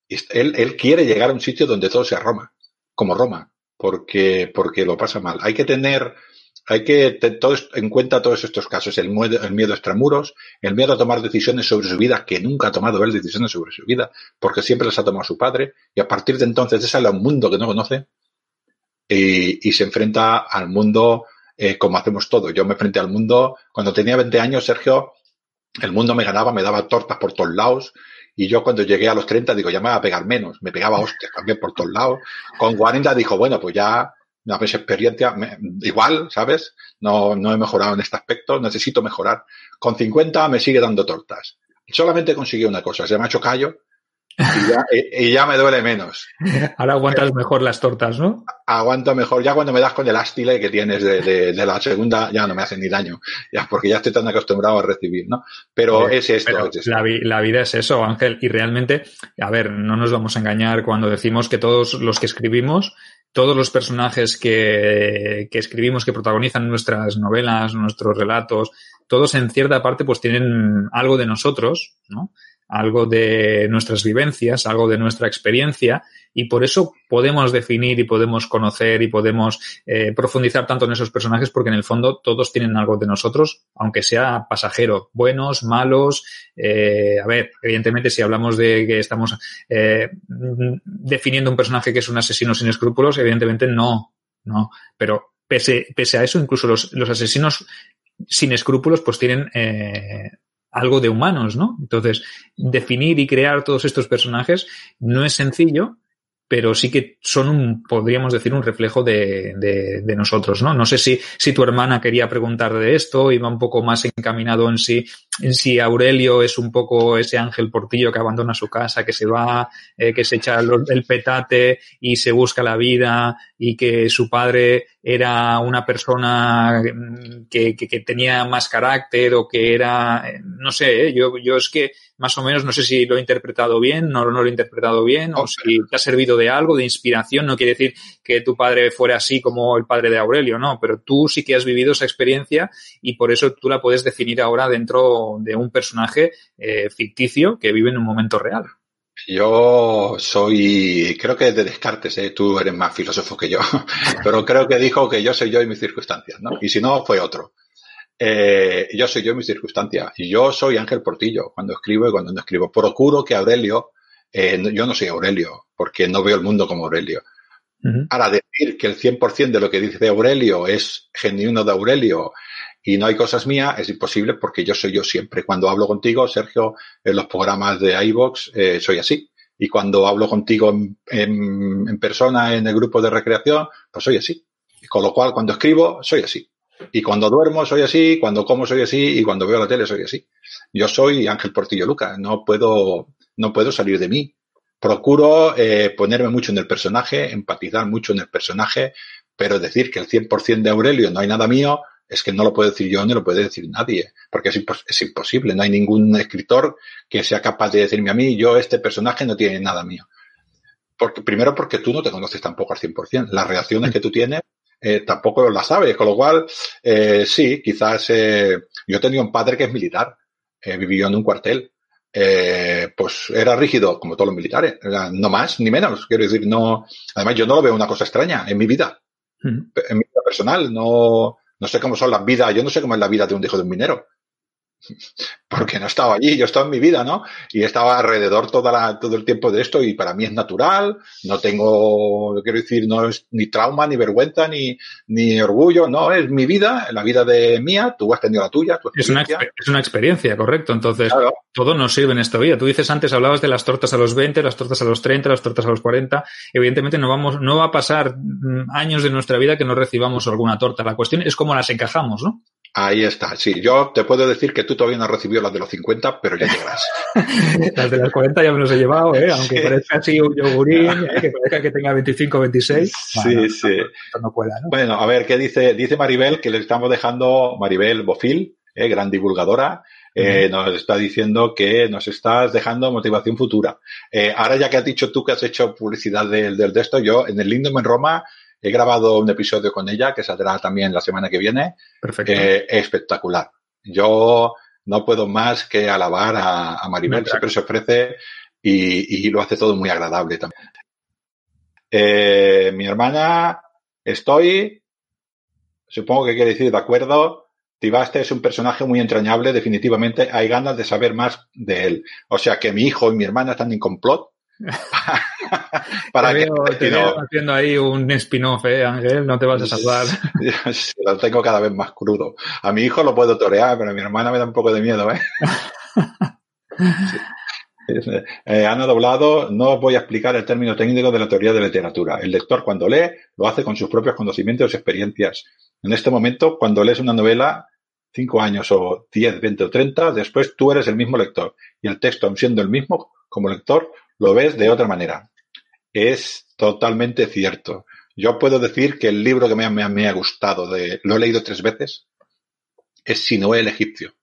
Él, él quiere llegar a un sitio donde todo sea Roma, como Roma. porque, porque lo pasa mal. Hay que tener, hay que tener en cuenta todos estos casos, el miedo, el miedo a extramuros, el miedo a tomar decisiones sobre su vida, que nunca ha tomado él decisiones sobre su vida, porque siempre las ha tomado su padre, y a partir de entonces sale a un mundo que no conoce y, y se enfrenta al mundo eh, como hacemos todo. Yo me enfrenté al mundo, cuando tenía 20 años, Sergio, el mundo me ganaba, me daba tortas por todos lados, y yo cuando llegué a los 30 digo, ya me va a pegar menos, me pegaba hostias también por todos lados. Con 40 dijo, bueno, pues ya una vez experiencia, igual, ¿sabes? No, no he mejorado en este aspecto, necesito mejorar. Con 50 me sigue dando tortas. Solamente conseguí una cosa, se me ha hecho callo y ya, y ya, me duele menos. Ahora aguantas mejor las tortas, ¿no? Aguanto mejor. Ya cuando me das con el ástile que tienes de, de, de, la segunda, ya no me hacen ni daño. Ya, porque ya estoy tan acostumbrado a recibir, ¿no? Pero es esto. Pero es esto. La, la, vida es eso, Ángel. Y realmente, a ver, no nos vamos a engañar cuando decimos que todos los que escribimos todos los personajes que, que, escribimos, que protagonizan nuestras novelas, nuestros relatos, todos en cierta parte pues tienen algo de nosotros, ¿no? Algo de nuestras vivencias, algo de nuestra experiencia y por eso podemos definir y podemos conocer y podemos eh, profundizar tanto en esos personajes porque en el fondo todos tienen algo de nosotros, aunque sea pasajero, buenos, malos. Eh, a ver, evidentemente si hablamos de que estamos eh, definiendo un personaje que es un asesino sin escrúpulos, evidentemente no, no, pero pese, pese a eso, incluso los, los asesinos sin escrúpulos pues tienen eh, algo de humanos, ¿no? Entonces, definir y crear todos estos personajes no es sencillo, pero sí que son un, podríamos decir, un reflejo de, de, de, nosotros, ¿no? No sé si, si tu hermana quería preguntar de esto, iba un poco más encaminado en si, en si Aurelio es un poco ese ángel portillo que abandona su casa, que se va, eh, que se echa el petate y se busca la vida y que su padre era una persona que, que, que tenía más carácter o que era, no sé, ¿eh? yo, yo es que más o menos, no sé si lo he interpretado bien, no, no lo he interpretado bien, o si te ha servido de algo, de inspiración, no quiere decir que tu padre fuera así como el padre de Aurelio, no, pero tú sí que has vivido esa experiencia y por eso tú la puedes definir ahora dentro de un personaje eh, ficticio que vive en un momento real. Yo soy, creo que de Descartes, ¿eh? tú eres más filósofo que yo, pero creo que dijo que yo soy yo y mis circunstancias, ¿no? Y si no, fue otro. Eh, yo soy yo y mis circunstancias. Y yo soy Ángel Portillo cuando escribo y cuando no escribo. Procuro que Aurelio, eh, yo no soy Aurelio, porque no veo el mundo como Aurelio. Uh -huh. Ahora, decir que el 100% de lo que dice Aurelio es genuino de Aurelio y no hay cosas mías, es imposible porque yo soy yo siempre. Cuando hablo contigo, Sergio, en los programas de iVox, eh, soy así. Y cuando hablo contigo en, en, persona en el grupo de recreación, pues soy así. Con lo cual, cuando escribo, soy así. Y cuando duermo, soy así. Cuando como, soy así. Y cuando veo la tele, soy así. Yo soy Ángel Portillo Luca. No puedo, no puedo salir de mí. Procuro eh, ponerme mucho en el personaje, empatizar mucho en el personaje, pero decir que el 100% de Aurelio no hay nada mío, es que no lo puedo decir yo ni lo puede decir nadie, porque es, impos es, imposible. No hay ningún escritor que sea capaz de decirme a mí, yo este personaje no tiene nada mío. Porque, primero porque tú no te conoces tampoco al 100%. Las reacciones que tú tienes eh, tampoco las sabes, con lo cual, eh, sí, quizás eh, yo tenía un padre que es militar, eh, vivió en un cuartel, eh, pues era rígido como todos los militares, no más ni menos, quiero decir, no, además yo no lo veo una cosa extraña en mi vida, en mi vida personal, no, no sé cómo son las vidas, yo no sé cómo es la vida de un hijo de un minero. Porque no estaba allí, yo estaba en mi vida, ¿no? Y estaba alrededor toda la, todo el tiempo de esto y para mí es natural, no tengo, quiero decir, no es ni trauma, ni vergüenza, ni, ni orgullo, no, es mi vida, la vida de mía, tú has tenido la tuya. Tu es, una, es una experiencia, correcto. Entonces, claro. todo nos sirve en esta vida. Tú dices antes, hablabas de las tortas a los 20, las tortas a los 30, las tortas a los 40. Evidentemente no vamos, no va a pasar años de nuestra vida que no recibamos alguna torta. La cuestión es cómo las encajamos, ¿no? Ahí está, sí. Yo te puedo decir que tú todavía no has recibido las de los 50, pero ya llegarás. las de los 40 ya me los he llevado, ¿eh? aunque sí. parezca así un yogurín, ¿eh? que parezca que tenga 25 26. Sí, bueno, sí. No, no pueda, ¿no? Bueno, a ver, ¿qué dice? Dice Maribel que le estamos dejando, Maribel Bofil, ¿eh? gran divulgadora, eh, nos está diciendo que nos estás dejando motivación futura. Eh, ahora ya que has dicho tú que has hecho publicidad del, del de esto, yo en el Lindom en Roma He grabado un episodio con ella que saldrá también la semana que viene. Perfecto. Eh, espectacular. Yo no puedo más que alabar a, a Maribel, siempre se ofrece y, y, lo hace todo muy agradable también. Eh, mi hermana estoy, supongo que quiere decir de acuerdo, Tibaste es un personaje muy entrañable, definitivamente hay ganas de saber más de él. O sea que mi hijo y mi hermana están en complot. para te que veo, haciendo ahí un spin-off, ¿eh, Ángel? No te vas a salvar. lo tengo cada vez más crudo. A mi hijo lo puedo torear, pero a mi hermana me da un poco de miedo, ¿eh? Eh, Ana Doblado, no os voy a explicar el término técnico de la teoría de literatura. El lector cuando lee lo hace con sus propios conocimientos y experiencias. En este momento, cuando lees una novela, cinco años o diez, veinte o treinta, después tú eres el mismo lector. Y el texto, aun siendo el mismo, como lector, lo ves de otra manera. Es totalmente cierto. Yo puedo decir que el libro que me, me, ha gustado, de, lo he leído tres veces, es Sinoé el egipcio.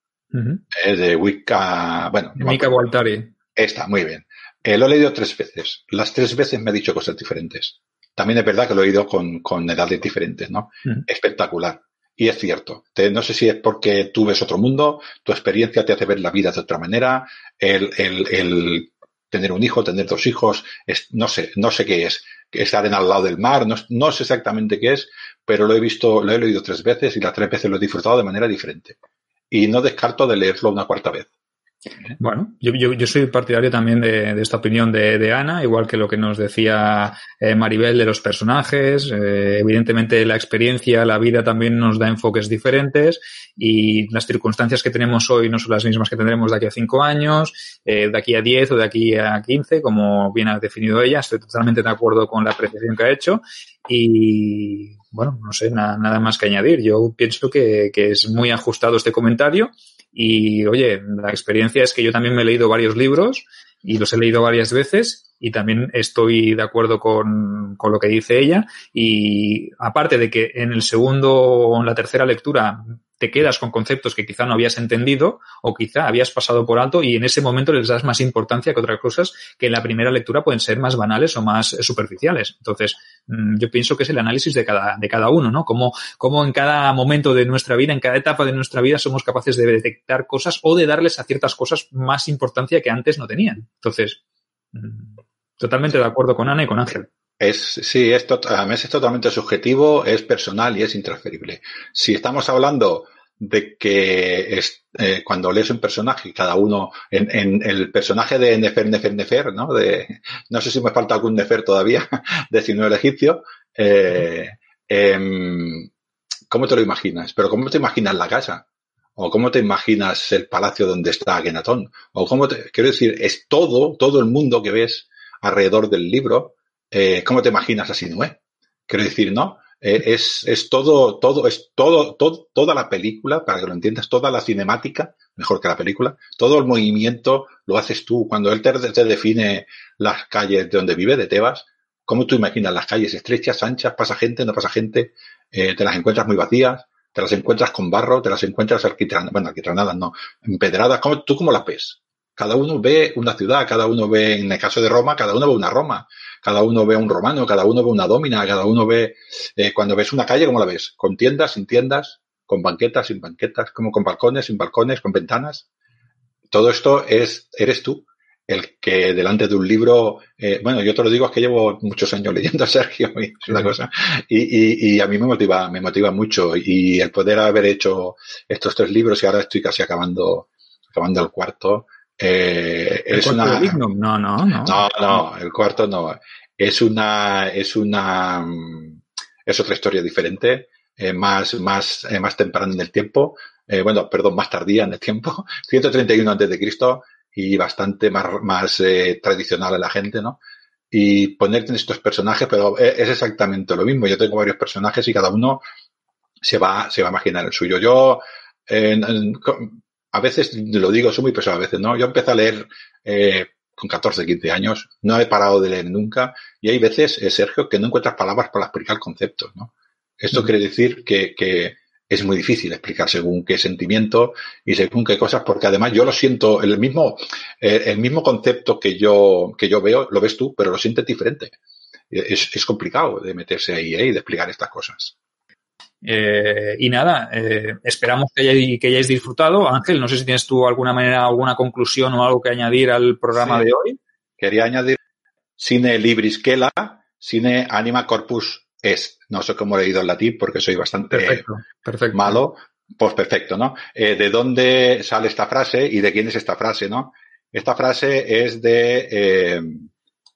Es de Wicca, bueno. Mika Waltari. Está, muy bien. Eh, lo he leído tres veces. Las tres veces me ha dicho cosas diferentes. También es verdad que lo he oído con, con edades diferentes, ¿no? Espectacular. Y es cierto. no sé si es porque tú ves otro mundo, tu experiencia te hace ver la vida de otra manera, el, el, el tener un hijo, tener dos hijos, no sé, no sé qué es. Estar en al lado del mar, no, no sé exactamente qué es, pero lo he visto, lo he leído tres veces y las tres veces lo he disfrutado de manera diferente. Y no descarto de leerlo una cuarta vez. Bueno, yo, yo, yo, soy partidario también de, de esta opinión de, de, Ana, igual que lo que nos decía eh, Maribel de los personajes. Eh, evidentemente la experiencia, la vida también nos da enfoques diferentes y las circunstancias que tenemos hoy no son las mismas que tendremos de aquí a cinco años, eh, de aquí a diez o de aquí a quince, como bien ha definido ella. Estoy totalmente de acuerdo con la apreciación que ha hecho y bueno, no sé, nada, nada más que añadir. Yo pienso que, que es muy ajustado este comentario y oye, la experiencia es que yo también me he leído varios libros y los he leído varias veces y también estoy de acuerdo con, con, lo que dice ella. Y aparte de que en el segundo o en la tercera lectura te quedas con conceptos que quizá no habías entendido o quizá habías pasado por alto y en ese momento les das más importancia que otras cosas que en la primera lectura pueden ser más banales o más superficiales. Entonces, mm, yo pienso que es el análisis de cada, de cada uno, ¿no? Como, como en cada momento de nuestra vida, en cada etapa de nuestra vida somos capaces de detectar cosas o de darles a ciertas cosas más importancia que antes no tenían. Entonces, mm, totalmente de acuerdo con Ana y con Ángel. Es, sí, es, es totalmente subjetivo, es personal y es intransferible. Si estamos hablando de que es, eh, cuando lees un personaje, cada uno, en, en, el personaje de Nefer, Nefer, Nefer, ¿no? De, no sé si me falta algún Nefer todavía, de el egipcio, eh, eh, ¿cómo te lo imaginas? Pero ¿cómo te imaginas la casa? ¿O cómo te imaginas el palacio donde está Akenatón? ¿O cómo te, quiero decir, es todo, todo el mundo que ves alrededor del libro, eh, ¿cómo te imaginas a Sinué? Quiero decir, ¿no? Eh, es, es todo, todo, es todo, todo, toda la película, para que lo entiendas, toda la cinemática, mejor que la película, todo el movimiento lo haces tú. Cuando él te, define las calles de donde vive, de Tebas, ¿cómo tú imaginas las calles estrechas, anchas, pasa gente, no pasa gente, eh, te las encuentras muy vacías, te las encuentras con barro, te las encuentras alquitranadas, bueno, alquitranadas no, empedradas, ¿cómo, ¿tú cómo las ves? Cada uno ve una ciudad, cada uno ve, en el caso de Roma, cada uno ve una Roma, cada uno ve un romano, cada uno ve una domina, cada uno ve, eh, cuando ves una calle, ¿cómo la ves? ¿Con tiendas, sin tiendas? ¿Con banquetas, sin banquetas? como con balcones, sin balcones? ¿Con ventanas? Todo esto es, eres tú el que delante de un libro, eh, bueno, yo te lo digo es que llevo muchos años leyendo a Sergio, y es una cosa, y, y, y, a mí me motiva, me motiva mucho, y el poder haber hecho estos tres libros y ahora estoy casi acabando, acabando el cuarto, eh, ¿El es una. No, no, no. No, no, el cuarto no. Es una, es una, es otra historia diferente, eh, más, más, eh, más temprana en el tiempo, bueno, perdón, más tardía en el tiempo, 131 antes de Cristo y bastante más, más tradicional a la gente, ¿no? Y ponerte en estos personajes, pero es exactamente lo mismo. Yo tengo varios personajes y cada uno se va, se va a imaginar el suyo. Yo, en, en, a veces, lo digo, soy muy pesado a veces, ¿no? Yo empecé a leer eh, con 14, 15 años, no he parado de leer nunca, y hay veces, eh, Sergio, que no encuentras palabras para explicar conceptos, ¿no? Esto mm. quiere decir que, que es muy difícil explicar según qué sentimiento y según qué cosas, porque además yo lo siento, el mismo, eh, el mismo concepto que yo, que yo veo, lo ves tú, pero lo sientes diferente. Es, es complicado de meterse ahí y de explicar estas cosas. Eh, y nada, eh, esperamos que hayáis, que hayáis, disfrutado. Ángel, no sé si tienes tú alguna manera, alguna conclusión o algo que añadir al programa sí. de hoy. Quería añadir Cine Libris Kela, Cine Anima Corpus es. No sé cómo he leído en latín porque soy bastante Perfecto, perfecto. malo. Pues perfecto, ¿no? Eh, ¿De dónde sale esta frase y de quién es esta frase, no? Esta frase es de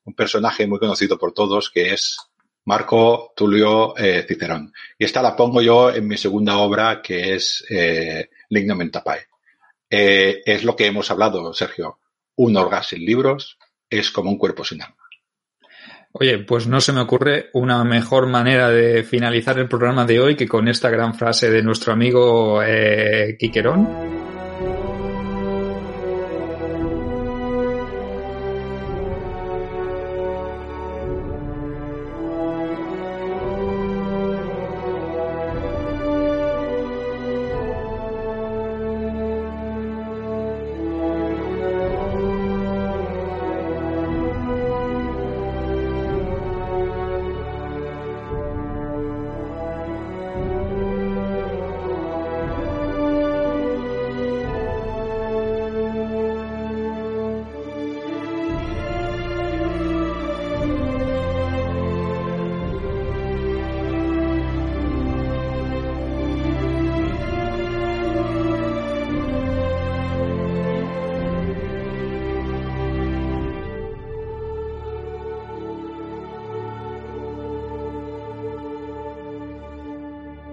un personaje muy conocido por todos que es Marco Tulio eh, Cicerón. Y esta la pongo yo en mi segunda obra que es eh, Lignum. Eh, es lo que hemos hablado, Sergio. Un orgasmo sin libros es como un cuerpo sin alma. Oye, pues no se me ocurre una mejor manera de finalizar el programa de hoy que con esta gran frase de nuestro amigo eh, Quiquerón.